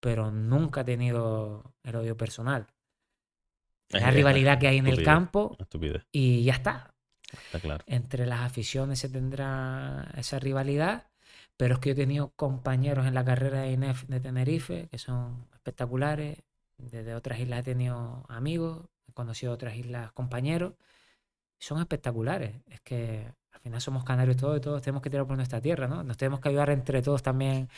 pero nunca he tenido el odio personal. Es- La rivalidad que hay en el campo Estupidez, y ya está. está claro. Entre las aficiones se tendrá esa rivalidad, pero es que yo he tenido compañeros en la carrera de INEF de Tenerife que son espectaculares. Desde otras islas he tenido amigos, he conocido otras islas compañeros. Son espectaculares. Es que al final somos canarios todos y todos tenemos que tirar por nuestra tierra, ¿no? Nos tenemos que ayudar entre todos también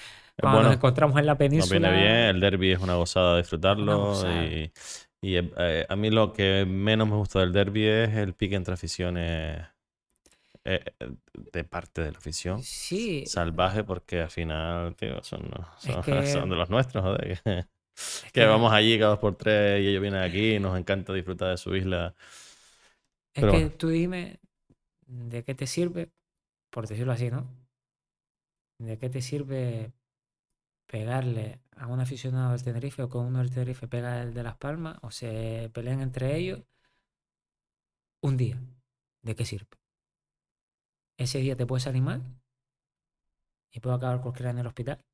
cuando bueno, nos encontramos en la Nos península. viene bien, el derby es una gozada disfrutarlo. gozada. Y, y, eh, eh, a mí lo que menos me gusta del derby es el pique entre aficiones eh, eh, de parte de la afición. Sí, Salvaje porque al final, tío, son, son, que- son de los nuestros, joder. Que, que vamos allí cada dos por tres y ellos vienen aquí y nos encanta disfrutar de su isla. Es Pero que bueno. tú dime de qué te sirve, por decirlo así, ¿no? ¿De qué te sirve pegarle a un aficionado del Tenerife o que uno del Tenerife pega al de Las Palmas o se pelean entre ellos un día? ¿De qué sirve? Ese día te puede salir mal y puede acabar cualquiera en el hospital.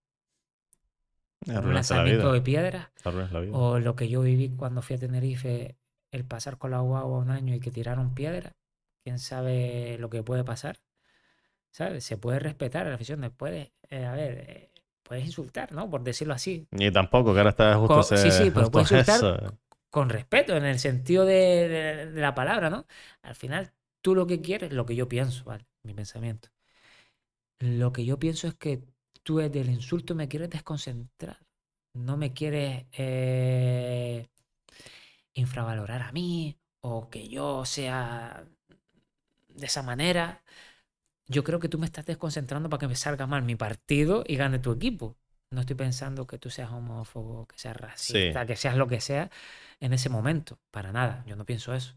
Un la lanzamiento vida. de piedras la vida. o lo que yo viví cuando fui a Tenerife, el pasar con la guagua un año y que tiraron piedra, quién sabe lo que puede pasar. ¿Sabes? Se puede respetar a la afición, puede, eh, a ver, eh, puedes insultar, ¿no? Por decirlo así. Ni tampoco, que ahora está justo Co- sí, ese- sí, pero puedes insultar eso. Con respeto, en el sentido de, de- de la palabra, ¿no? Al final, tú lo que quieres, lo que yo pienso, ¿vale? Mi pensamiento. Lo que yo pienso es que tú desde el insulto me quieres desconcentrar. No me quieres eh, infravalorar a mí o que yo sea de esa manera. Yo creo que tú me estás desconcentrando para que me salga mal mi partido y gane tu equipo. No estoy pensando que tú seas homófobo, que seas racista, que seas lo que sea en ese momento. Para nada. Yo no pienso eso.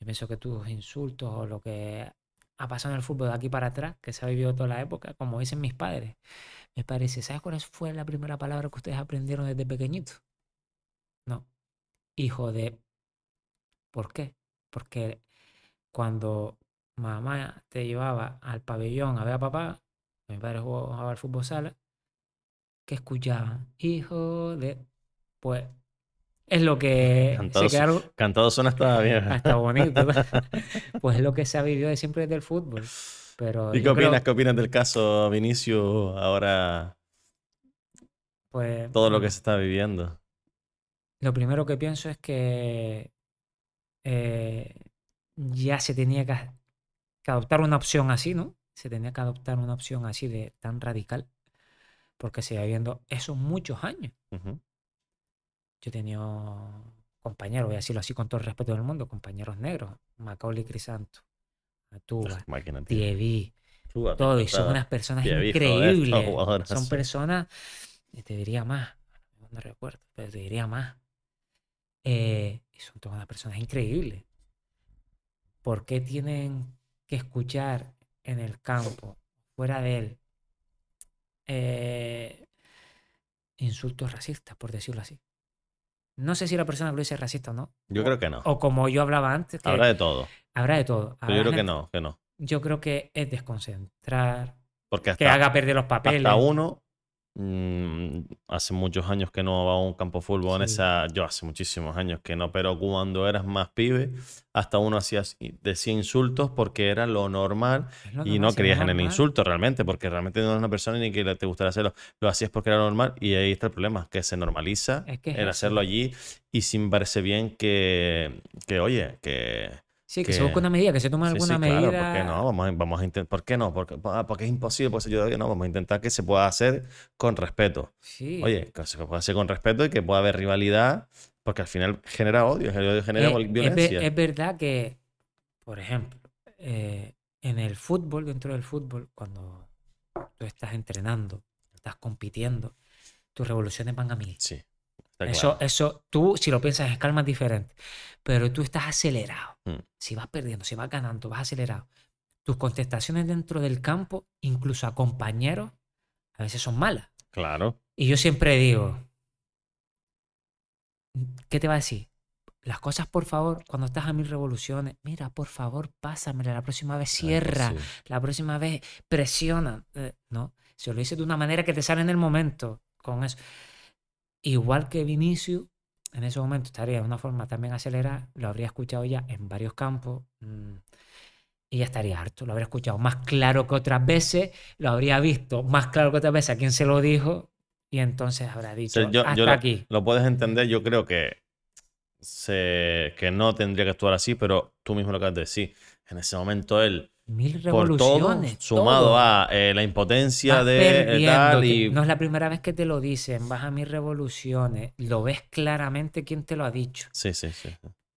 Yo pienso que tus insultos o lo que ha pasado en el fútbol de aquí para atrás, que se ha vivido toda la época, como dicen mis padres, me parece, ¿sabes cuál fue la primera palabra que ustedes aprendieron desde pequeñitos? No. Hijo de... ¿Por qué? Porque cuando mamá te llevaba al pabellón a ver a papá, mi padre jugaba al fútbol sala, ¿qué escuchaban? Hijo de... Pues es lo <laughs> que Cantado se quedaron Cantado suena hasta bien. hasta bonito. ¿no? <laughs> <laughs> pues es lo que se ha vivido de siempre desde el fútbol. Pero ¿Y qué creo, opinas? ¿Qué opinas del caso Vinicius ahora? pues, Todo lo que mm, se está viviendo. Lo primero que pienso es que eh, ya se tenía que, que adoptar una opción así, ¿no? Se tenía que adoptar una opción así de tan radical, porque se iba viendo eso muchos años. Yo he tenido compañeros, voy a decirlo así con todo el respeto del mundo, compañeros negros, Macaulay Crisanto, Atuba. Tievi, todo, y son unas personas Tievi, <laughs> increíbles. Son personas, y te diría más, no recuerdo, pero te diría más. Eh, y son todas unas personas increíbles. ¿Por qué tienen que escuchar en el campo, fuera de él, eh, insultos racistas, por decirlo así? No sé si la persona que lo dice es racista o no. Yo o- creo que no. O como yo hablaba antes, que Habrá de todo. habrá de todo. Yo creo que no, que no. Yo creo que es desconcentrar, Porque que haga perder los papeles. hasta uno, mm, hace muchos años que no va a un campo de fútbol en esa. Yo hace muchísimos años que no, pero cuando eras más pibe, hasta uno hacía, decía insultos porque era lo normal lo y no creías en el insulto realmente, porque realmente no eres una persona ni que te gustaría hacerlo. Lo hacías porque era normal y ahí está el problema, que se normaliza Es que es el eso. hacerlo allí y me parece bien que, que oye, que... Sí, que se busque una medida, que se tome Sí, alguna sí, medida. claro, ¿por qué no? Vamos a, vamos a intentar, ¿por qué no? Porque, ah, porque es imposible, pues yo digo, no, vamos a intentar que se pueda hacer con respeto. Sí. Oye, que se pueda hacer con respeto y que pueda haber rivalidad, porque al final genera odio, el odio genera Eh, es, violencia. es verdad que, por ejemplo, eh, en el fútbol, dentro del fútbol, cuando tú estás entrenando, estás compitiendo, tus revoluciones van a mil. Sí, Eso, eso, tú, si lo piensas en calma, es diferente. Pero tú estás acelerado. Mm. Si vas perdiendo, si vas ganando, vas acelerado. Tus contestaciones dentro del campo, incluso a compañeros, a veces son malas. Claro. Y yo siempre digo, ¿qué te va a decir? Las cosas, por favor, cuando estás a mil revoluciones, mira, por favor, pásamela, la próxima vez cierra, Sí. la próxima vez presiona. Eh, no, se lo dice de una manera que te sale en el momento con eso. Igual que Vinicius, en ese momento estaría de una forma también acelerada, lo habría escuchado ya en varios campos mm, y ya estaría harto. Lo habría escuchado más claro que otras veces, lo habría visto más claro que otras veces a quien se lo dijo y entonces habrá O dicho, sea, yo- hasta yo lo, aquí. lo puedes entender, yo creo que, se, que no tendría que actuar así, pero tú mismo lo acabas de decir. En ese momento él, Mil por todo, revoluciones. sumado todo. a eh, la impotencia Vas de eh, tal que y... No es la primera vez que te lo dicen, vas a mis revoluciones, lo ves claramente quién te lo ha dicho. Sí, sí, sí.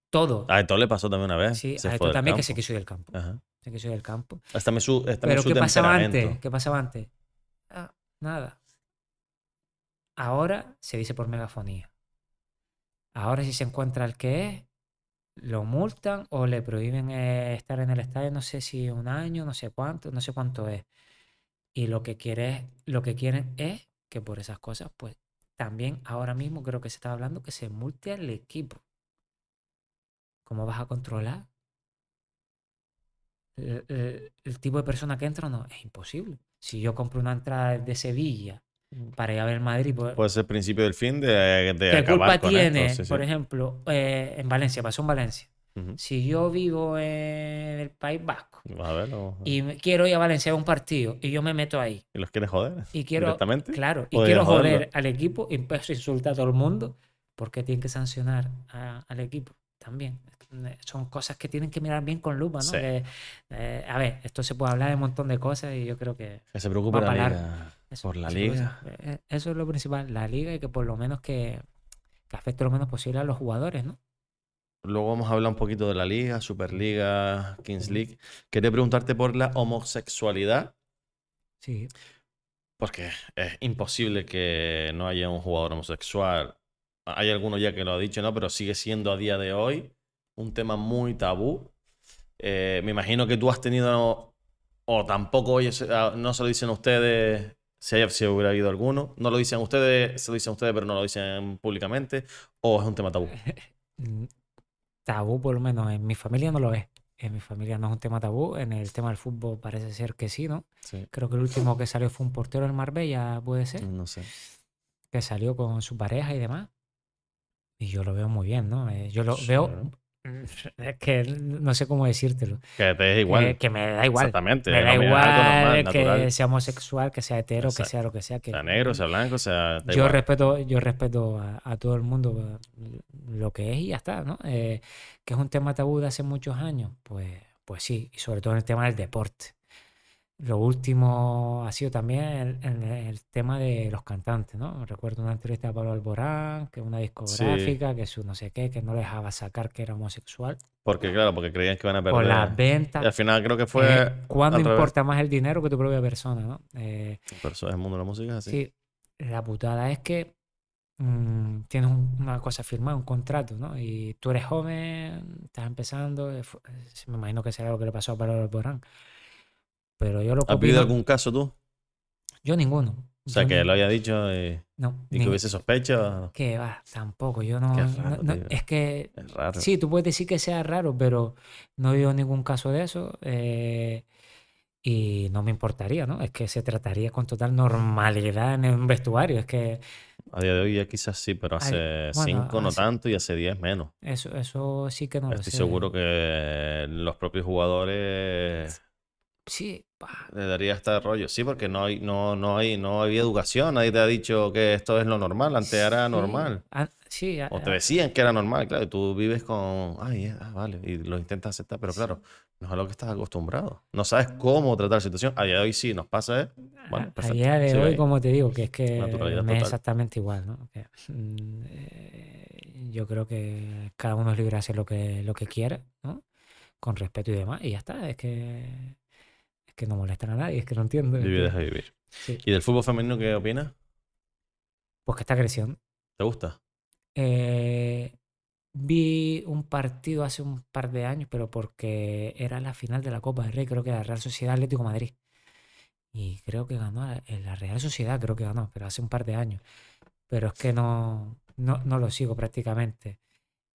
Todo. A Eto'o le pasó también una vez. Sí, se a esto también que campo. quiso ir del campo. Ajá. Se quiso ir del campo. Es también su, Pero su ¿qué pasaba antes? ¿Qué pasaba antes? Ah, nada. Ahora se dice por megafonía. Ahora si se encuentra el que es, lo multan o le prohíben eh, estar en el estadio, no sé si un año, no sé cuánto, no sé cuánto es. Y lo que quiere lo que quieren es que por esas cosas, pues también ahora mismo creo que se está hablando que se multe al equipo. ¿Cómo vas a controlar? El, el- el tipo de persona que entra no, es imposible. Si yo compro una entrada de Sevilla para ir a ver Madrid, pues, Puede ser el principio del fin de, de ¿qué acabar culpa con tiene? esto. sí, sí. Por ejemplo, eh, en Valencia, pasó en Valencia. Si yo vivo en el País Vasco A ver, y quiero ir a Valencia a un partido y yo me meto ahí ¿Y los quieres joder? y quiero, ¿Directamente? claro, y quiero joder joderlo. al equipo y empiezo a insultar a todo el mundo, ¿por qué tienen que sancionar a- al equipo? También. Son cosas que tienen que mirar bien con lupa, ¿no? Sí. Que, eh, a ver, esto se puede hablar de un montón de cosas y yo creo que Que se preocupe Va la. Eso, Por la eso, liga. Eso, eh, eso es lo principal, la liga y que por lo menos que, que afecte lo menos posible a los jugadores, ¿no? Luego vamos a hablar un poquito de la liga, Superliga, Kings League. Quería preguntarte por la homosexualidad, Sí. porque es imposible que no haya un jugador homosexual. Hay alguno ya que lo ha dicho, ¿no? Pero sigue siendo a día de hoy un tema muy tabú. Eh, me imagino que tú has tenido, o tampoco oyes- ah, no se lo dicen ustedes, si, hay, si hubiera habido alguno, no lo dicen ustedes, se lo dicen ustedes, pero no lo dicen públicamente, o es un tema tabú. <laughs> Mm, Tabú, por lo menos en mi familia no lo es. En mi familia no es un tema tabú. En el tema del fútbol parece ser que sí, ¿no? Sí. Creo que el último que salió fue un portero del Marbella, puede ser, No sé. que salió con su pareja y demás. Y yo lo veo muy bien, ¿no? Eh, Yo lo Sí. veo. <laughs> Es que no sé cómo decírtelo. Que te es igual. Que, que me da igual. Exactamente. Me no, da mira, igual normal, que natural. sea homosexual, que sea hetero, que Exacto. sea lo que sea. Que, Sea negro, sea blanco, sea. yo igual. respeto, yo respeto a, a todo el mundo eh, lo que es y ya está, ¿no? Eh, que es un tema tabú de hace muchos años, pues, pues sí, y sobre todo en el tema del deporte. Lo último ha sido también el, el- el tema de los cantantes, ¿no? Recuerdo una entrevista a Pablo Alborán, que una discográfica, que su no sé qué, que no le dejaba sacar que era homosexual. Porque, claro, porque creían que iban a perder. Por las Y al ventas. final creo que fue. Eh, ¿Cuándo importa más el dinero que tu propia persona, ¿no? Eh, Pero el mundo de la música, es así. Sí, la putada es que mm, tienes un- una cosa firmada, un contrato, ¿no? Y tú eres joven, estás empezando, eh, eh, me imagino que será lo que le pasó a Pablo Alborán. Pero yo lo que ¿Has vivido algún caso tú? yo ninguno. O sea, Yo que ni- lo haya dicho y, no, y que hubiese sospecha. que va, tampoco, yo no, no- raro, no- es que Es raro. sí, tú puedes decir que sea raro, pero no he ningún caso de eso. eh, y no me importaría, ¿no? Es que se trataría con total normalidad en un vestuario. Es que A día de hoy ya quizás sí, pero hace bueno, cinco no hace- tanto y hace diez menos. eso, eso sí que no lo Estoy sé. seguro que los propios jugadores Sí, pa, le daría este rollo. Sí, porque no hay, no, no hay, no había educación. Nadie te ha dicho que esto es lo normal. Antes era normal. ah, sí, ah, O te decían que era normal, claro, y tú vives con, ay, eh, ah, vale, y lo intentas aceptar, pero claro, no es a lo que estás acostumbrado. No sabes cómo tratar la situación. A día de hoy sí nos pasa, ¿eh? Bueno, a- día de hoy, como te digo, que es que me es exactamente igual, ¿no? Que, mm, eh, yo creo que cada uno es libre de hacer lo que, lo que quiera, ¿no? Con respeto y demás, y ya está, es que, que no molestan a nadie, es que no entiendo. Vivir, deja vivir. sí. ¿Y del fútbol femenino qué opinas? Pues que está creciendo. ¿Te gusta? Eh, vi un partido hace un par de años, pero porque era la final de la Copa del Rey, creo que era Real Sociedad Atlético de Madrid. Y creo que ganó la, en la Real Sociedad, creo que ganó, pero hace un par de años. Pero es que no, no, no lo sigo prácticamente.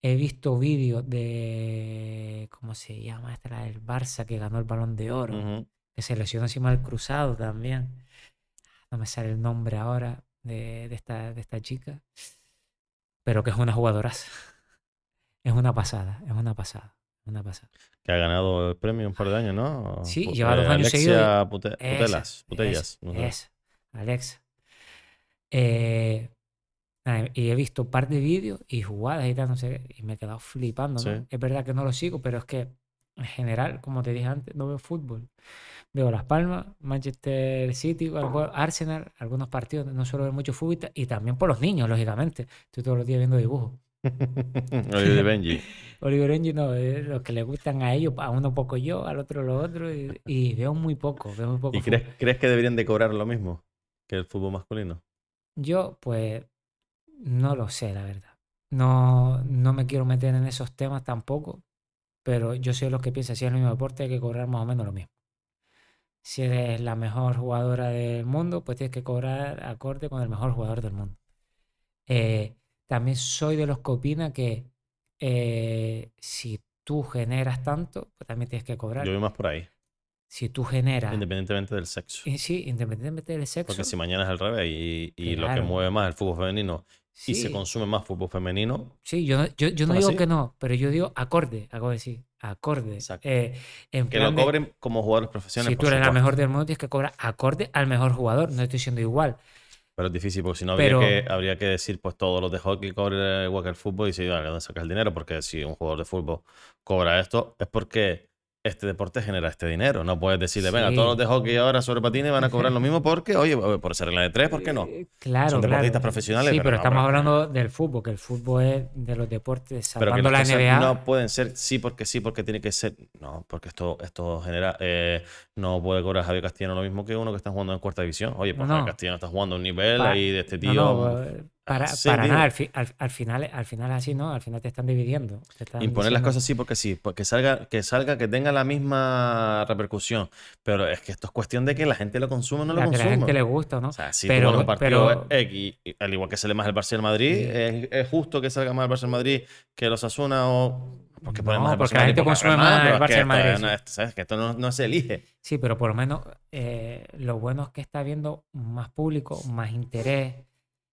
He visto vídeos de. ¿Cómo se llama? Esta la del Barça que ganó el balón de oro. Que se lesionó encima del cruzado también. No me sale el nombre ahora de, de esta, de esta chica. Pero que es una jugadoraza. <laughs> Es una pasada, es una pasada. Una pasada. Que ha ganado el premio un par de años, ¿no? Sí, lleva dos años Alexia seguidos Pute- Putelas, Putellas. esa, no sé. esa, Alexa. Eh, y he visto un par de vídeos y jugadas y tal, no sé, y me he quedado flipando, ¿no? Sí. Es verdad que no lo sigo, pero es que en general, como te dije antes, no veo fútbol. Veo Las Palmas, Manchester City, Arsenal, algunos partidos, no suelo ver mucho fútbol y ta- y también por los niños, lógicamente. Estoy todos los días viendo dibujos. <laughs> Oliver Benji. <laughs> Oliver Benji, no, es los que le gustan a ellos, a uno poco yo, al otro lo otro, y, y veo muy poco, veo muy poco ¿Y crees, crees que deberían de cobrar lo mismo que el fútbol masculino? Yo, pues, no lo sé, la verdad. No, no me quiero meter en esos temas tampoco, pero yo soy de los que piensan, si es el mismo deporte, hay que cobrar más o menos lo mismo. Si eres la mejor jugadora del mundo, pues tienes que cobrar acorde con el mejor jugador del mundo. Eh, también soy de los que opina que eh, si tú generas tanto, pues también tienes que cobrar. Yo voy más por ahí, Si tú generas, independientemente del sexo. y sí, independientemente del sexo, Porque si mañana es al revés y, y lo que Claro. mueve más el fútbol femenino y se sí. consume más fútbol femenino, Sí, yo, yo, yo no ¿Son digo así? que no, pero yo digo acorde, acabo de decir, acorde. Exacto. Eh, en que lo de, cobren como jugadores profesionales. si tú eres la supuesto. mejor del mundo, tienes que cobrar acorde al mejor jugador, no estoy diciendo igual. Pero es difícil porque si no habría, que, habría que decir pues todos los de hockey cobran igual que el fútbol y si ¿de dónde sacas el dinero? Porque si un jugador de fútbol cobra esto es porque este deporte genera este dinero. No puedes decirle, venga, todos los de hockey ahora sobre patines van a cobrar lo mismo porque, oye, por ser regla de tres, ¿por qué no? Eh, Claro, Son deportistas claro. profesionales, Sí, pero pero, no, estamos hablando del fútbol, que el fútbol es de los deportes, Pero que salvando la NBA. no pueden ser sí porque sí, porque tiene que ser. No, porque esto, esto genera. eh, no puede cobrar Javier Castellano lo mismo que uno que está jugando en cuarta división. Oye, pues Javier no. Castellano está jugando a un nivel ahí de este no, tío. Para, Sí, para digo. nada, al, fi- al- al final, al final así, ¿no? Al final te están dividiendo. te están Imponer las cosas sí porque sí, porque salga, que salga, que tenga la misma repercusión. Pero es que esto es cuestión de que la gente lo consume o no lo la que a consuma. la gente le gusta, ¿no? O sea, si Pero- tú pero- X, y- al igual que sale más el el Madrid, Sí. es, es justo que salga más el el Madrid que los Asuna o. Porque No, más porque la gente consume más el Barça que Madrid, no ¿sabes? Que esto no, no se elige. Sí, pero por lo menos eh, lo bueno es que está habiendo más público, más interés,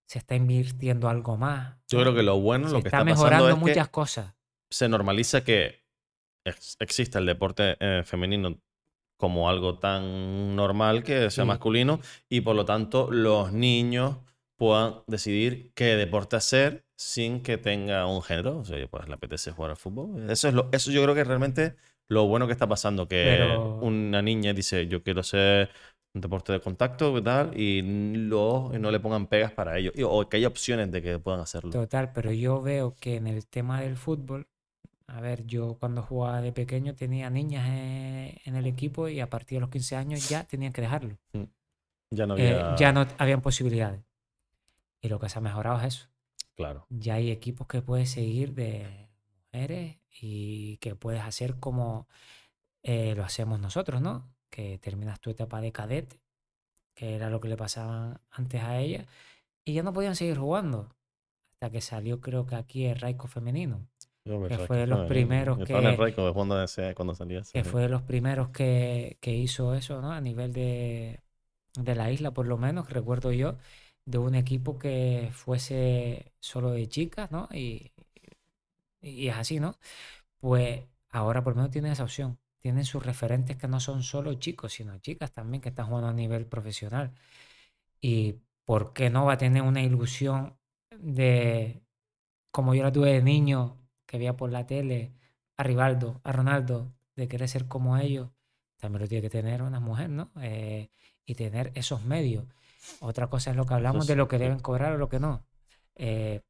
se está invirtiendo algo más. Yo creo que lo bueno, se lo que está está mejorando pasando es que muchas cosas. se normaliza que ex- exista el deporte eh, femenino como algo tan normal que sea Sí. masculino y por lo tanto los niños puedan decidir qué deporte hacer sin que tenga un género. O sea, pues le apetece jugar al fútbol. Eso es lo, eso yo creo que es realmente lo bueno que está pasando, que Pero- una niña dice, yo quiero hacer un deporte de contacto y tal, y, lo, y no le pongan pegas para ello. O que haya opciones de que puedan hacerlo. Total, pero yo veo que en el tema del fútbol, a ver, yo cuando jugaba de pequeño tenía niñas eh, en el equipo y a partir de los 15 años ya tenían que dejarlo. Ya no Eh, había... ya no habían posibilidades. Y lo que se ha mejorado es eso. Claro. ya hay equipos que puedes seguir de mujeres y que puedes hacer como eh, lo hacemos nosotros, ¿no? Que terminas tu etapa de cadete, que era lo que le pasaba antes a ella, y ya no podían seguir jugando. Hasta que salió, creo que aquí el Raico femenino, Yo que fue de los primeros que- Raico cuando, ese- cuando salía. que fue de los primeros que, que hizo eso, ¿no? A nivel de, de la isla, por lo menos, recuerdo yo, de un equipo que fuese solo de chicas, ¿no? Y, y es así, ¿no? Pues ahora por lo menos tienen esa opción. Tienen sus referentes que no son solo chicos, sino chicas también que están jugando a nivel profesional. Y ¿por qué no va a tener una ilusión de, como yo la tuve de niño, que veía por la tele a Rivaldo, a Ronaldo, de querer ser como ellos? También lo tiene que tener una mujer, ¿no? Eh, y tener esos medios. Otra cosa es lo que hablamos de lo que deben cobrar o lo que no. Eh,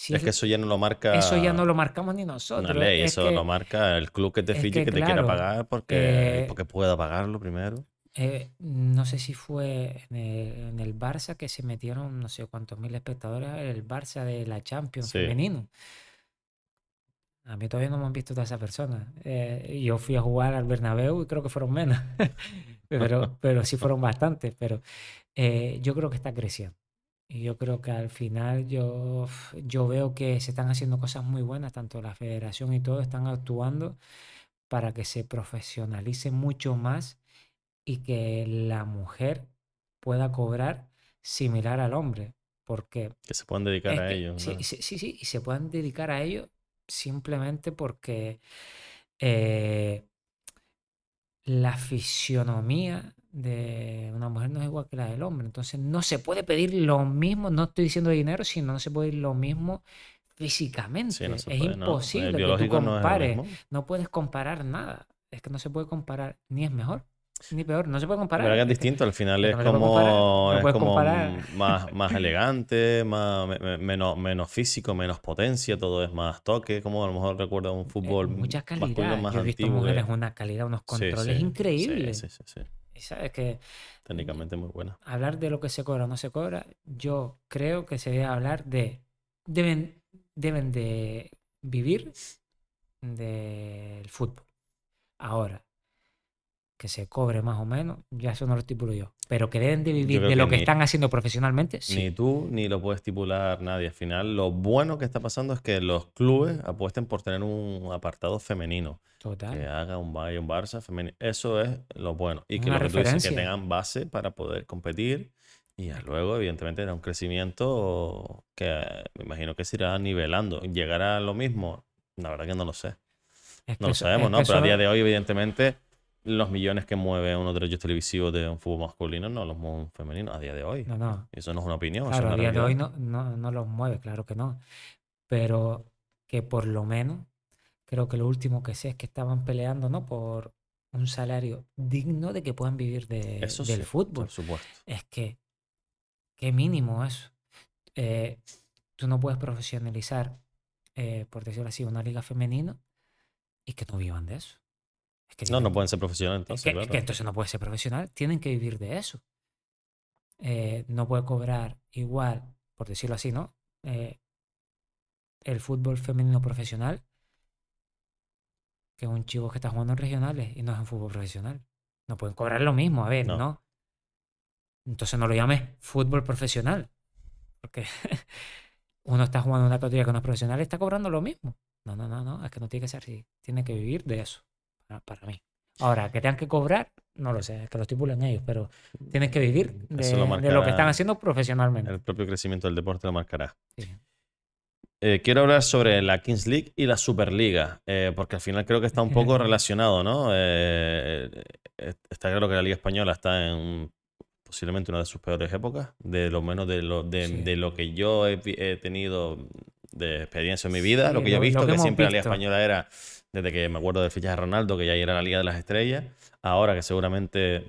si Es es- que eso ya no lo marca eso ya no lo marcamos ni nosotros. una ley, es eso que- lo marca el club que te fiche que que te quiera claro, pagar porque, eh, porque pueda pagarlo primero. Eh, no sé si fue en el, en el Barça que se metieron no sé cuántos mil espectadores, el Barça de la Champions Sí. femenino. A mí todavía no me han visto todas esas personas. Eh, yo fui a jugar al Bernabéu y creo que fueron menos, <laughs> pero, pero sí fueron bastantes. Pero yo creo que está creciendo. Y yo creo que al final yo, yo veo que se están haciendo cosas muy buenas, tanto la federación y todo están actuando para que se profesionalice mucho más y que la mujer pueda cobrar similar al hombre. Porque Que se puedan dedicar a que ello. sí, ¿no? sí, sí, sí, y se puedan dedicar a ello simplemente porque eh, la fisionomía de una mujer no es igual que la del hombre. Entonces no se puede pedir lo mismo, no estoy diciendo dinero, sino no se puede pedir lo mismo físicamente. Sí, no es puede, ¿no? Imposible que tú no es lo compares. mismo. No puedes comparar nada. Es que no se puede comparar, ni es mejor, ni peor. No se puede comparar. que es que- distinto, al final es que no como, no es como más, <laughs> más elegante, más, me- me- menos, menos físico, menos potencia, todo es más toque, como a lo mejor recuerda un eh, fútbol mucha masculino calidad. más Yo he visto antiguo. mujeres que- una calidad, unos controles sí, sí, increíbles. sí, sí, sí. Sabes que Técnicamente muy buena. hablar de lo que se cobra o no se cobra, yo creo que se debe hablar de deben, deben de vivir del fútbol. Ahora, que se cobre más o menos, ya eso no lo estipulo yo. Pero que deben de vivir de que lo que ni- están haciendo profesionalmente, Ni sí. tú ni lo puede estipular nadie. Al final, lo bueno que está pasando es que los clubes apuesten por tener un apartado femenino. Que Total. haga un Bayern, un Barça femenino. Eso es lo bueno. Y que lo que tú dices, que tengan base para poder competir. Y luego, evidentemente, era un crecimiento que me imagino que se irá nivelando. ¿Llegará a lo mismo? La verdad que no lo sé. Es que No lo sabemos, es ¿no? que Pero a día de hoy, evidentemente, los millones que mueve unos derechos televisivos de un fútbol masculino no los mueve un femenino a día de hoy. No, no. Eso no es una opinión, Claro, a día de hoy no, no, no los mueve, claro que no. Pero que por lo menos, creo que lo último que sé es que estaban peleando, ¿no? Por un salario digno de que puedan vivir de, Eso del sí, fútbol. por supuesto. Es que, qué mínimo eso. Eh, tú no puedes profesionalizar, eh, por decirlo así, una liga femenina y que no vivan de eso. Es que No, no pueden ser profesionales es entonces, es claro. que entonces no puede ser profesional, tienen que vivir de eso. Eh, no puede cobrar igual, por decirlo así, ¿no? Eh, el fútbol femenino profesional que un chico que está jugando en regionales y no es en fútbol profesional. No pueden cobrar lo mismo, a ver, No. ¿no? Entonces no lo llames fútbol profesional. Porque <laughs> uno está jugando en una categoría que no es profesional y está cobrando lo mismo. No, no, no, no, es que no tiene que ser así. Tiene que vivir de eso, para, para mí. Ahora, que tengan que cobrar, no lo sé, es que lo estipulan ellos, pero tienen que vivir de, lo de lo que están haciendo profesionalmente. El propio crecimiento del deporte lo marcará. Sí. Eh, quiero hablar sobre la Kings League y la Superliga, eh, porque al final creo que está un poco <laughs> relacionado, ¿no? Eh, está claro que la Liga Española está en posiblemente una de sus peores épocas, de lo menos de lo, de, Sí. de lo que yo he, tenido de experiencia en mi vida, lo que yo he visto, que que siempre la Liga. Española era, desde que me acuerdo del fichaje de Ronaldo, que ya era la Liga de las Estrellas, ahora que seguramente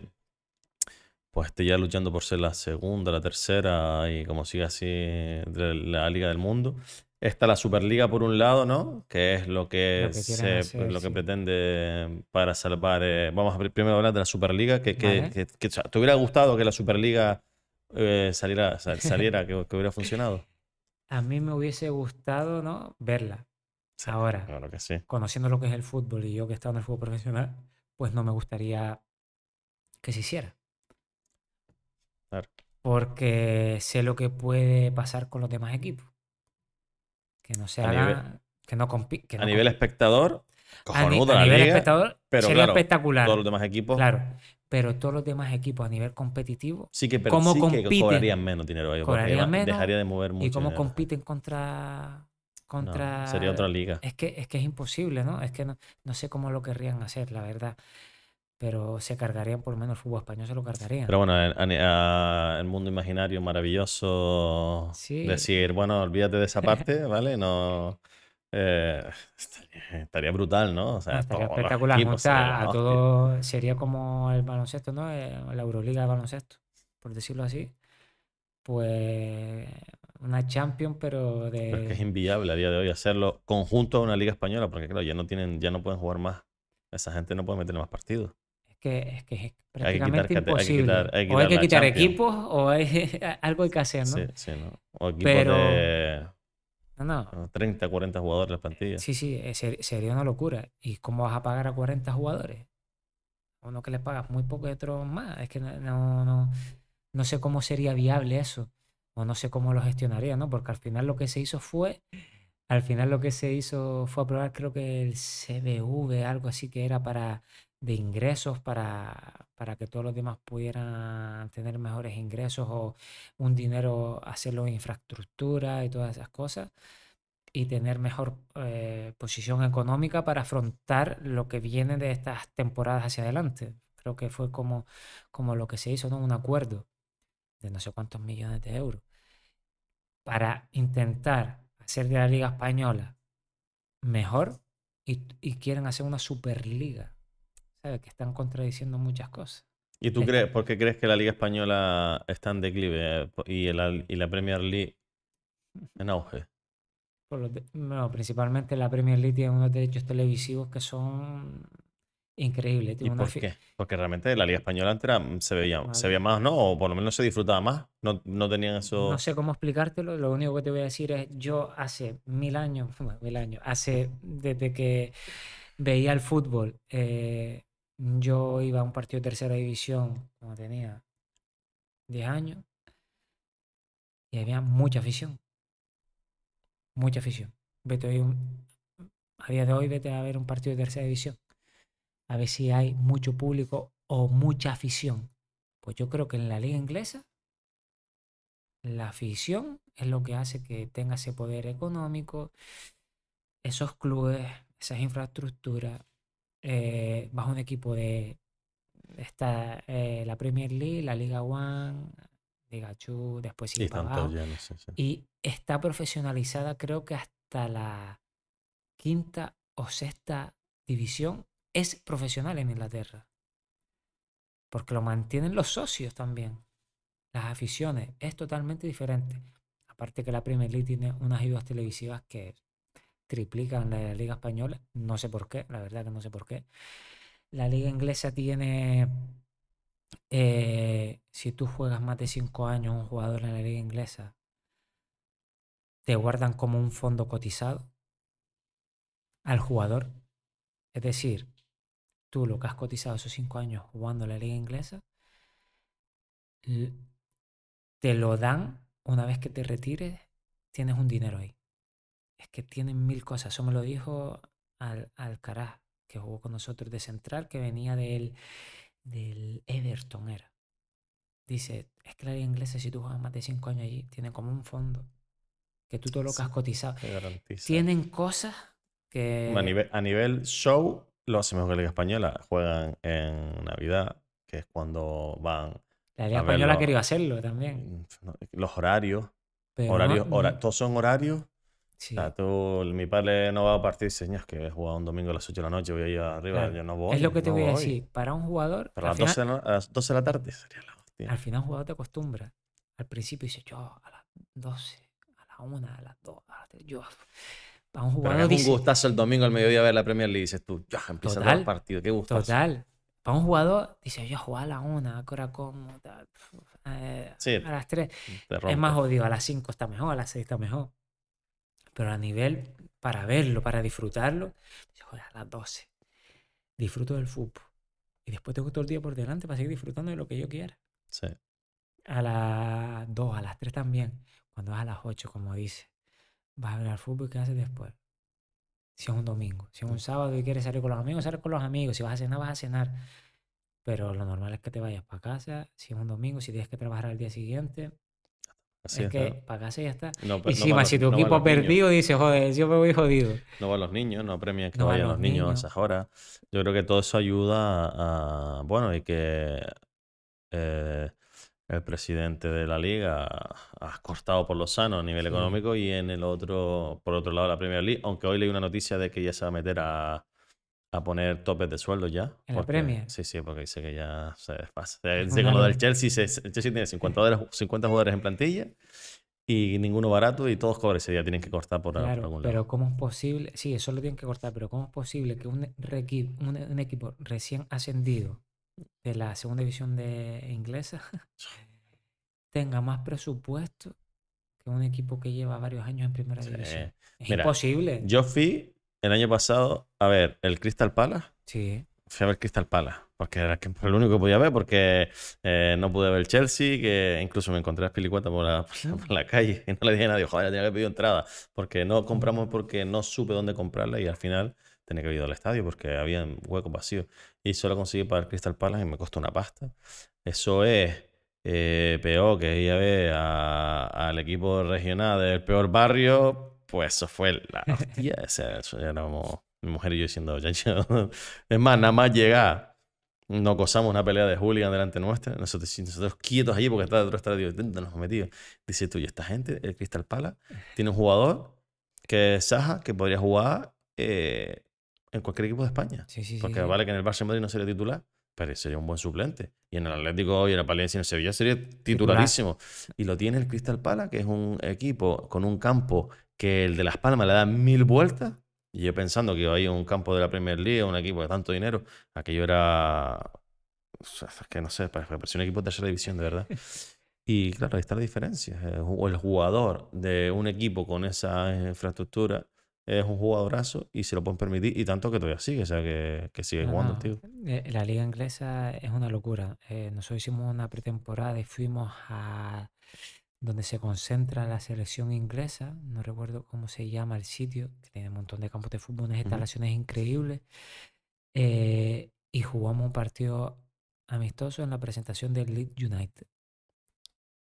pues esté ya luchando por ser la segunda, la tercera y como sigue así de la Liga del Mundo. Está la Superliga por un lado, ¿no? Que es lo que, Lo que quieren se- hacer, lo que sí. pretende para salvar. eh, vamos a primero hablar de la Superliga. Que, que, Vale. que- que- o sea, ¿Te hubiera gustado que la Superliga eh, saliera, sal- saliera <laughs> que, que hubiera funcionado? A mí me hubiese gustado, ¿no? Verla. Ahora, Claro que sí. conociendo lo que es el fútbol y yo que he estado en el fútbol profesional, pues no me gustaría que se hiciera. Claro. Porque sé lo que puede pasar con los demás equipos. Que no se haga, que no compi- que A no nivel espectador, a ni- cojonudo a la nivel liga, espectador pero sería claro, espectacular. todos los demás equipos Claro, pero todos los demás equipos a nivel competitivo sí que, pero ¿Cómo sí que compiten? cobrarían menos dinero ellos, Cobrarían menos, dejaría de mover mucho y cómo dinero. compiten contra No, contra sería otra liga. Es que, es que es imposible, ¿no? Es que no, no sé cómo lo querrían hacer, la verdad. Pero se cargarían, por lo menos el fútbol español se lo cargarían. Pero bueno, el, a- a- el mundo imaginario maravilloso. Sí. Decir, bueno, olvídate de esa parte, <laughs> ¿vale? No. eh, <laughs> estaría, estaría brutal, ¿no? O No, sea, estaría todos los espectacular. equipos montar la a todo sería como el baloncesto, ¿no? Eh, La Euroliga de baloncesto, por decirlo así. Pues una Champions, pero de. Pero es que es inviable a día de hoy hacerlo conjunto a una liga española, porque claro, ya no tienen, ya no pueden jugar más. Esa gente no puede meter más partidos. que es que es Hay que quitar prácticamente hay que imposible. quitar- hay que o hay quitar que quitar Champions. equipos o hay- <laughs> algo hay que hacer, ¿no? Sí, sí, ¿no? O equipos Pero- de No, no. ¿no? 30, 40 jugadores en la plantilla. Sí, sí, eh, ser- sería una locura. ¿Y cómo vas a pagar a 40 jugadores? Uno que le pagas muy poco y otro más. Es que no, no, no sé cómo sería viable eso. O no sé cómo lo gestionaría, ¿no? Porque al final lo que se hizo fue, al final lo que se hizo fue aprobar creo que el CBV, algo así que era para de ingresos para, para que todos los demás pudieran tener mejores ingresos o un dinero hacerlo en infraestructura y todas esas cosas y tener mejor eh, posición económica para afrontar lo que viene de estas temporadas hacia adelante. Creo que fue como, como lo que se hizo, ¿no? Un acuerdo de no sé cuántos millones de euros para intentar hacer de la Liga Española mejor y, y quieren hacer una Superliga. ¿Sabes? Que están contradiciendo muchas cosas. ¿Y tú Es- crees, por qué crees que la Liga Española está en declive eh, y la, y la Premier League en auge? Por los de- bueno, principalmente la Premier League tiene unos derechos televisivos que son increíbles. ¿Y Tiene una por qué? Porque realmente la Liga Española antes era- mm, se veía, se Vale. veía más, ¿no? O por lo menos se disfrutaba más. No, no tenían eso. No sé cómo explicártelo, lo único que te voy a decir es, yo hace mil años, <laughs> bueno, mil años, hace, desde que veía el fútbol, eh, yo iba a un partido de tercera división cuando tenía 10 años y había mucha afición, mucha afición. Vete hoy un- a día de hoy vete a ver un partido de tercera división, a ver si hay mucho público o mucha afición. Pues yo creo que en la liga inglesa la afición es lo que hace que tenga ese poder económico, esos clubes, esas infraestructuras, eh, bajo un equipo de está eh, la Premier League, la Liga One, Liga 2, después y abajo, llenos, sí, sí. y está profesionalizada creo que hasta la quinta o sexta división es profesional en Inglaterra, porque lo mantienen los socios también las aficiones es totalmente diferente. Aparte que la Premier League tiene unas ayudas televisivas que triplican la de la Liga Española. No sé por qué, la verdad que no sé por qué. La Liga Inglesa tiene, eh, si tú juegas más de 5 años un jugador en la Liga Inglesa, te guardan como un fondo cotizado al jugador. Es decir, tú lo que has cotizado esos 5 años jugando la Liga Inglesa, te lo dan una vez que te retires, tienes un dinero ahí. Es que tienen mil cosas. Eso me lo dijo Al Alcaraz, que jugó con nosotros de central, que venía del, del Everton, era. Dice, es que la liga inglesa, si tú juegas más de cinco años allí, tiene como un fondo. Que tú todo lo que has cotizado. Tienen cosas que... A nivel, a nivel show, lo hace mejor que la Liga Española. Juegan en Navidad, que es cuando van. La liga a española ha querido hacerlo también. no, Los horarios. Pero horarios no- hora- todos son horarios. sí. O sea, tú, mi padre no va a partir y dice, "Ño, es que he jugado un domingo a las 8 de la noche, voy a ir arriba, Claro. yo no voy. es lo que te no voy a voy". decir. Para un jugador, Pero a las, final, 12 de la, a las 12 de la tarde sería la hostia. al final un jugador te acostumbra. Al principio dice, yo a las 12, a las 1, a las 2, a las 3, yo... Para un jugador es un gustazo el domingo al mediodía ver la Premier League, dices tú, ya, empieza Total, el partido, qué gustazo. Total. Para un jugador, dice, yo a jugar a la 1, a qué hora como, tal, eh, Sí, a las 3. Te Es más jodido, a las 5 está mejor, a las 6 está mejor. Pero a nivel, para verlo, para disfrutarlo, dice, joder, a las 12. Disfruto del fútbol. Y después tengo todo el día por delante para seguir disfrutando de lo que yo quiera. Sí. A las 2, a las 3 también. Cuando vas a las 8, como dice, vas a ver al fútbol, ¿qué haces después? Si es un domingo, si es un sábado y quieres salir con los amigos, sales con los amigos. Si vas a cenar, vas a cenar. Pero lo normal es que te vayas para casa. Si es un domingo, si tienes que trabajar al día siguiente, Así es que para casa y ya está. No, Y pero no encima, van si tu no equipo ha niños. perdido, dices, joder, yo me voy jodido. No van los niños, no premian que No vayan los los niños a niños. esas horas. Yo creo que todo eso ayuda a, a- bueno, y que eh, el presidente de la liga ha cortado por lo sano a nivel Sí. económico y en el otro, por otro lado, la Premier League, aunque hoy leí una noticia de que ya se va a meter a, a poner topes de sueldo ya. ¿En la Premier? Sí, sí, porque dice que ya se pasa. Dice con lo del Chelsea, se- el Chelsea tiene 50 jugadores, 50 jugadores en plantilla y ninguno barato y todos cobran ese día, tienen que cortar por, algún lado. pero ¿cómo es posible? Sí, eso lo tienen que cortar, pero ¿cómo es posible que un, un, un equipo recién ascendido de la segunda división de inglesa <laughs> tenga más presupuesto que un equipo que lleva varios años en primera Sí. división. Es Mira, imposible. Yo fui el año pasado a ver el Crystal Palace. Sí. Fui a ver Crystal Palace, porque era lo único que podía ver, porque eh, no pude ver el Chelsea, que incluso me encontré las pilicuetas por la, <laughs> por la- por la calle y no le dije a nadie, joder, tenía que pedido entrada, porque no compramos porque no supe dónde comprarla y al final tenía que haber ido al estadio porque había huecos vacíos. Y solo conseguí para el Crystal Palace y me costó una pasta. Eso es eh, peor que ir a ver al equipo regional del peor barrio, pues eso fue la <laughs> hostia. O sea, eso ya éramos mi mujer y yo diciendo, ya, ya". <laughs> Es más, nada más llegar, nos gozamos una pelea de hooligan delante nuestra, nosotros, nosotros quietos allí porque estaba otro estadio, ¿dónde nos hemos metido? Dice tú, y esta gente, el Crystal Palace, tiene un jugador que es Saja, que podría jugar eh, en cualquier equipo de España. Sí, sí, Porque sí. vale que en el Barça de Madrid no sería titular, pero sería un buen suplente. Y en el Atlético y en el Palencia y en el Sevilla sería titularísimo. Y lo tiene el Crystal Palace, que es un equipo con un campo que el de Las Palmas le da mil vueltas. Y yo pensando que iba un campo de la Premier League, un equipo de tanto dinero, aquello era. o sea, es que no sé, parecía un equipo de tercera división, de verdad. <laughs> Y claro, ahí está la diferencia. El jugador de un equipo con esa infraestructura es un jugadorazo y se lo pueden permitir, y tanto que todavía sigue, o sea, que, que sigue No, jugando, no, tío. eh, La liga inglesa es una locura. Eh, nosotros hicimos una pretemporada y fuimos a donde se concentra la selección inglesa. No recuerdo cómo se llama el sitio, que tiene un montón de campos de fútbol, unas instalaciones increíbles. Eh, y jugamos un partido amistoso en la presentación del Leeds United.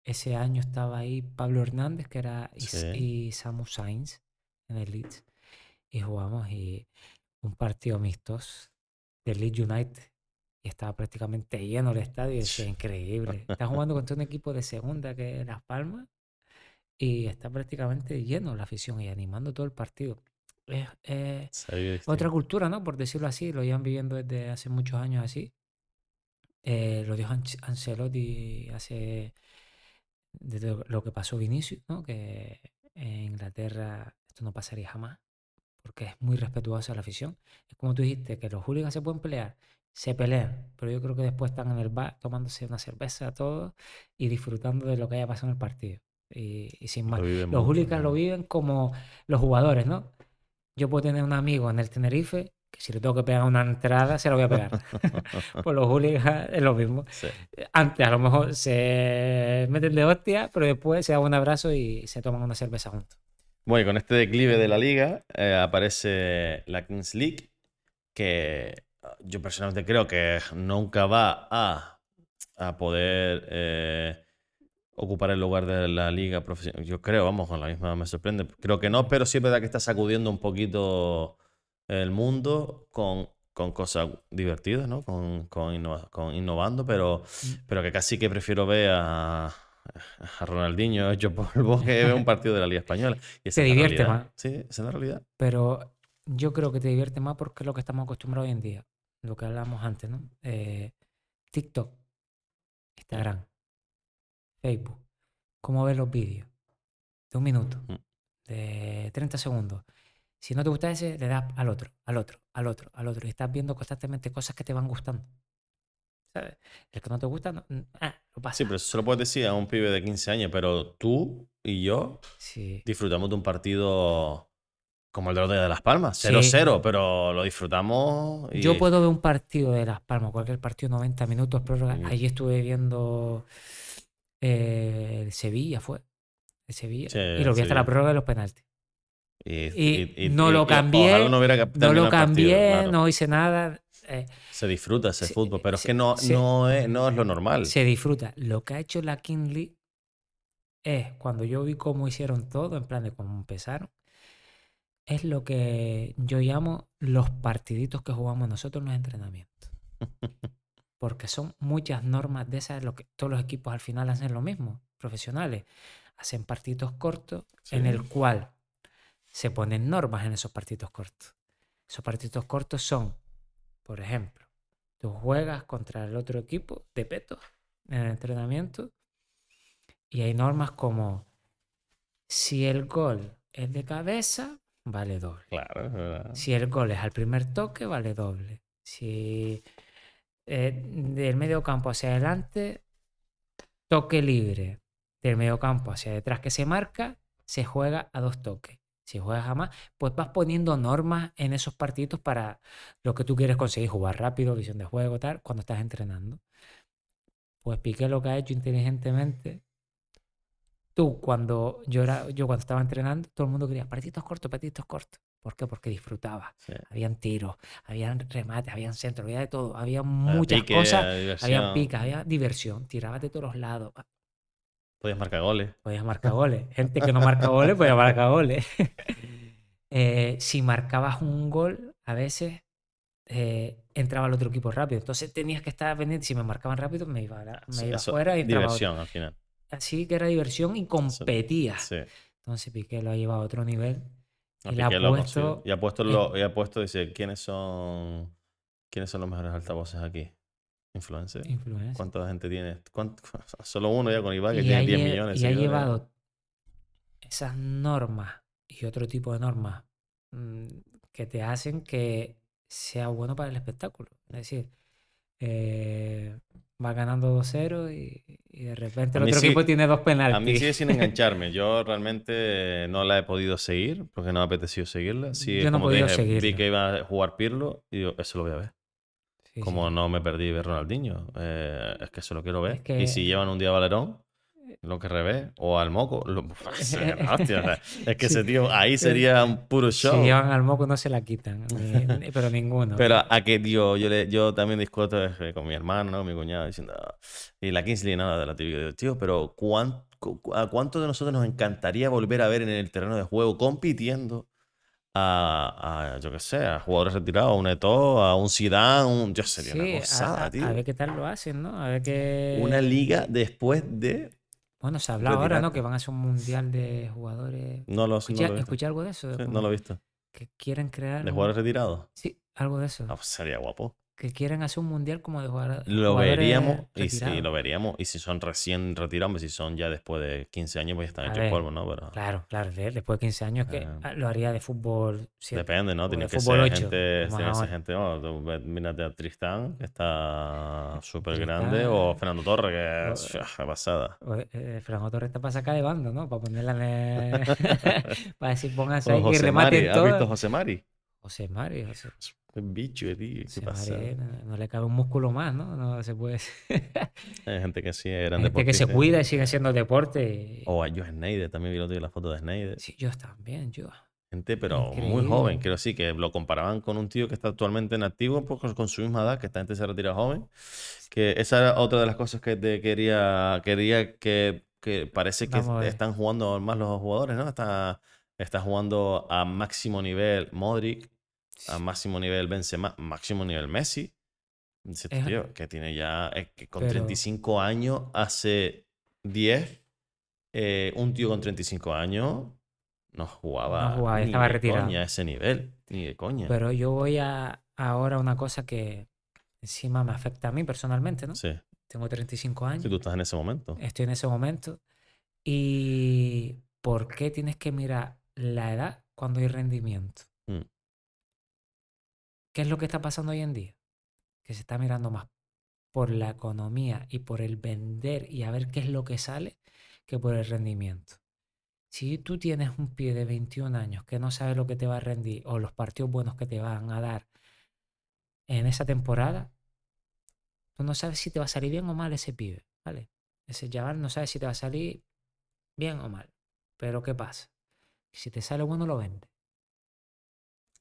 Ese año estaba ahí Pablo Hernández, que era y, y Samu Sainz en el Leeds. Y jugamos y un partido amistoso del Leeds United. Y estaba prácticamente lleno el estadio decía, increíble. <laughs> Está jugando contra un equipo de segunda que es Las Palmas y está prácticamente lleno la afición y animando todo el partido. Es, es vive otra cultura, ¿no? Por decirlo así, lo llevan viviendo desde hace muchos años así. Eh, lo dijo Ancelotti hace desde lo- lo que pasó Vinicius, ¿no? Que en Inglaterra esto no pasaría jamás, porque es muy respetuosa la afición. Es como tú dijiste, que los hooligans se pueden pelear, se pelean, pero yo creo que después están en el bar tomándose una cerveza todos y disfrutando de lo que haya pasado en el partido. Y, y sin más. Lo Los mucho, hooligans lo viven como los jugadores, ¿no? Yo puedo tener un amigo en el Tenerife que si le tengo que pegar una entrada, se lo voy a pegar. <laughs> Pues los hooligans es lo mismo. Sí. Antes a lo mejor se meten de hostia, pero después se dan un abrazo y se toman una cerveza juntos. Bueno, y con este declive de la liga eh, aparece la Kings League, que ah, yo personalmente creo que nunca va a, a poder eh, ocupar el lugar de la liga profesional. Yo creo, vamos, con la misma me sorprende. Creo que no, pero sí es verdad que está sacudiendo un poquito el mundo con, con cosas divertidas, ¿no? Con, con, innova- con innovando, pero, pero que casi que prefiero ver a, a Ronaldinho hecho polvo que ver un partido de la Liga Española. Y esa Te es divierte realidad. más. Sí, esa es la realidad. Pero yo creo que te divierte más porque es lo que estamos acostumbrados hoy en día. Lo que hablamos antes, ¿no? Eh, TikTok, Instagram, Facebook. ¿Cómo ves los vídeos? De un minuto, Mm. de 30 segundos. Si no te gusta ese, le das al otro, al otro, al otro, al otro. Y estás viendo constantemente cosas que te van gustando. ¿Sabes? El que no te gusta, no, ah, lo pasa. Sí, pero eso se lo puedes decir a un pibe de 15 años, pero tú y yo Sí. disfrutamos de un partido como el de los de Las Palmas, Sí. 0-0, pero lo disfrutamos y Yo puedo ver un partido de Las Palmas, cualquier partido 90 minutos, prórroga. Sí. Allí estuve viendo eh, el Sevilla, fue. El Sevilla. Y lo vi hasta la prórroga de los penaltis. y- y no lo cambié, no lo partido, cambié, claro. no hice nada. Eh, Se disfruta ese Se- fútbol, pero es que no, se- no, es, no es lo normal. se disfruta. Lo que ha hecho la King League es, cuando yo vi cómo hicieron todo, en plan de cómo empezaron, es lo que yo llamo los partiditos que jugamos nosotros en los entrenamientos. <laughs> Porque son muchas normas de esas, lo que todos los equipos al final hacen lo mismo, profesionales. Hacen partidos cortos en el cual se ponen normas en esos partidos cortos. Esos partidos cortos son, por ejemplo, tú juegas contra el otro equipo de peto en el entrenamiento y hay normas como si el gol es de cabeza, vale doble. Claro. Si el gol es al primer toque, vale doble. Si eh, del medio campo hacia adelante, toque libre. Del medio campo hacia detrás que se marca, se juega a dos toques. Si juegas a más, pues vas poniendo normas en esos partidos para lo que tú quieres conseguir, jugar rápido, visión de juego, tal, cuando estás entrenando. Pues Piqué lo que ha hecho inteligentemente. Tú, cuando yo, era, yo cuando estaba entrenando, todo el mundo quería partidos cortos, partidos cortos. ¿Por qué? Porque disfrutaba. Sí. Habían tiros, habían remates, habían centros, había de todo. Había muchas pique, cosas. Había picas, había diversión. Tirabas de todos los lados. Podías marcar goles. Podías marcar goles. Gente que no marca goles, podía marcar goles. <laughs> Eh, si marcabas un gol, a veces eh, entraba el otro equipo rápido. Entonces tenías que estar pendiente. Si me marcaban rápido, me iba, me Sí, iba fuera y entraba otro. diversión al final. Así que era diversión y competía. Sí. Entonces Piqué lo ha llevado a otro nivel. Y ha puesto Y ha puesto, y ha puesto, dice, ¿quiénes son, ¿quiénes son los mejores altavoces aquí? Influencer. ¿Cuánta gente tiene? ¿Cuánto- <laughs> Solo uno ya con Iván que Y tiene ha 10 lle- millones. y ha llevado esas normas y otro tipo de normas mm, que te hacen que sea bueno para el espectáculo. Es decir, eh, va ganando 2-0 y, y de repente el otro sí- equipo tiene dos penaltis. A mí sigue sin engancharme. <laughs> Yo realmente no la he podido seguir porque no me ha apetecido seguirla. Sí, Yo no como te dije, vi que iba a jugar Pirlo y digo, eso lo voy a ver. Sí, Como sí. no me perdí ver Ronaldinho. eh, es que eso lo quiero ver. Es que- Y si llevan un día a Valerón, lo que revés, o al Moco, lo- <laughs> hostia, <laughs> es que ese tío ahí <laughs> sería un puro Si show. llevan al moco no se la quitan, ni- pero ninguno. Pero a que tío, yo, le, yo también discuto eh, con mi hermano, ¿no? Con mi cuñado, diciendo, y la Kingsley, nada, de la digo, tío, pero ¿cuán- cu- ¿a cuánto de nosotros nos encantaría volver a ver en el terreno de juego compitiendo a, a, yo qué sé, a jugadores retirados, a un Eto'o, a un Zidane, un, yo sería Sí, una gozada, a, tío. a ver qué tal lo hacen, ¿no? A ver qué... Una liga después de... Bueno, se habla ahora, ¿no? Que van a hacer un mundial de jugadores. No lo, no Escuché, lo he visto. escuché algo de eso. Sí, no lo he visto. Que quieren crear. ¿De un- jugadores retirados? Sí, algo de eso. Ah, pues sería guapo. Que quieren hacer un mundial como de jugar- Lo veríamos, y sí, retirados. lo veríamos. Y si son recién retirados, si son ya después de 15 años, pues ya están hechos polvo, ¿no? Pero Claro, claro. de- Después de 15 años que Eh, ah, lo haría de fútbol. depende, ¿no? Tiene que ser ocho, gente, como tiene que ser gente, oh, tú mírate a Tristán, que está súper grande, o Fernando Torres, que es pasada. O, eh, Fernando Torres está para sacar de bando, ¿no? Para ponerla en el- <laughs> <laughs> para decir, pónganse ahí José rematen Mari, ¿has visto. José Mari? José Mari, José, Qué bicho, tío, qué José pasada. Mari, no, no le cabe un músculo más, ¿no? No se puede. <laughs> Hay gente que sí, eran Hay gente que se cuida y sigue haciendo deporte. O a Joe Snyder, también vi el otro día la foto de Snyder. Sí, yo también, yo. Gente, pero muy joven, quiero decir, que lo comparaban con un tío que está actualmente en activo pues, con- su misma edad, que esta gente se retira joven. Que esa era otra de las cosas que te quería, quería que, que parece que están jugando más los jugadores, ¿no? Está, está jugando a máximo nivel Modric, a máximo nivel Benzema, máximo nivel Messi. Dice, Es- tío, que tiene ya, es que con Pero- 35 años, hace 10, eh, un tío con 35 años no jugaba, No jugaba, ni estaba de retirado. coña a ese nivel, ni de coña. Pero yo voy a ahora una cosa que encima me afecta a mí personalmente, ¿no? Sí, Tengo 35 años, si tú estás en ese momento. estoy en ese momento. ¿Y por qué tienes que mirar la edad cuando hay rendimiento? Mm. ¿Qué es lo que está pasando hoy en día? Que se está mirando más por la economía y por el vender y a ver qué es lo que sale que por el rendimiento. Si tú tienes un pie de 21 años que no sabe lo que te va a rendir o los partidos buenos que te van a dar en esa temporada, tú no sabes si te va a salir bien o mal ese pibe, ¿vale? Ese chaval no sabe si te va a salir bien o mal. Pero ¿qué pasa? Si te sale bueno, lo vende.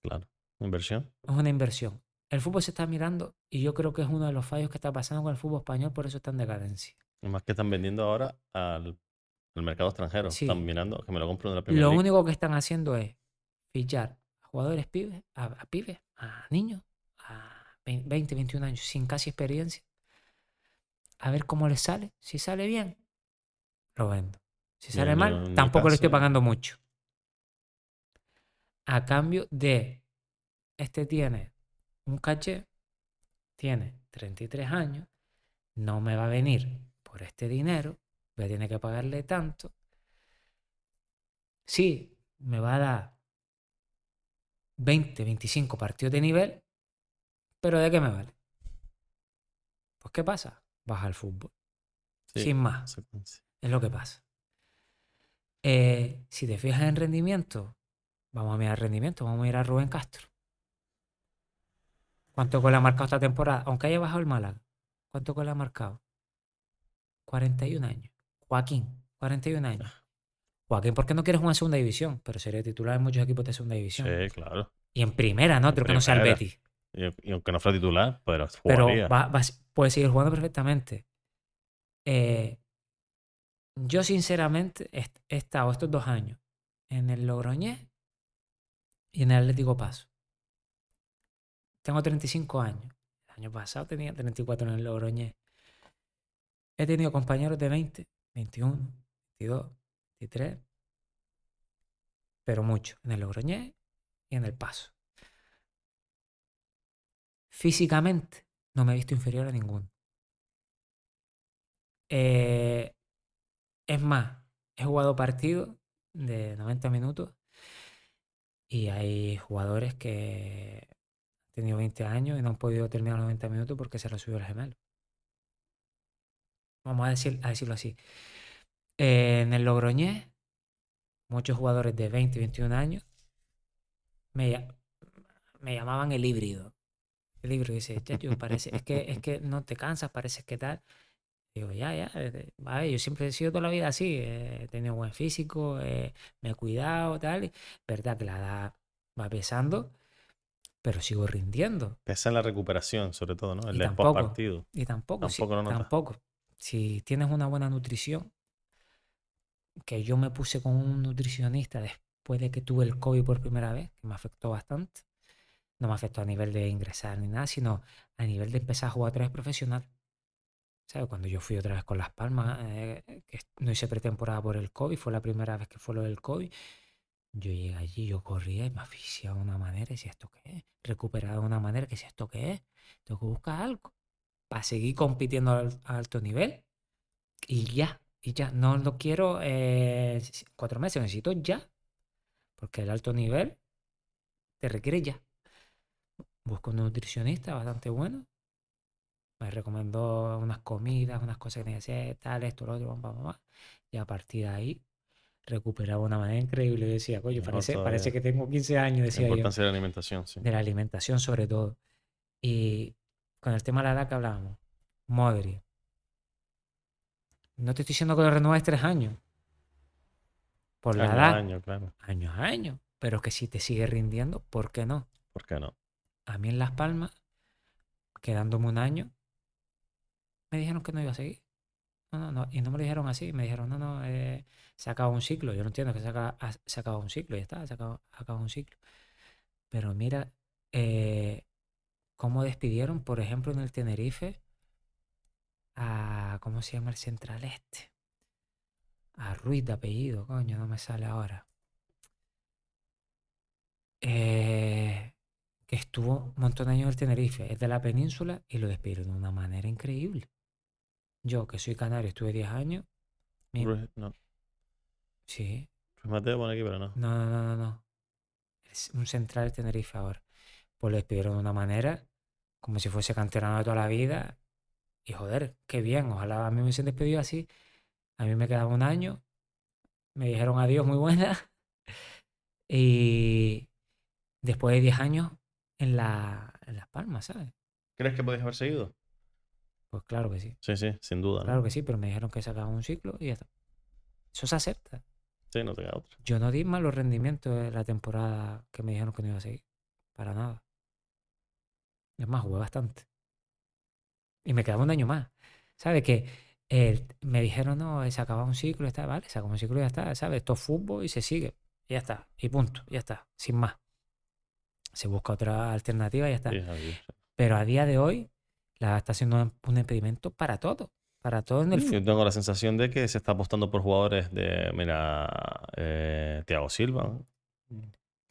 Claro. Inversión. Es una inversión. El fútbol se está mirando y yo creo que es uno de los fallos que está pasando con el fútbol español, por eso está en decadencia. Y más que están vendiendo ahora al, al mercado extranjero. Sí. Están mirando que me lo compro en la primera Lo único que están haciendo es fichar a jugadores pibes, a, a pibes, a niños, a 20, 21 años, sin casi experiencia, a ver cómo les sale. Si sale bien, lo vendo. Si sale mal, tampoco le estoy pagando mucho. A cambio de, este tiene un caché, tiene 33 años, no me va a venir por este dinero, voy a tener que pagarle tanto. Sí, me va a dar 20, 25 partidos de nivel, pero ¿de qué me vale? Pues ¿qué pasa? Vas al fútbol. Sí, Sin más. Es lo que pasa. Eh, si te fijas en rendimiento, vamos a mirar rendimiento, vamos a mirar a Rubén Castro. ¿Cuánto gol ha marcado esta temporada? Aunque haya bajado el Málaga. ¿Cuánto gol ha marcado? 41 años. Joaquín, 41 años. Joaquín, ¿por qué no quieres jugar en segunda división? Pero sería titular en muchos equipos de segunda división. Sí, claro. Y en primera, ¿no? Otro que no sea el. Betis. Y, y aunque no fuera titular, pero Pero jugaría. va- va- puede seguir jugando perfectamente. Eh, yo, sinceramente, he, he estado estos dos años en el Logroñés y en el Atlético Paso. Tengo 35 años. El año pasado tenía 34 en el Logroñés. He tenido compañeros de 20, 21, 22, 23. Pero mucho. En el Logroñés y en el Paso. Físicamente no me he visto inferior a ninguno. Eh, es más, he jugado partidos de 90 minutos y hay jugadores que tenido 20 años y no han podido terminar los 90 minutos porque se les subió el gemelo. Vamos a, decir, a decirlo así. En el Logroñés, muchos jugadores de 20 y 21 años me, me llamaban el híbrido. El híbrido dice, "Chacho, parece, es que, es que no te cansas, parece que tal. Digo, ya, ya, eh, vale, yo siempre he sido toda la vida así, eh, he tenido buen físico, eh, me he cuidado, tal. Verdad que la edad va pesando, pero sigo rindiendo. Pesa en la recuperación, sobre todo, ¿no? El tampoco. partido. Y tampoco, si, Tampoco lo notas. tampoco. Si tienes una buena nutrición, que yo me puse con un nutricionista después de que tuve el COVID por primera vez, que me afectó bastante. No me afectó a nivel de ingresar ni nada, sino a nivel de empezar a jugar otra vez profesional. ¿Sabes? Cuando yo fui otra vez con Las Palmas, eh, que no hice pretemporada por el COVID, fue la primera vez que fue lo del COVID. Yo llegué allí, yo corría y me asfixiaba de una manera y decía, ¿esto qué es? Recuperaba de una manera que decía, ¿esto qué es? Tengo que buscar algo para seguir compitiendo a alto nivel. Y ya, y ya. No lo quiero eh, cuatro meses, necesito ya. Porque el alto nivel te requiere ya. Busco un nutricionista bastante bueno. Me recomendó unas comidas, unas cosas que tenía que hacer, tal, esto, lo otro, pam, pam. Y a partir de ahí recuperaba de una manera increíble. Yo decía, coño, parece, parece que tengo 15 años, La decía yo importancia de la alimentación, sí. de la alimentación sobre todo. Y con el tema de la edad que hablábamos, Modri. No te estoy diciendo que lo renueves tres años. Por la Año edad, año, claro. año a año. Pero que si te sigue rindiendo, ¿por qué no? ¿Por qué no? A mí en Las Palmas, quedándome un año, me dijeron que no iba a seguir. No, no, no. Y no me lo dijeron así. Me dijeron, no, no, eh, se acaba un ciclo. Yo no entiendo que se acaba, se un ciclo. Ya está, se acaba, acaba un ciclo. Pero mira eh, cómo despidieron, por ejemplo, en el Tenerife a, ¿cómo se llama el central este? A Ruiz de apellido, coño, no me sale ahora. Eh, que estuvo un montón de años en el Tenerife, es de la península y lo despidieron de una manera increíble. Yo, que soy canario, estuve 10 años. mi- Ruiz, no. sí, Ruiz Mateo pone aquí, pero no. no, no, no, no, no. Es un central de Tenerife ahora. Pues lo despidieron de una manera como si fuese canterano de toda la vida. Y joder, qué bien. Ojalá a mí me hubiesen despedido así. A mí me quedaba un año. Me dijeron adiós, muy buena. <laughs> Y después de 10 años en, la, en Las Palmas, ¿sabes? ¿Crees que podías haber seguido? Pues claro que sí. Sí, sí, sin duda. ¿no? Claro que sí, pero me dijeron que se acababa un ciclo y ya está. Eso se acepta. Sí, no te queda otra. Yo no di malos rendimientos de la temporada que me dijeron que no iba a seguir. Para nada. Es más, jugué bastante. Y me quedaba un año más. ¿Sabes? Que eh, me dijeron, no, se acaba un ciclo, y está, vale, se acaba un ciclo y ya está, ¿sabes? Esto es fútbol y se sigue. Y ya está. Y punto, ya está. Sin más. Se busca otra alternativa y ya está. Sí. Pero a día de hoy, la está siendo un, impedimento para todo. Para todo en el Sí. Yo tengo la sensación de que se está apostando por jugadores de, mira, eh, Thiago Silva.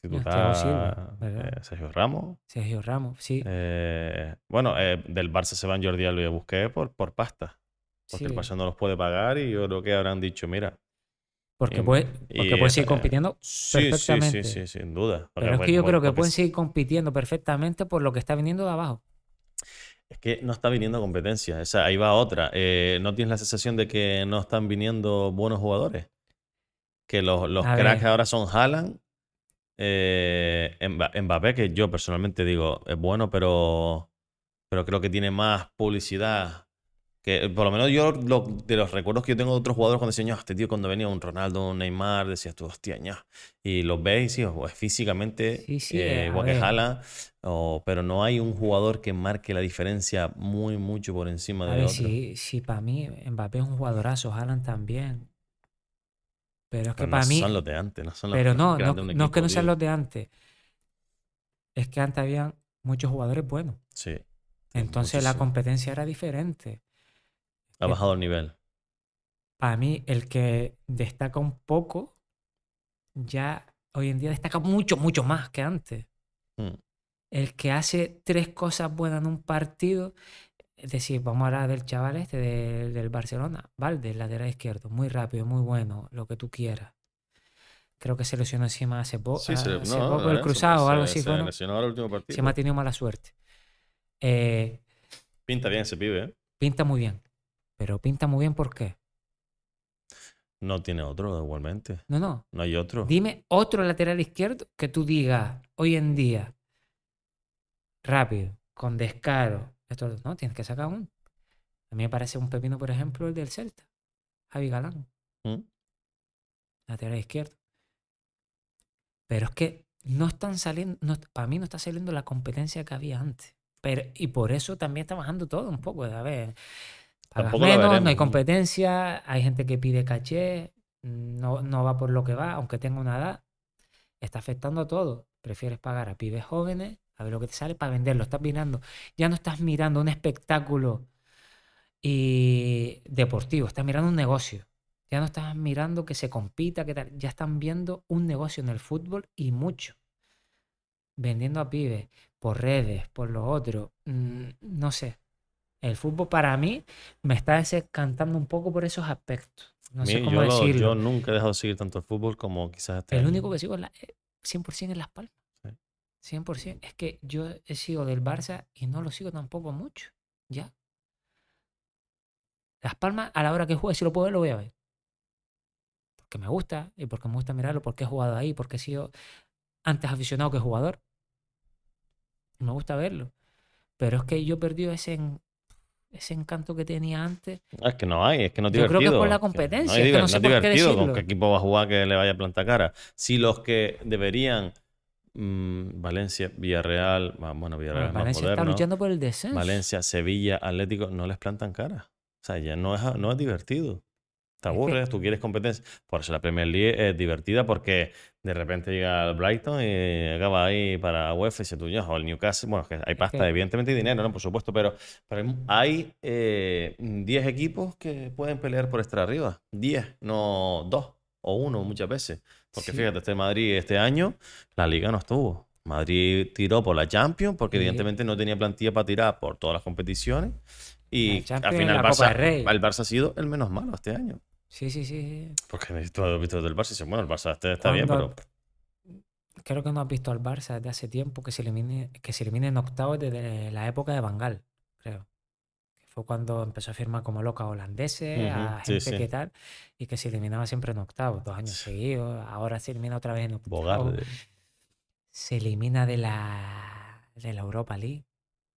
Thiago Silva, eh, Sergio Ramos. Sergio Ramos, sí. Eh, bueno, eh, del Barça se van Jordi Alba y Busquets por, por pasta. Porque el sí. Barça no los puede pagar y yo creo que habrán dicho, mira. Porque y- puede, porque puede seguir compitiendo Sí, sí, sí, perfectamente. sí, sin duda. Pero es que yo creo que pueden sí. seguir compitiendo perfectamente por lo que está viniendo de abajo. Es que no está viniendo competencia. O sea, ahí va otra. Eh, ¿No tienes la sensación de que no están viniendo buenos jugadores? Que los, los cracks ver. ahora son Haaland, eh, Mba- Mbappé, que yo personalmente digo es bueno, pero, pero creo que tiene más publicidad. Que por lo menos yo, lo- de los recuerdos que yo tengo de otros jugadores, cuando decían, "Ño, este tío, cuando venía un Ronaldo, un Neymar, decías tú, hostia, ño". Y los veis, sí, pues, físicamente, Sí, sí, eh, igual que o- pero no hay un jugador que marque la diferencia muy, mucho por encima A de ver, otro. si, si para mí Mbappé es un jugadorazo, Haaland también. Pero es que no para mí. son los de antes, no son los Pero no, no, no es que no sean los de antes. Es que antes habían muchos jugadores buenos. Sí, Entonces la competencia era diferente. Ha bajado el nivel. Para mí, el que destaca un poco, ya hoy en día destaca mucho, mucho más que antes. Mm. El que hace tres cosas buenas en un partido, es decir, vamos a hablar del chaval este de- del Barcelona, Valde, lateral izquierdo, muy rápido, muy bueno, lo que tú quieras. Creo que se lesionó encima hace, po- Sí, se, hace no, poco el Lorenzo, cruzado o algo se- así. Se el último partido. Encima ha tenido mala suerte. Eh, Pinta bien ese pibe, ¿eh? pinta muy bien. Pero pinta muy bien ¿por qué? No tiene otro igualmente. No, no. No hay otro. Dime otro lateral izquierdo que tú digas hoy en día, rápido, con descaro. Esto, no, tienes que sacar uno. A mí me parece un pepino, por ejemplo, el del Celta. Javi Galán, Mm. lateral izquierdo. Pero es que no están saliendo, no, para mí no está saliendo la competencia que había antes. Pero, y por eso también está bajando todo un poco. A ver, pagas Tampoco menos, no hay competencia, hay gente que pide caché, no, no va por lo que va, aunque tenga una edad. Está afectando a todo. Prefieres pagar a pibes jóvenes, a ver lo que te sale para venderlo. Estás mirando, ya no estás mirando un espectáculo y deportivo, estás mirando un negocio. Ya no estás mirando que se compita, que tal. Ya están viendo un negocio en el fútbol y mucho. Vendiendo a pibes por redes, por lo otro. mm, no sé. El fútbol para mí me está desencantando un poco por esos aspectos. No sé cómo yo, lo- decirlo. yo nunca he dejado de seguir tanto el fútbol como quizás este El año. único que sigo es la- eh, 100% en Las Palmas. Sí. 100%. Es que yo he sido del Barça y no lo sigo tampoco mucho. Ya. Las Palmas, a la hora que juegue, si lo puedo ver, lo voy a ver. Porque me gusta y porque me gusta mirarlo, porque he jugado ahí, porque he sido antes aficionado que jugador. Y me gusta verlo. Pero es que yo he perdido ese, en- ese encanto que tenía antes. Ah, Es que no hay, es que no es Yo creo que es divertido. por la que competencia, No, es es que diver- no no sé es por qué divertido con qué equipo va a jugar que le vaya a plantar cara. Si los que deberían, mm, Valencia, Villarreal, bueno, Villarreal Bueno, es más Valencia está luchando por el descenso. Valencia, Sevilla, Atlético, no les plantan cara. O sea, ya no es, no es divertido. Te aburres, tú quieres competencia. Por eso la Premier League es divertida porque de repente llega el Brighton y acaba ahí para UEFA y se tuyo, o el Newcastle. Bueno, es que hay pasta, evidentemente hay dinero, ¿no? Por supuesto, pero, pero hay- hay eh, 10 equipos que pueden pelear por estar arriba. 10, no 2 o 1 muchas veces. Porque Sí. fíjate, este Madrid este año, la liga no estuvo. Madrid tiró por la Champions porque Sí. evidentemente no tenía plantilla para tirar por todas las competiciones. Y al y final el Barça, el Barça ha sido el menos malo este año. Sí, sí, sí. Porque tú has visto del Barça y dices, bueno, el Barça está bien, pero Creo que no has visto al Barça desde hace tiempo que se elimine, que se elimine en octavos desde la época de Bangal, creo. Que fue cuando empezó a firmar como loca holandeses, a gente sí. que tal, y que se eliminaba siempre en octavos, dos años seguidos. Ahora se elimina otra vez en octavos. Bogarde. Se elimina de la, de la Europa League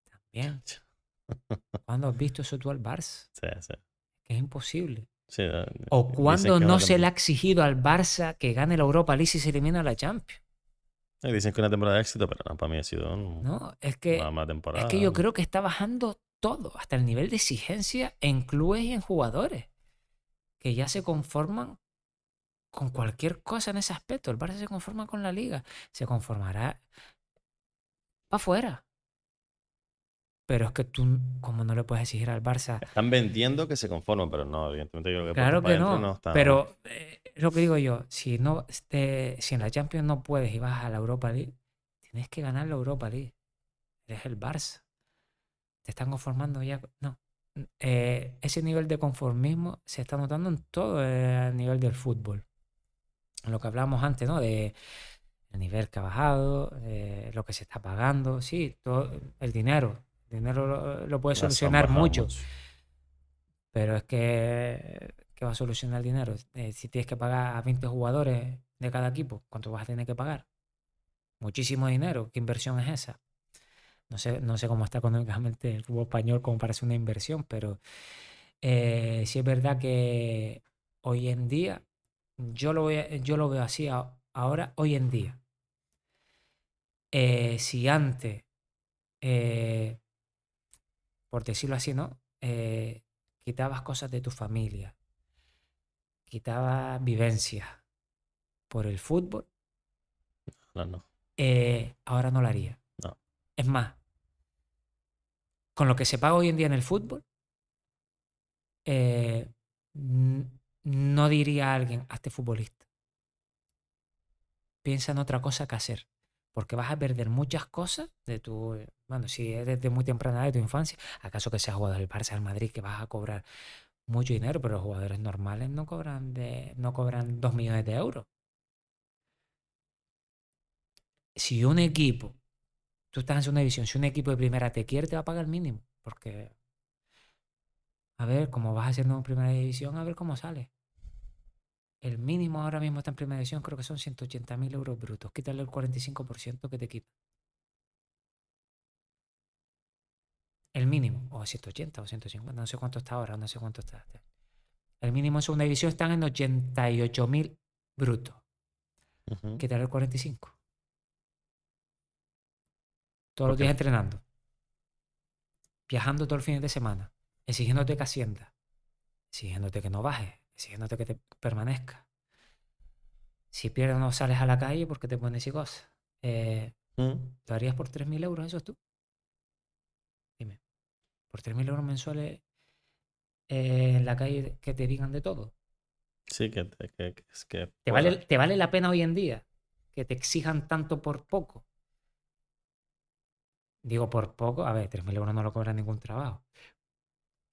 también. ¿Cuándo has visto eso tú al Barça? <laughs> Sí, sí. Que es imposible. Sí, eh, ¿O que no se le ha exigido al Barça que gane la Europa League si se elimina la Champions? eh, Dicen que una temporada de éxito, pero no, para mí ha sido un- ¿No? Es que, una mala temporada. es que yo creo que está bajando todo, hasta el nivel de exigencia en clubes y en jugadores, que ya se conforman con cualquier cosa en ese aspecto. El Barça se conforma con la liga, se conformará para afuera. Pero es que tú, como no le puedes exigir al Barça Están vendiendo que se conforman, pero no, evidentemente yo creo que Claro que no, adentro están- pero eh, lo que digo yo, si no este, si en la Champions no puedes y vas a la Europa League, tienes que ganar la Europa League. Eres el Barça. Te están conformando ya. No. Eh, ese nivel de conformismo se está notando en todo el nivel del fútbol. Lo que hablábamos antes, ¿no? De el nivel que ha bajado, eh, lo que se está pagando, sí, todo el dinero. Dinero lo, lo puede solucionar mucho. Pero es que, ¿qué va a solucionar el dinero? Eh, si tienes que pagar a 20 jugadores de cada equipo, ¿cuánto vas a tener que pagar? Muchísimo dinero. ¿Qué inversión es esa? No sé, no sé cómo está económicamente el fútbol español como para hacer una inversión, pero eh, sí es verdad que hoy en día, yo lo, ve- yo lo veo así a- ahora, hoy en día. Eh, si antes, eh, por decirlo así, ¿no? Eh, quitabas cosas de tu familia, quitabas vivencias por el fútbol, No, no. eh, ahora no lo haría. No. Es más, con lo que se paga hoy en día en el fútbol, eh, no diría a alguien, hazte futbolista. Piensa en otra cosa que hacer. Porque vas a perder muchas cosas de tu. Bueno, si eres de muy temprana de tu infancia, acaso que seas jugador del Barça, del Madrid, que vas a cobrar mucho dinero, pero los jugadores normales no cobran de, no cobran 2 millones de euros. Si un equipo, tú estás en segunda división, si un equipo de primera te quiere, te va a pagar el mínimo. Porque, a ver, como vas haciendo en primera división, a ver cómo sale. El mínimo ahora mismo está en primera división, creo que son 180 mil euros brutos. Quítale el 45% que te quita. El mínimo, o 180 o 150, no sé cuánto está ahora, no sé cuánto está. El mínimo en segunda división están en 88 mil brutos. Ujú. Quítale el 45. Todos los días entrenando. Viajando todo el fin de semana. Exigiéndote que asciendas. Exigiéndote que no bajes. Exigiéndote que te permanezcas. Si pierdes no sales a la calle porque te pones y cosas. Eh, Mm. ¿Lo harías por 3.000 euros eso tú? ¿Por 3.000 euros mensuales eh, en la calle que te digan de todo? Sí, que, que, que, que es que ¿Te vale, ¿Te vale la pena hoy en día que te exijan tanto por poco? Digo por poco, a ver, 3.000 euros no lo cobra ningún trabajo.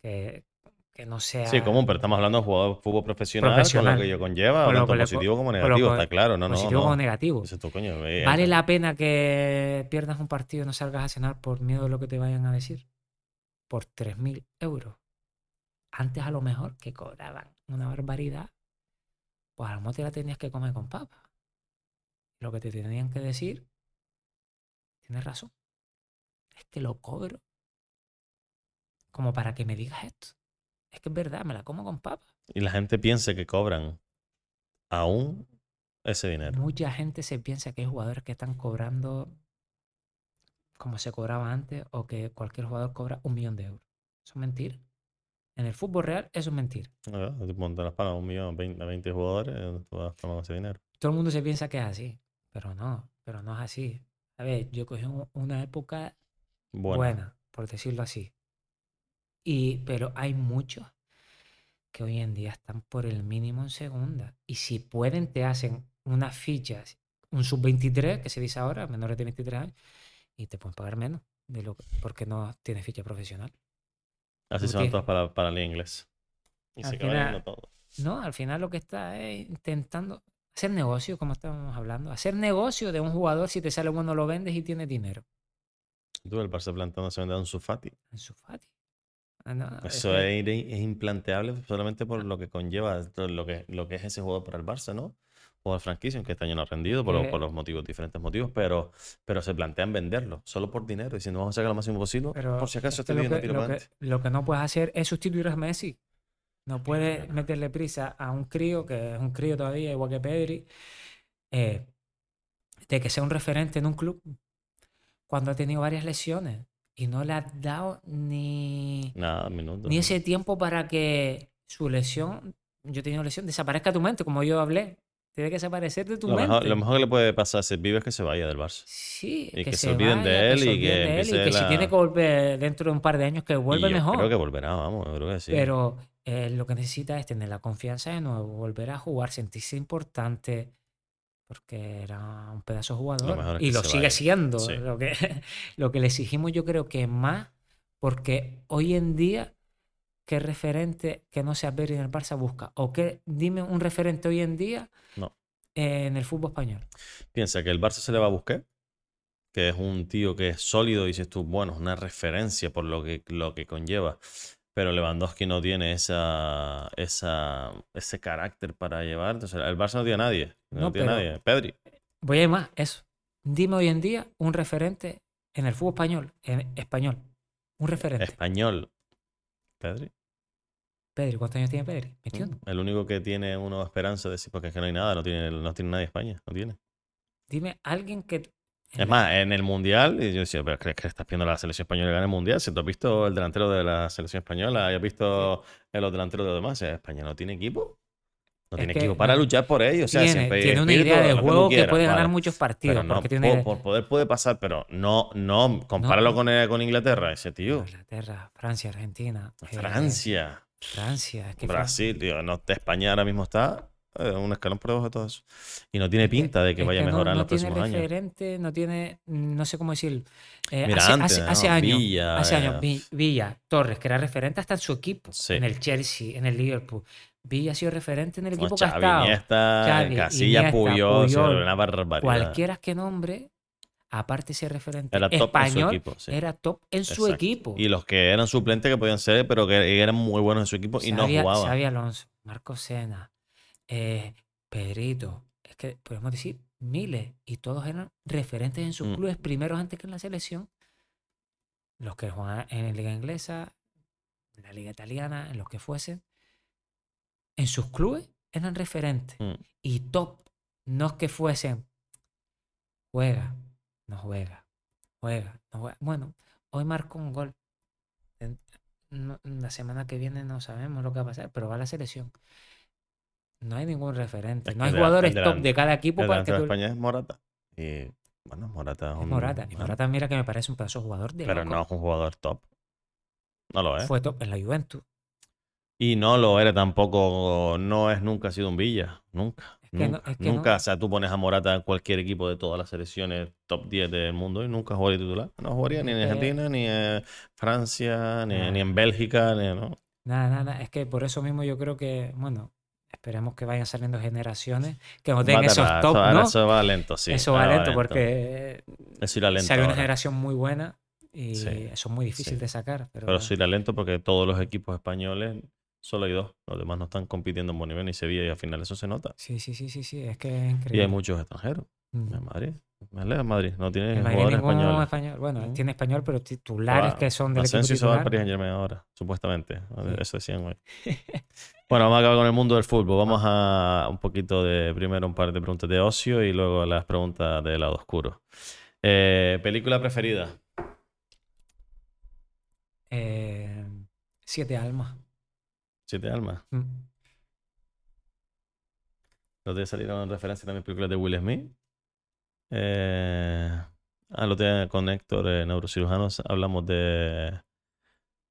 Que, que no sea... Sí, común, pero estamos hablando de jugador de fútbol profesional, con Profesional. lo que ello conlleva, Con lo tanto positivo como con negativo, está claro. No, no, positivo no. como negativo. Dices tú, coño, ¿Vale eh, la pena que pierdas un partido y no salgas a cenar por miedo de lo que te vayan a decir? Por 3.000 euros. Antes a lo mejor que cobraban una barbaridad, pues a lo mejor te la tenías que comer con papas. Lo que te tenían que decir, tienes razón, es que lo cobro como para que me digas esto. Es que es verdad, me la como con papas. Y la gente piensa que cobran aún ese dinero. Mucha gente se piensa que hay jugadores que están cobrando como se cobraba antes o que cualquier jugador cobra un millón de euros. Eso es mentira. En el fútbol real eso es mentira. Tú montas las pagas a un millón, 20, a 20 jugadores, eh, tú vas tomando ese dinero. Todo el mundo se piensa que es así, pero no, pero no es así. A ver, yo cogí un- una época Bueno, buena, por decirlo así. Y, pero hay muchos que hoy en día están por el mínimo en segunda. Y si pueden, te hacen unas fichas, un sub-23, que se dice ahora, menores de 23 años, y te pueden pagar menos de lo que- porque no tienes ficha profesional. así se van todos para, para el inglés. Y Al se final- todos. No, al final lo que está es intentando hacer negocio, como estábamos hablando. Hacer negocio de un jugador, si te sale bueno lo vendes y tienes dinero. Tú, el Barça planteándose vender a un Sufati. En su Fati. Ah, no, es Eso es, es implanteable solamente por lo que conlleva todo lo que, lo que es ese jugador para el Barça, ¿no? Jugador franquicia, aunque este año no ha rendido por, Que- los motivos, diferentes motivos, pero, pero se plantean venderlo solo por dinero, diciendo vamos a sacar lo máximo posible, Pero por si acaso que este lo, no que, tira lo que- adelante. lo que no puedes hacer es sustituir a Messi. No puedes meterle prisa a un crío, que es un crío todavía, igual que Pedri, eh, de que sea un referente en un club cuando ha tenido varias lesiones y no le has dado ni, Nada, ni ese tiempo para que su lesión, yo he tenido lesión, desaparezca de tu mente, como yo hablé. Tiene que desaparecer de tu Lo mente. mejor, lo mejor que le puede pasar a pibe es que se vaya del Barça. Sí, y que se olviden de él y que de él y empiece que si tiene que volver dentro de un par de años, que vuelva mejor. creo que volverá, vamos, yo creo que sí. Pero eh, lo que necesita es tener la confianza de nuevo, volver a jugar, sentirse importante, porque era un pedazo de jugador. es y lo sigue vaya. siendo. Sí. Lo, que, <laughs> lo que le exigimos yo creo que más, porque hoy en día, ¿qué referente que no sea Pedri en el Barça busca? ¿O qué, dime un referente hoy en día No. en el fútbol español? Piensa que el Barça se le va a buscar que es un tío que es sólido, dices tú, bueno, es una referencia por lo que, lo que conlleva. Pero Lewandowski no tiene esa, esa, ese carácter para llevar. Entonces, el Barça no tiene a nadie. No, No, tiene a nadie. Pedri. Voy a ir más, eso. Dime hoy en día un referente en el fútbol español, en español. Un referente. Español. Pedri. Pedri, ¿cuántos años tiene Pedri? 21. El único que tiene uno esperanza de decir, porque es que no hay nada, no tiene, no tiene nadie España, no tiene. Dime alguien que. Es más, en el Mundial, y yo decía, pero ¿crees que estás viendo la selección española ganar el Mundial? Si tú has visto el delantero de la selección española y has visto en los delanteros de los demás, España no tiene equipo. No tiene equipo para no- luchar por ello. O sea, tiene, siempre tiene una idea de juego que puede ganar vale. muchos partidos. Pero no, porque por, tiene por poder puede pasar, pero no, no, compáralo No. con, eh, con Inglaterra, ese tío. Inglaterra, Francia, Argentina. eh, Francia, Francia. Es que Fran- Brasil, tío, no, España ahora mismo está eh, un escalón por debajo de todo eso. Y no tiene pinta de que es vaya a no- mejorar en no los tiene próximos años. referente, no tiene, no sé cómo decirlo. Eh, Mira, hace, antes, hace- hace ¿no? años, Villa, hace años, eh. Vi- Villa, Torres, que era referente hasta en su equipo, Sí. en el Chelsea, en el Liverpool. Villa ha sido referente en el equipo que ha estado. Iniesta, Xavi, Casilla, Iniesta, Puyol, Puyol, una barbaridad. Cualquiera que nombre, aparte de ser referente Era top en su español, equipo, sí. era top en su equipo. Y los que eran suplentes que podían ser, pero que eran muy buenos en su equipo y no jugaban. Xavi Alonso, Marco Sena, eh, Pedrito, es que podemos decir miles, y todos eran referentes en sus Mm. clubes primeros antes que en la selección. Los que jugaban en la liga inglesa, en la liga italiana, en los que fuesen, en sus clubes eran referentes Mm. y top. No es que fuesen, juega, no juega, juega, no juega. Bueno, hoy marcó un gol. No- la semana que viene no sabemos lo que va a pasar, pero va a la selección. No hay ningún referente. Es No hay jugadores top de cada equipo El para que tú... España es Morata. Y bueno, Morata es un. Morata. Y Morata, mira que me parece un pedazo de jugador de pero loco. no es un jugador top. No lo es. Fue top en la Juventus. Y no lo era tampoco, no es nunca ha sido un Villa, nunca. Es que no- nunca, es que no. nunca. O sea, tú pones a Morata en cualquier equipo de todas las selecciones top 10 del mundo y nunca jugaría titular. No jugaría ni en Argentina, ni en Francia, ni, ni en Bélgica, ni no. Nada, nada, nada. Es que por eso mismo yo creo que, bueno, esperemos que vayan saliendo generaciones que no Va tengan esos top, eso, ¿no? eso va lento, sí. eso va lento porque Eso irá lento. sale una generación muy buena y Sí, eso es muy difícil sí. de sacar. Pero, Pero eso irá lento porque todos los equipos españoles, solo hay dos. Los demás no están compitiendo en buen nivel ni Sevilla y al final eso se nota. sí, sí, sí, sí, sí, es que es Y hay increíble. muchos extranjeros. Mm. En Madrid. Me Madrid. No tiene jugadores españoles. español. Bueno, Mm. tiene español, pero titulares que son del Asensio se va al. Paris Saint Germain ahora, supuestamente. Sí. Eso decían hoy. <laughs> bueno, vamos a acabar con el mundo del fútbol. Vamos a un poquito de, primero un par de preguntas de ocio y luego las preguntas del lado oscuro. Eh, ¿Película preferida? Eh, siete almas. Siete almas. Mm. Los de salieron en referencia también películas de Will Smith. Eh, ah, lo tenía con Héctor, eh, neurocirujanos, hablamos de,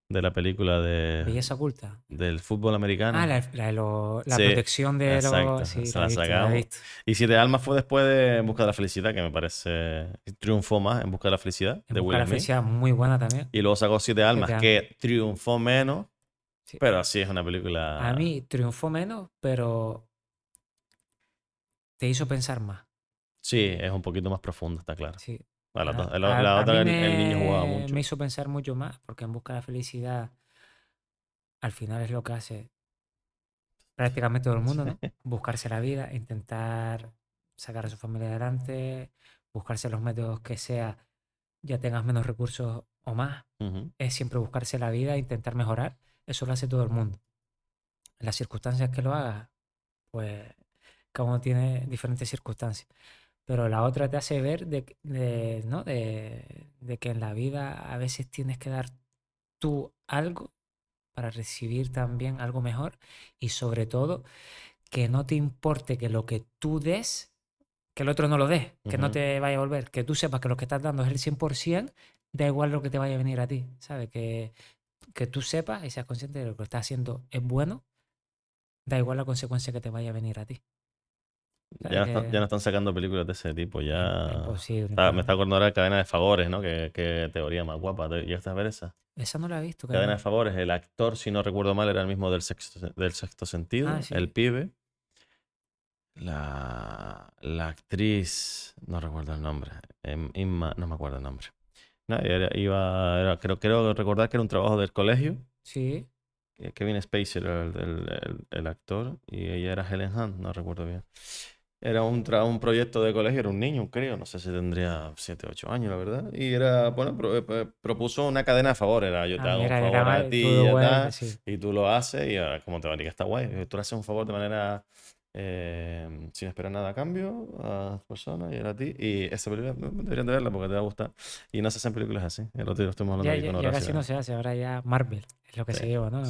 de la película de, Belleza oculta. del fútbol americano. Ah, la, la de lo- la Sí, protección de exacto, los. Sí, se la visto, sacamos. Y Siete Almas fue después de En Busca de la Felicidad, que me parece triunfó más En Busca de la Felicidad, En de busca Will de la Smith. felicidad, muy buena también. Y luego sacó Siete Almas, Almas. que triunfó menos, Sí. pero así es una película. A mí triunfó menos, pero te hizo pensar más. Sí, es un poquito más profunda, está claro. Sí. La, A- la- a- la a otra, mí el, niño jugaba me- mucho. Me hizo pensar mucho más, porque en busca de la felicidad, al final es lo que hace prácticamente todo el mundo, ¿no? <laughs> Buscarse la vida, intentar sacar a su familia adelante, buscarse los métodos que sea, ya tengas menos recursos o más, es siempre buscarse la vida, intentar mejorar. Eso lo hace todo el mundo. En las circunstancias que lo haga, pues cada uno tiene diferentes circunstancias. Pero la otra te hace ver de, de, ¿no? de, de que en la vida a veces tienes que dar tú algo para recibir también algo mejor y sobre todo que no te importe que lo que tú des, que el otro no lo dé, que no te vaya a volver, que tú sepas que lo que estás dando es el 100%, da igual lo que te vaya a venir a ti, ¿sabes? Que, que tú sepas y seas consciente de que lo que estás haciendo es bueno, da igual la consecuencia que te vaya a venir a ti. Ya, no están, ya no están sacando películas de ese tipo, ya... Imposible. Está- me está acordando ahora de Cadena de Favores, ¿no? Que, que teoría más guapa. ¿Te- ¿Llegaste a ver esa? Esa no la he visto. Cadena de. Favores, el actor, si no recuerdo mal, era el mismo del sexto, del sexto sentido, Ah, sí. el pibe. La, la actriz, no recuerdo el nombre. em, Inma, no me acuerdo el nombre. No, era- iba, era- creo, creo recordar que era un trabajo del colegio. Sí. que Kevin Spacey era el, el- el- el actor y ella era Helen Hunt, no recuerdo bien. Era un, tra- un proyecto de colegio, era un niño, creo, no sé si tendría 7, 8 años, la verdad. Y era, bueno, pro- eh, propuso una cadena de favor, era yo te Ah, hago un favor era a ti, ya bueno, tal, sí. y tú lo haces y ahora, como te va a está guay. Tú le haces un favor de manera eh, sin esperar nada a cambio a las personas y a ti. Y esa película mm, deberían de verla porque te va a gustar. Y no se hacen películas así. El otro día estuvimos hablando Ya, aquí ya- con ya casi no se hace, ahora ya Marvel es lo que se Sí, lleva, ¿no?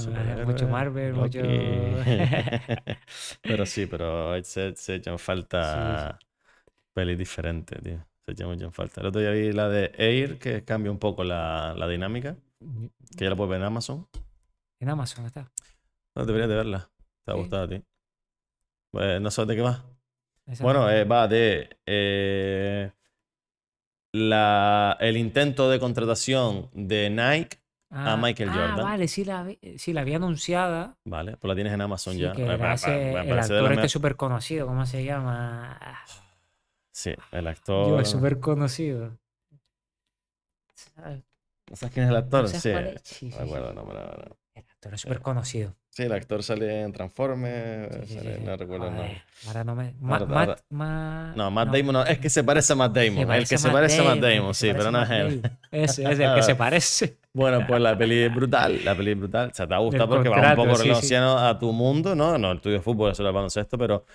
Mucho Marvel, Loki. mucho... <laughs> Pero sí, pero se, se echan falta pelis diferentes, tío. Se echan mucho en falta. El otro día vi la de Air, que cambia un poco la, la dinámica, que ya la puedes ver en Amazon. En Amazon está. No, deberías de verla. Te va a Sí. gustar a ti. Pues, no sabes de qué va. Bueno, no- eh, va de eh, la, el intento de contratación de Nike. a Michael ah, Jordan. vale, sí la, vi, sí la vi anunciada. Vale, pues la tienes en Amazon Sí, ya. que el actor este súper conocido, ¿cómo se llama? Ah, Sí, el Yo, actor. es súper conocido. ¿No sabes quién es el actor? ¿No sabes Sí, es? Sí, no me acuerdo el nombre ahora. El actor es súper conocido. Sí, el actor sale en Transformers, Sí, sí, sale- sí, no recuerdo el nombre. Ahora no me. Ma- Matt- ahora- Ma- No, Matt Damon no, es que se parece a Matt Damon. el que se Matt parece a Matt Damon, sí, pero no es Matt él. Ese es el que se <laughs> parece. Bueno, pues la peli es <laughs> brutal, la peli es brutal. O sea, te va a gustar Del porque va un poco relacionado a tu mundo, ¿no? No, el tuyo de fútbol, eso es el baloncesto, pero,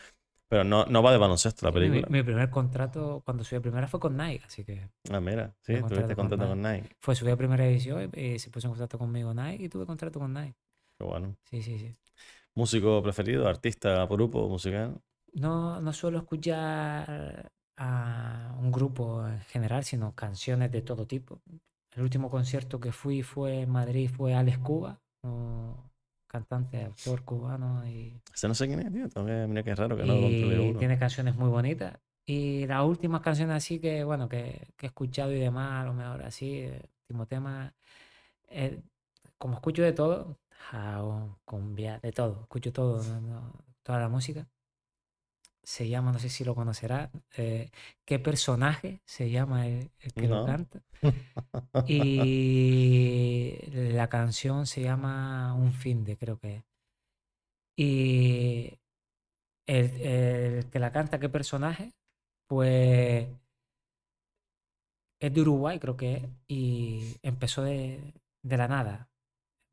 pero no, no va de baloncesto la Mi, película. mi primer contrato, cuando subí a primera, fue con Nike, así que Ah, mira, sí, tuviste contrato con con Nike. fue subí a primera división y, y se puso en contacto conmigo Nike y tuve contrato con Nike. Qué bueno. Sí, sí, sí. ¿Músico preferido? ¿Artista, grupo musical? No, no suelo escuchar a un grupo en general, sino canciones de todo tipo. El último concierto que fui fue en Madrid, fue Alex Cuba, un cantante, actor cubano y, Ese no sé quién es, tío. También, mira qué raro que no y uno. tiene canciones muy bonitas. Y las últimas canciones así que, bueno, que, que he escuchado y demás, a lo mejor así, el último tema, eh, como escucho de todo, house, cumbia, de todo, escucho todo, no- no, toda la música. Se llama, no sé si lo conocerá, eh, ¿qué personaje se llama el, el que lo No. canta? <laughs> Y la canción se llama Un fin de, creo que es. Y el, el que la canta, ¿qué personaje? Pues es de Uruguay, creo que es, y empezó de, de la nada.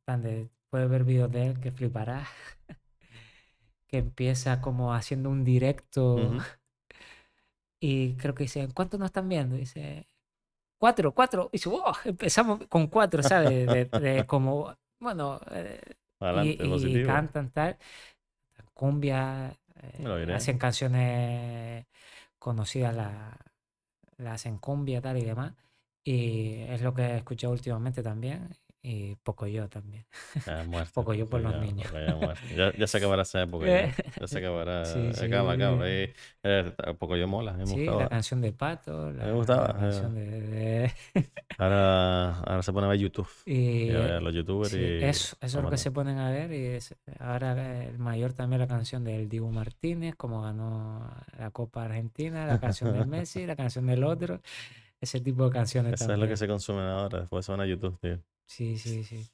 De- puedes ver vídeos de él que fliparás. <laughs> que empieza como haciendo un directo <laughs> y creo que dice, ¿cuántos nos están viendo? Dice, cuatro, cuatro. Y dice, "Wow, empezamos con cuatro, ¿sabes? De, de como, bueno, eh, y, Adelante, y positivo. cantan tal, cumbia, eh, hacen canciones conocidas, la, la hacen cumbia tal y demás. Y es lo que he escuchado últimamente también. Y poco yo también. <laughs> Muerte, Poco yo por los ya, niños. ya. Ya, se acabará esa época. Ya, ya se acabará. Sí, sí. Acaba, acaba. Y, eh, poco yo mola, me Sí, gustaba. la canción de Pato, la, gustaba, la canción eh. de- de, Ahora, <laughs> ahora se pone a ver YouTube. Y, Y a ver los youtubers sí, y. eso, eso es lo que se ponen a ver. Y es- ahora el mayor también la canción del Dibu Martínez, como ganó la Copa Argentina, la canción del Messi, la canción del otro. Ese tipo de canciones Eso es lo que se consumen ahora. Después se van a YouTube, tío. Sí, sí, sí.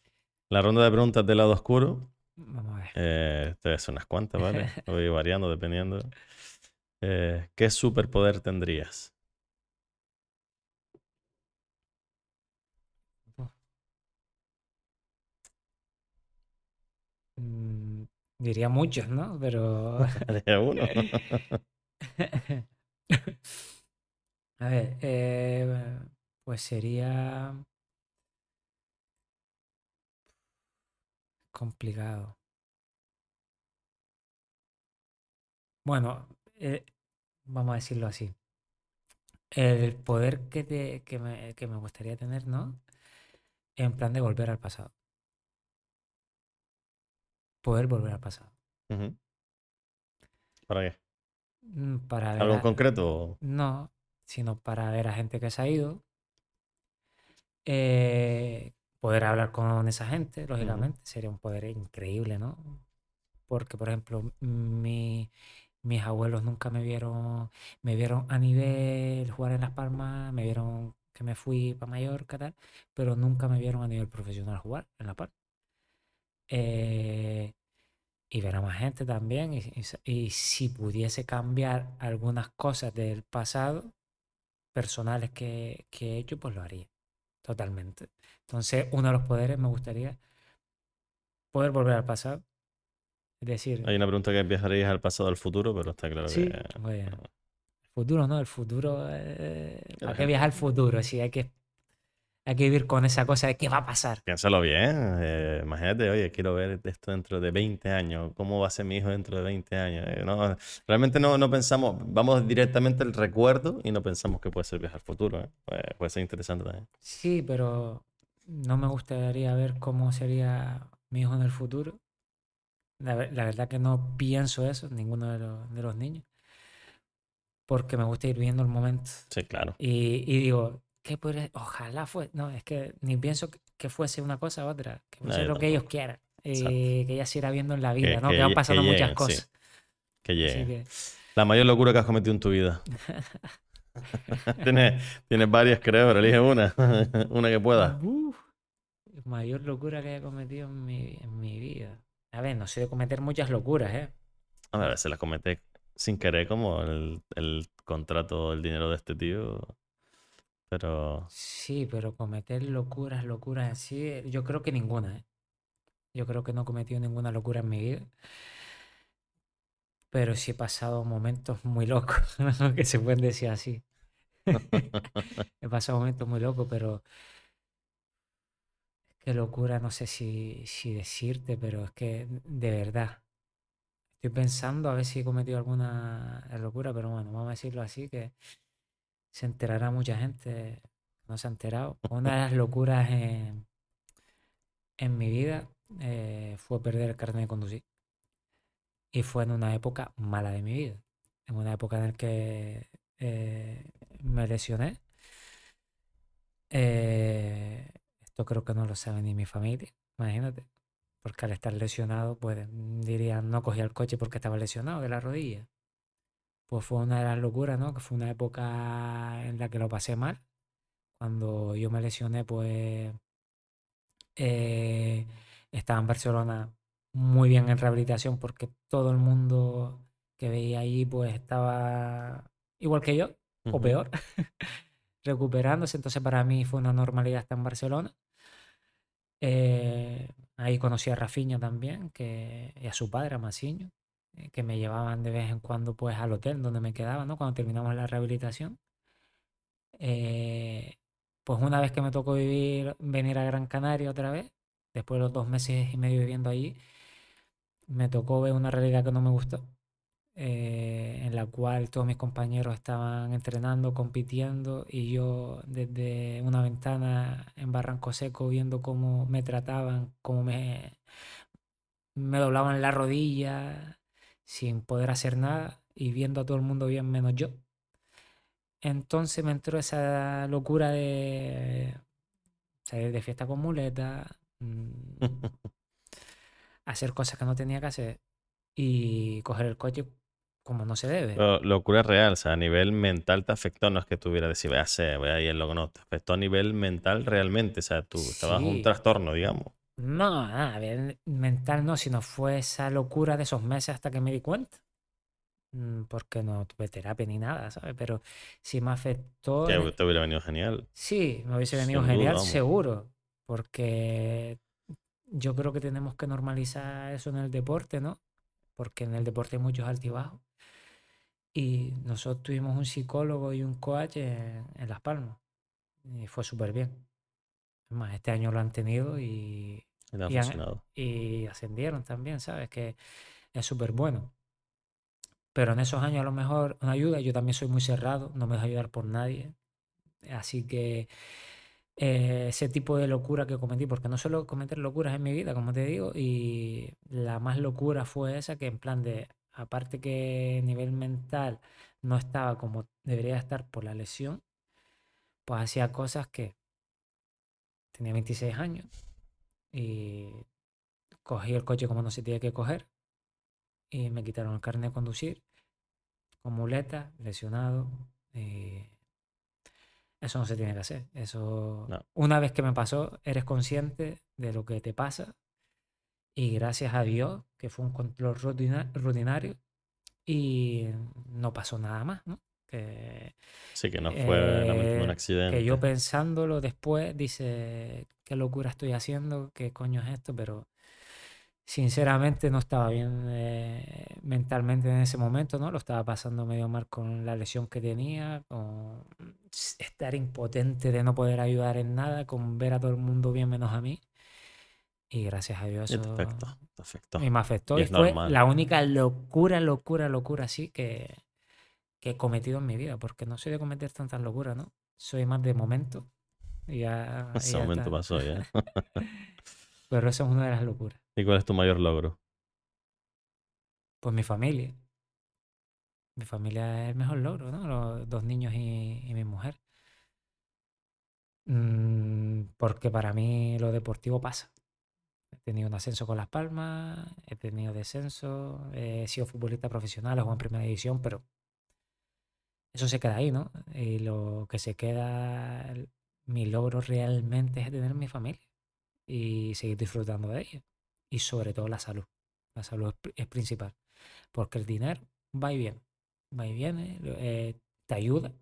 La ronda de preguntas del lado oscuro. Vamos a ver. Eh, te son unas cuantas, ¿vale? <laughs> Voy variando dependiendo. Eh, ¿Qué superpoder tendrías? Mm, diría muchos, ¿no? Pero. <laughs> Uno. <laughs> A ver, eh, pues sería complicado. Bueno, eh, vamos a decirlo así. El poder que, te- que me, que me gustaría tener, ¿no? En plan de volver al pasado. Poder volver al pasado. ¿Para qué? Mm, Para ver ¿Algo en a- concreto? No, sino para ver a gente que se ha ido. eh, poder hablar con esa gente, lógicamente, sería un poder increíble, ¿no? Porque, por ejemplo, mi, Mis abuelos nunca me vieron, me vieron a nivel jugar en Las Palmas, me vieron que me fui para Mallorca, tal, pero nunca me vieron a nivel profesional jugar en La Palma. Eh, y ver a más gente también. Y, y si pudiese cambiar algunas cosas del pasado, personales que, que he hecho, pues lo haría. Totalmente. Entonces, uno de los poderes me gustaría poder volver al pasado. Es decir, Hay una pregunta que viajarías al pasado o al futuro, pero está claro sí, que. el futuro, ¿no? El futuro, eh, la ¿para qué viajar al futuro? Si hay que, hay que vivir con esa cosa de qué va a pasar. Piénsalo bien. eh, imagínate, oye, quiero ver esto dentro de 20 años. ¿Cómo va a ser mi hijo dentro de 20 años? Eh, no, realmente no, no pensamos, vamos directamente al recuerdo y no pensamos que puede ser viajar al futuro. ¿eh? Puede, puede ser interesante también. Sí, pero no me gustaría ver cómo sería mi hijo en el futuro. La, ver- la verdad que no pienso eso, ninguno de los, de los niños, porque me gusta ir viendo el momento. Sí, claro. Y, y digo, ¿qué podría? Ojalá fue. No, es que ni pienso que, que fuese una cosa u otra, que fuese lo que ellos quieran. Exacto. Y que ya se irá viendo en la Que, vida, ¿no? que Que van que pasando muchas sí, cosas. que lleguen. que La mayor locura que has cometido en tu vida. <laughs> <laughs> tienes, tienes varias, creo, pero elige una. <laughs> una que pueda. Mayor locura que haya cometido en mi, en mi vida. A ver, no sé de cometer muchas locuras, ¿eh? A ver, a veces las cometes sin querer, como el, el contrato, el dinero de este tío. Pero Sí, pero cometer locuras, locuras así, eh, yo creo que ninguna, ¿eh? Yo creo que no he cometido ninguna locura en mi vida, pero sí he pasado momentos muy locos, <laughs> que se pueden decir así. <laughs> He pasado momentos muy locos, pero qué locura, no sé si, si decirte, pero es que de verdad. Estoy pensando a ver si he cometido alguna locura, pero bueno, vamos a decirlo así, que se enterará mucha gente, no se ha enterado. <laughs> Una de las locuras en, en mi vida eh, fue perder el carnet de conducir. Y fue en una época mala de mi vida. En una época en la que eh, me lesioné. Eh, esto creo que no lo sabe ni mi familia, imagínate. Porque al estar lesionado, pues dirían, no cogía el coche porque estaba lesionado de la rodilla. Pues fue una de las locuras, ¿no? Que fue una época en la que lo pasé mal. Cuando yo me lesioné, pues eh, estaba en Barcelona muy bien en rehabilitación porque todo el mundo que veía allí, pues estaba igual que yo, o Ujú. peor, <laughs> recuperándose. Entonces para mí fue una normalidad estar en Barcelona. Eh, ahí conocí a Rafinha también, que, y a su padre, a Masiño, que me llevaban de vez en cuando pues al hotel donde me quedaba, ¿no? Cuando terminamos la rehabilitación. Eh, pues una vez que me tocó vivir, venir a Gran Canaria otra vez, después de los dos meses y medio viviendo allí, me tocó ver una realidad que no me gustó, eh, en la cual todos mis compañeros estaban entrenando, compitiendo, y yo desde una ventana en Barranco Seco viendo cómo me trataban, cómo me, me doblaban la rodilla sin poder hacer nada y viendo a todo el mundo bien menos yo. Entonces me entró esa locura de salir de fiesta con muleta, mm, <laughs> hacer cosas que no tenía que hacer y coger el coche como no se debe. Pero locura real, o sea, a nivel mental te afectó, no es que tuviera decir, voy a hacer, voy a ir loco, no, te afectó a nivel mental realmente, o sea, tú estabas un Sí. trastorno, digamos. No, nada, ver, mental no, sino fue esa locura de esos meses hasta que me di cuenta. Mm, Porque no tuve terapia ni nada, ¿sabes? Pero sí me afectó. Te hubiera venido genial. Sí, me hubiese venido Sin duda, genial, vamos. seguro. Porque yo creo que tenemos que normalizar eso en el deporte, ¿no? Porque en el deporte hay muchos altibajos. Y nosotros tuvimos un psicólogo y un coach en, en Las Palmas. Y fue súper bien. Es más, este año lo han tenido y, Y te ha y han- funcionado. y ascendieron también, ¿sabes? Que es súper bueno. Pero en esos años a lo mejor una ayuda, yo también soy muy cerrado, no me dejo ayudar por nadie. Así que eh, ese tipo de locura que cometí, porque no suelo cometer locuras en mi vida, como te digo, y la más locura fue esa que en plan de, aparte que a nivel mental no estaba como debería estar por la lesión, pues hacía cosas que tenía 26 años y cogí el coche como no se tenía que coger y me quitaron el carnet de conducir con muletas, lesionado. y eso no se tiene que hacer. Eso, No. una vez que me pasó, eres consciente de lo que te pasa. Y gracias a Dios, que fue un control rutina- rutinario y no pasó nada más, ¿no? Que, Sí, que no fue realmente un eh, accidente. que yo pensándolo después, dice, qué locura estoy haciendo, qué coño es esto, pero sinceramente no estaba bien eh, mentalmente en ese momento, ¿no? Lo estaba pasando medio mal con la lesión que tenía, con estar impotente de no poder ayudar en nada, con ver a todo el mundo bien menos a mí. Y gracias a Dios eso te afectó. y me afectó. Y Y, fue normal. la única locura, locura, locura así que, que he cometido en mi vida, porque no soy de cometer tantas locuras, ¿no? Soy más de momento. Ya, Ese ya momento está. pasó ya. <laughs> Pero eso es una de las locuras. ¿Y cuál es tu mayor logro? Pues mi familia. Mi familia es el mejor logro, ¿no? Los dos niños y, y mi mujer. Mm, porque para mí lo deportivo pasa. He tenido un ascenso con Las Palmas, he tenido descenso, he sido futbolista profesional, he jugado en primera división, pero eso se queda ahí, ¿no? Y lo que se queda, mi logro realmente es tener mi familia y seguir disfrutando de ella. Y sobre todo la salud. La salud es, pri- es principal. Porque el dinero va y viene. Va y viene, eh, te ayuda,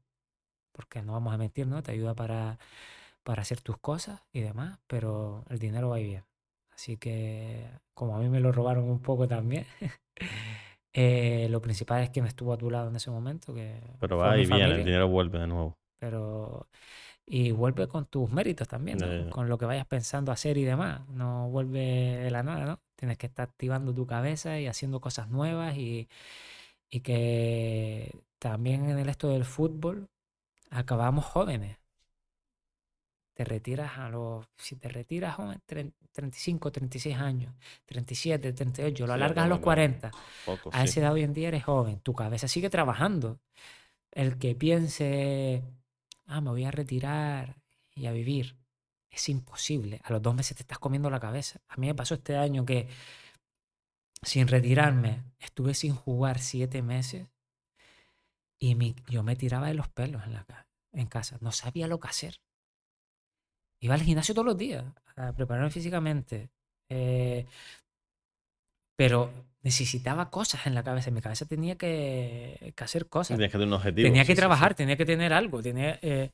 porque no vamos a mentir, ¿no? Te ayuda para, para hacer tus cosas y demás, pero el dinero va y viene. Así que, como a mí me lo robaron un poco también, <laughs> eh, lo principal es que me estuvo a tu lado en ese momento, que Pero va y viene, el dinero vuelve de nuevo. pero y vuelve con tus méritos también, ¿no? Eh, Con lo que vayas pensando hacer y demás. No vuelve de la nada, ¿no? Tienes que estar activando tu cabeza y haciendo cosas nuevas y, y que también en el esto del fútbol acabamos jóvenes. Te retiras a los, si te retiras joven, tre- 35, 36 años, 37, 38, lo Sí, alargas a los no, no, 40. Poco, A sí. esa edad hoy en día eres joven, tu cabeza sigue trabajando. El que piense, ah, me voy a retirar y a vivir, es imposible. A los dos meses te estás comiendo la cabeza. A mí me pasó este año que sin retirarme estuve sin jugar siete meses y mi- yo me tiraba de los pelos en, la, casa. No sabía lo que hacer. Iba al gimnasio todos los días a prepararme físicamente. eh, pero necesitaba cosas en la cabeza. En mi cabeza tenía que, que hacer Sí, cosas. Tienes que tener un objetivo. Tenía sí, que sí, sí. trabajar, tenía que tener algo. Tenía, eh,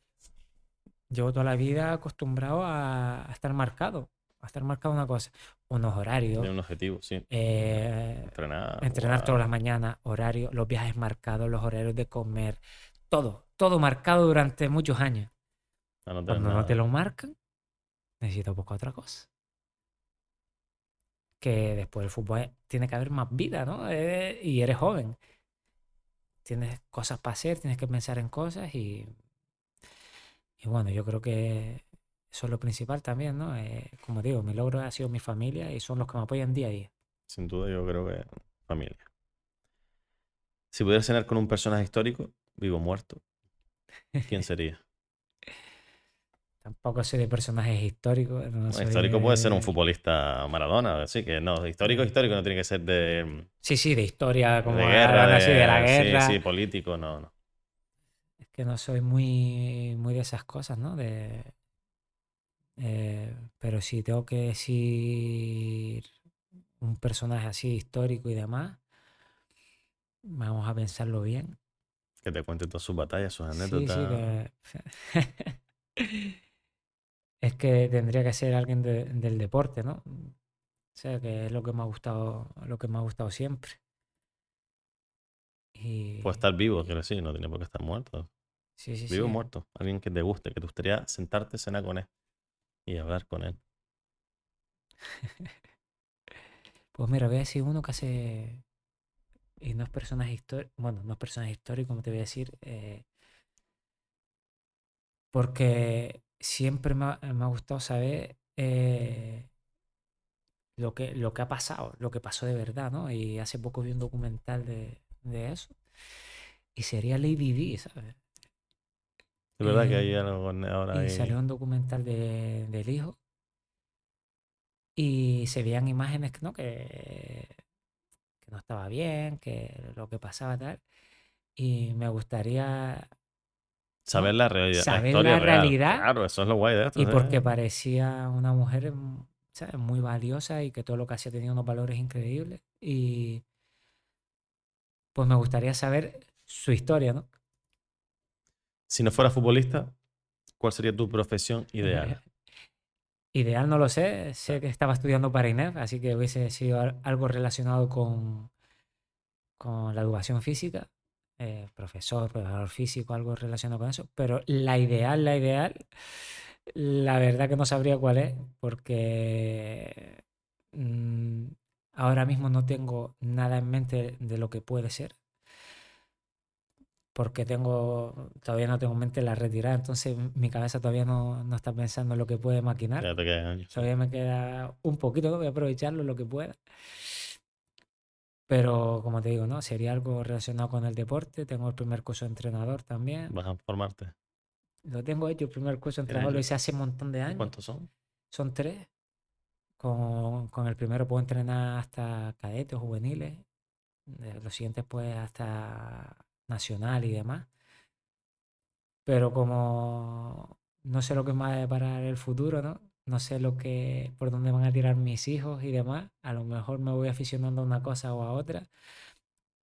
llevo toda la vida acostumbrado a, a estar marcado. A estar marcado una cosa. Unos horarios. Tener un objetivo, sí. eh, Entrenar. entrenar jugar. todas las mañanas, horario, los viajes marcados, los horarios de comer. Todo. Todo marcado durante muchos años. Ah, no Cuando no te nada. lo marcan, necesitas buscar otra cosa. Que después del fútbol tiene que haber más vida, ¿no? Eh, y eres joven. Tienes cosas para hacer, tienes que pensar en cosas y, y bueno, yo creo que eso es lo principal también, ¿no? Eh, como digo, mi logro ha sido mi familia y son los que me apoyan día a día. Sin duda, yo creo que familia. Si pudieras cenar con un personaje histórico, vivo o muerto, ¿quién <laughs> sería? Tampoco soy de personajes históricos. no histórico puede ser un de- futbolista Maradona, así que no, histórico, histórico no tiene que ser de, Sí, sí, de historia, como de guerra, así, de la de- sí, guerra. sí, político, no, no. Es que no soy muy, muy de esas cosas, ¿no? De, eh, pero si tengo que decir un personaje así histórico y demás, vamos a pensarlo bien. Que te cuente todas sus batallas, sus Sí, sí, anécdotas. que... <laughs> <laughs> es que tendría que ser alguien de- del deporte, ¿no? O sea, que es lo que me ha gustado, lo que me ha gustado siempre. Y Puede estar vivo, quiero decir, no tiene por qué estar muerto. sí, sí, Vivo o sí. muerto. Alguien que te guste, que te gustaría sentarte, cenar con él y hablar con él. <laughs> Pues mira, voy a decir uno que hace. Y no es personaje histórico. Bueno, no es personaje histórico, como te voy a decir. eh, porque siempre me ha, me ha gustado saber eh, lo que, lo que ha pasado, lo que pasó de verdad, ¿no? Y hace poco vi un documental de, de eso. Y sería Lady Di, ¿sabes? Es verdad que hay Eh, algo ahora Y salió un documental de- del hijo. Y se veían imágenes ¿no? que, que no estaba bien, que lo que pasaba tal. y me gustaría Saber la realidad. Saber la real. realidad Claro, eso es lo guay de esto. y ¿sí? porque parecía una mujer mm, ¿sabes? muy valiosa y que todo lo que hacía tenía unos valores increíbles. Y pues me gustaría saber su historia, ¿no? Si no fuera futbolista, ¿cuál sería tu profesión ideal? Ideal no lo sé, sé que estaba estudiando para INEF, así que hubiese sido al- algo relacionado con, con la educación física, eh, profesor, preparador físico, algo relacionado con eso, pero la ideal, la ideal, la verdad que no sabría cuál es, porque mm, ahora mismo no tengo nada en mente de lo que puede ser, porque tengo, todavía no tengo en mente la retirada, entonces mi cabeza todavía no, no está pensando en lo que puede maquinar. Ya te. Todavía me queda un poquito, voy a aprovecharlo lo que pueda. Pero como te digo, ¿no? Sería algo relacionado con el deporte. Tengo el primer curso de entrenador también. Vas a formarte. Lo tengo hecho, el primer curso de ¿Tienes entrenador lo hice hace un montón de años. ¿Cuántos son? Son tres. Con, con el primero puedo entrenar hasta cadetes, juveniles. De los siguientes, pues, hasta nacional y demás. Pero como no sé lo que me va a deparar el futuro, ¿no? No sé lo que, por dónde van a tirar mis hijos y demás. A lo mejor me voy aficionando a una cosa o a otra.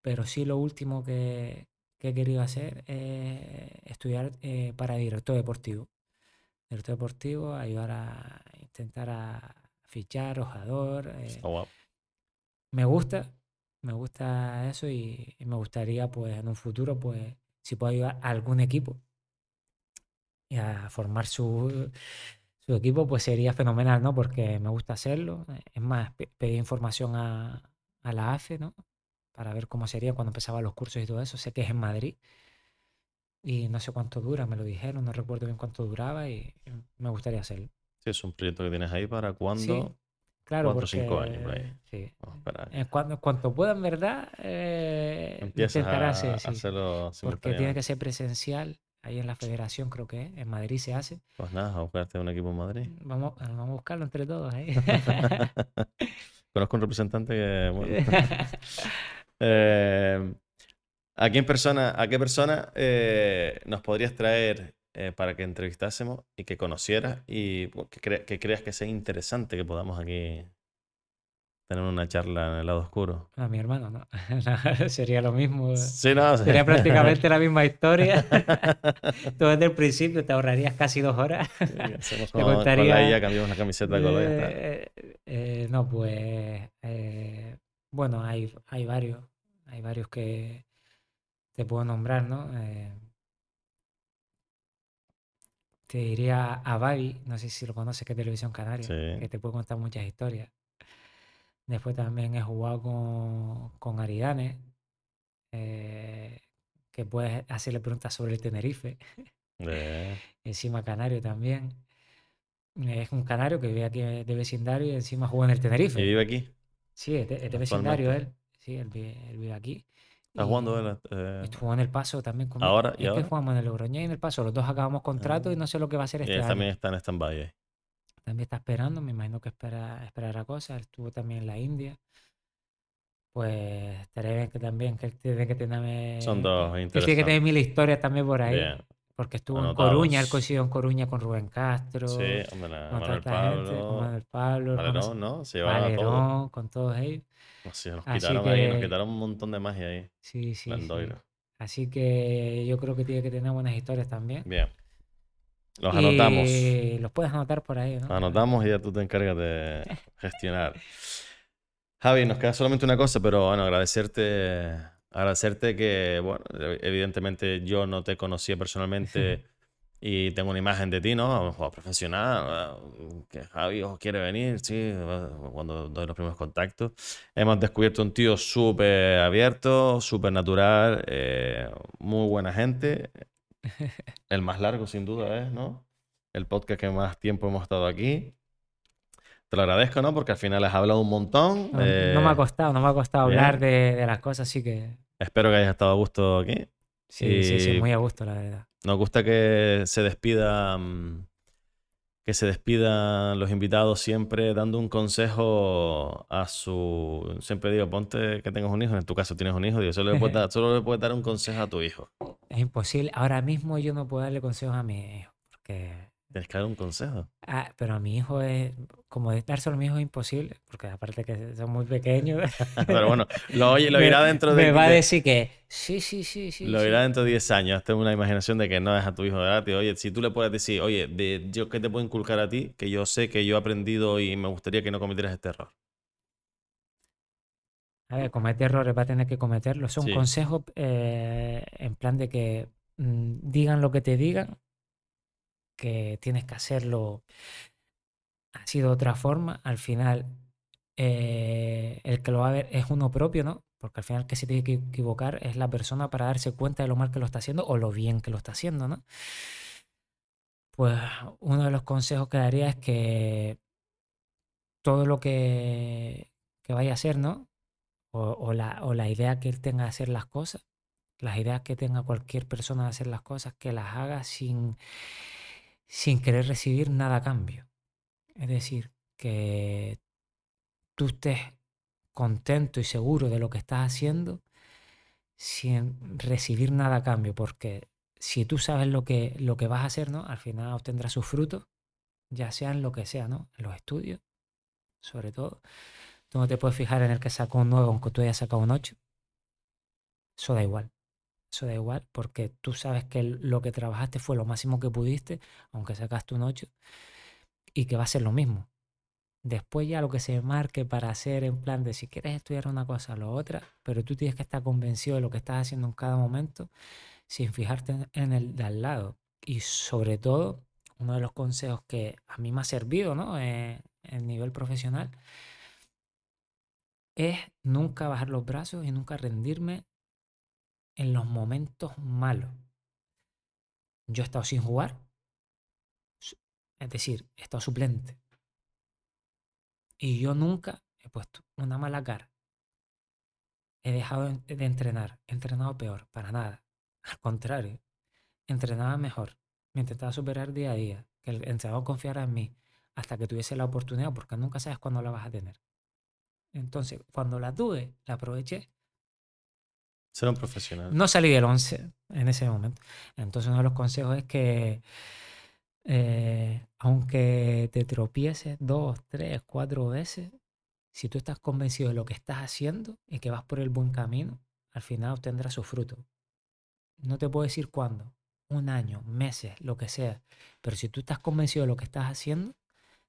Pero sí lo último que, que he querido hacer es estudiar eh, para director deportivo. Director deportivo, ayudar a intentar a fichar, ojador. eh, guapo. me gusta, me gusta eso y, y me gustaría, pues, en un futuro, pues, si puedo ayudar a algún equipo y a formar su, su equipo, pues sería fenomenal, ¿no? Porque me gusta hacerlo. Eh, Es más, pe- pedí información a, a la AFE, ¿no? Para ver cómo sería cuando empezaba los cursos y todo eso. Sé que es en Madrid y no sé cuánto dura, me lo dijeron, no recuerdo bien cuánto duraba y me gustaría hacerlo. Sí, es un proyecto que tienes ahí para cuando. Claro, Cuatro o cinco años por ahí. sí, esperar. en cuanto, pueda, en verdad, eh, Empiezas a, a hacerlo Porque tiene que ser presencial. Ahí en la federación creo que es. En Madrid se hace. Pues nada, a buscarte un equipo en Madrid. Vamos, vamos a buscarlo entre todos. ¿eh? <laughs> Conozco un representante que. Bueno. <laughs> Eh, ¿a, quién persona, ¿A qué persona eh, nos podrías traer eh, para que entrevistásemos y que conocieras y pues, que, cre- que creas que sea interesante que podamos aquí tener una charla en el lado oscuro? A mi hermano, ¿no? <laughs> No, <laughs> Sería lo mismo. Sí, no, sí. Sería prácticamente la misma historia. <laughs> Tú desde el principio te ahorrarías casi dos horas. Hacemos Te como con contaría- IA, cambiamos la camiseta está. Eh, eh, no, pues. eh, bueno, hay, hay varios. Hay varios que te puedo nombrar, ¿no? Eh, te diría a Babi, no sé si lo conoces, que es Televisión Canaria, Sí. que te puede contar muchas historias. Después también he jugado con, con Aridane, eh, que puedes hacerle preguntas sobre el Tenerife. <laughs> Encima canario también. Es un canario que vive aquí de vecindario y encima juega en el ¿Y Tenerife. vive aquí? Sí, es de, es de Actualmente. vecindario él. Sí, él vive, él vive aquí. ¿Estás Y jugando él? eh, Estuvo en el Paso también conmigo. ¿Ahora? ¿Y Es que ahora? jugamos en el Logroñés y en el Paso. Los dos acabamos contrato y Ah. no sé lo que va a hacer y este él año. también está en stand-by. También está esperando, me imagino que espera, esperará cosas. Estuvo también en la India. Pues estaría bien que también, que él tiene que tenerme. Son dos Él tiene que tener interesantes. mil historias también por ahí. Bien. Porque estuvo en Coruña, él coincidió en Coruña con Rubén Castro. Sí, hombre, con Manuel tanta gente, con Pablo, Manuel Pablo, Valerón, ¿no? Se a todos. Valerón, con todos ellos. Nos Así quitaron ahí, nos que- quitaron un montón de magia ahí. Sí, sí. Así que yo creo que tiene que tener buenas historias también. Bien. Los anotamos. Y los puedes anotar por ahí, ¿no? Anotamos y ya tú te encargas de <laughs> gestionar. Javi, nos queda solamente una cosa, pero bueno, agradecerte, agradecerte que, bueno, evidentemente yo no te conocía personalmente <laughs> y tengo una imagen de ti, ¿no? Mejor profesional, que Javi os quiere venir, sí, cuando doy los primeros contactos. Hemos descubierto un tío súper abierto, súper natural, eh, muy buena gente. El más largo, sin duda, es, ¿no? El podcast que más tiempo hemos estado aquí. Te lo agradezco, ¿no? Porque al final has hablado un montón. No, no me ha eh, costado, no me ha costado bien. hablar de, de las cosas, así que espero que hayas estado a gusto aquí. sí, sí, sí, muy a gusto, la verdad. Nos gusta que se despida mm, que se despidan los invitados siempre dando un consejo a su... Siempre digo, ponte que tengas un hijo, en tu caso tienes un hijo, digo, solo le puedes dar, <laughs> solo le puedes dar un consejo a tu hijo. Es imposible. Ahora mismo yo no puedo darle consejos a mi hijo, porque Tienes que dar un consejo. Ah, pero a mi hijo es, como dárselo a mi hijo es imposible, porque aparte que son muy pequeños. <laughs> Pero bueno, lo, oye, lo irá dentro de... Me va a de- decir que sí, sí, sí, sí. Lo sí". dirá dentro de 10 años. Tengo una imaginación de que no es a tu hijo de edad. Oye, si tú le puedes decir, oye, de, yo qué te puedo inculcar a ti, que yo sé que yo he aprendido y me gustaría que no cometieras este error. A ver, comete errores, va a tener que cometerlos. Son Sí. consejos eh, en plan de que mm, digan lo que te digan, que tienes que hacerlo así de otra forma. Al final, eh, el que lo va a ver es uno propio, ¿no? Porque al final el que se tiene que equivocar es la persona para darse cuenta de lo mal que lo está haciendo o lo bien que lo está haciendo, ¿no? Pues uno de los consejos que daría es que todo lo que, que vaya a hacer, ¿no? O, la, o la idea que él tenga de hacer las cosas, las ideas que tenga cualquier persona de hacer las cosas, que las haga sin, sin querer recibir nada a cambio. Es decir, que tú estés contento y seguro de lo que estás haciendo sin recibir nada a cambio, porque si tú sabes lo que, lo que vas a hacer, ¿no? Al final obtendrás sus frutos, ya sea en lo que sea, ¿no? En los estudios, sobre todo. Tú no te puedes fijar en el que sacó un 9 aunque tú hayas sacado un 8. Eso da igual. Eso da igual porque tú sabes que lo que trabajaste fue lo máximo que pudiste, aunque sacaste un 8, y que va a ser lo mismo. Después ya lo que se marque para hacer en plan de si quieres estudiar una cosa o la otra, pero tú tienes que estar convencido de lo que estás haciendo en cada momento sin fijarte en- en el de al lado. Y sobre todo, uno de los consejos que a mí me ha servido, ¿no? Eh, en nivel profesional, es nunca bajar los brazos y nunca rendirme en los momentos malos. Yo he estado sin jugar, es decir, he estado suplente. Y yo nunca he puesto una mala cara. He dejado de entrenar, he entrenado peor, para nada. <laughs> Al contrario, entrenaba mejor, me intentaba superar día a día, que el entrenador confiara en mí hasta que tuviese la oportunidad, porque nunca sabes cuándo la vas a tener. Entonces, cuando la tuve, la aproveché. Ser un profesional. No salí del 11 en ese momento. Entonces, uno de los consejos es que, eh, aunque te tropieces dos, tres, cuatro veces, si tú estás convencido de lo que estás haciendo y que vas por el buen camino, al final obtendrás su fruto. No te puedo decir cuándo, un año, meses, lo que sea, pero si tú estás convencido de lo que estás haciendo,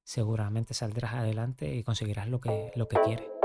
seguramente saldrás adelante y conseguirás lo que, lo que quieres.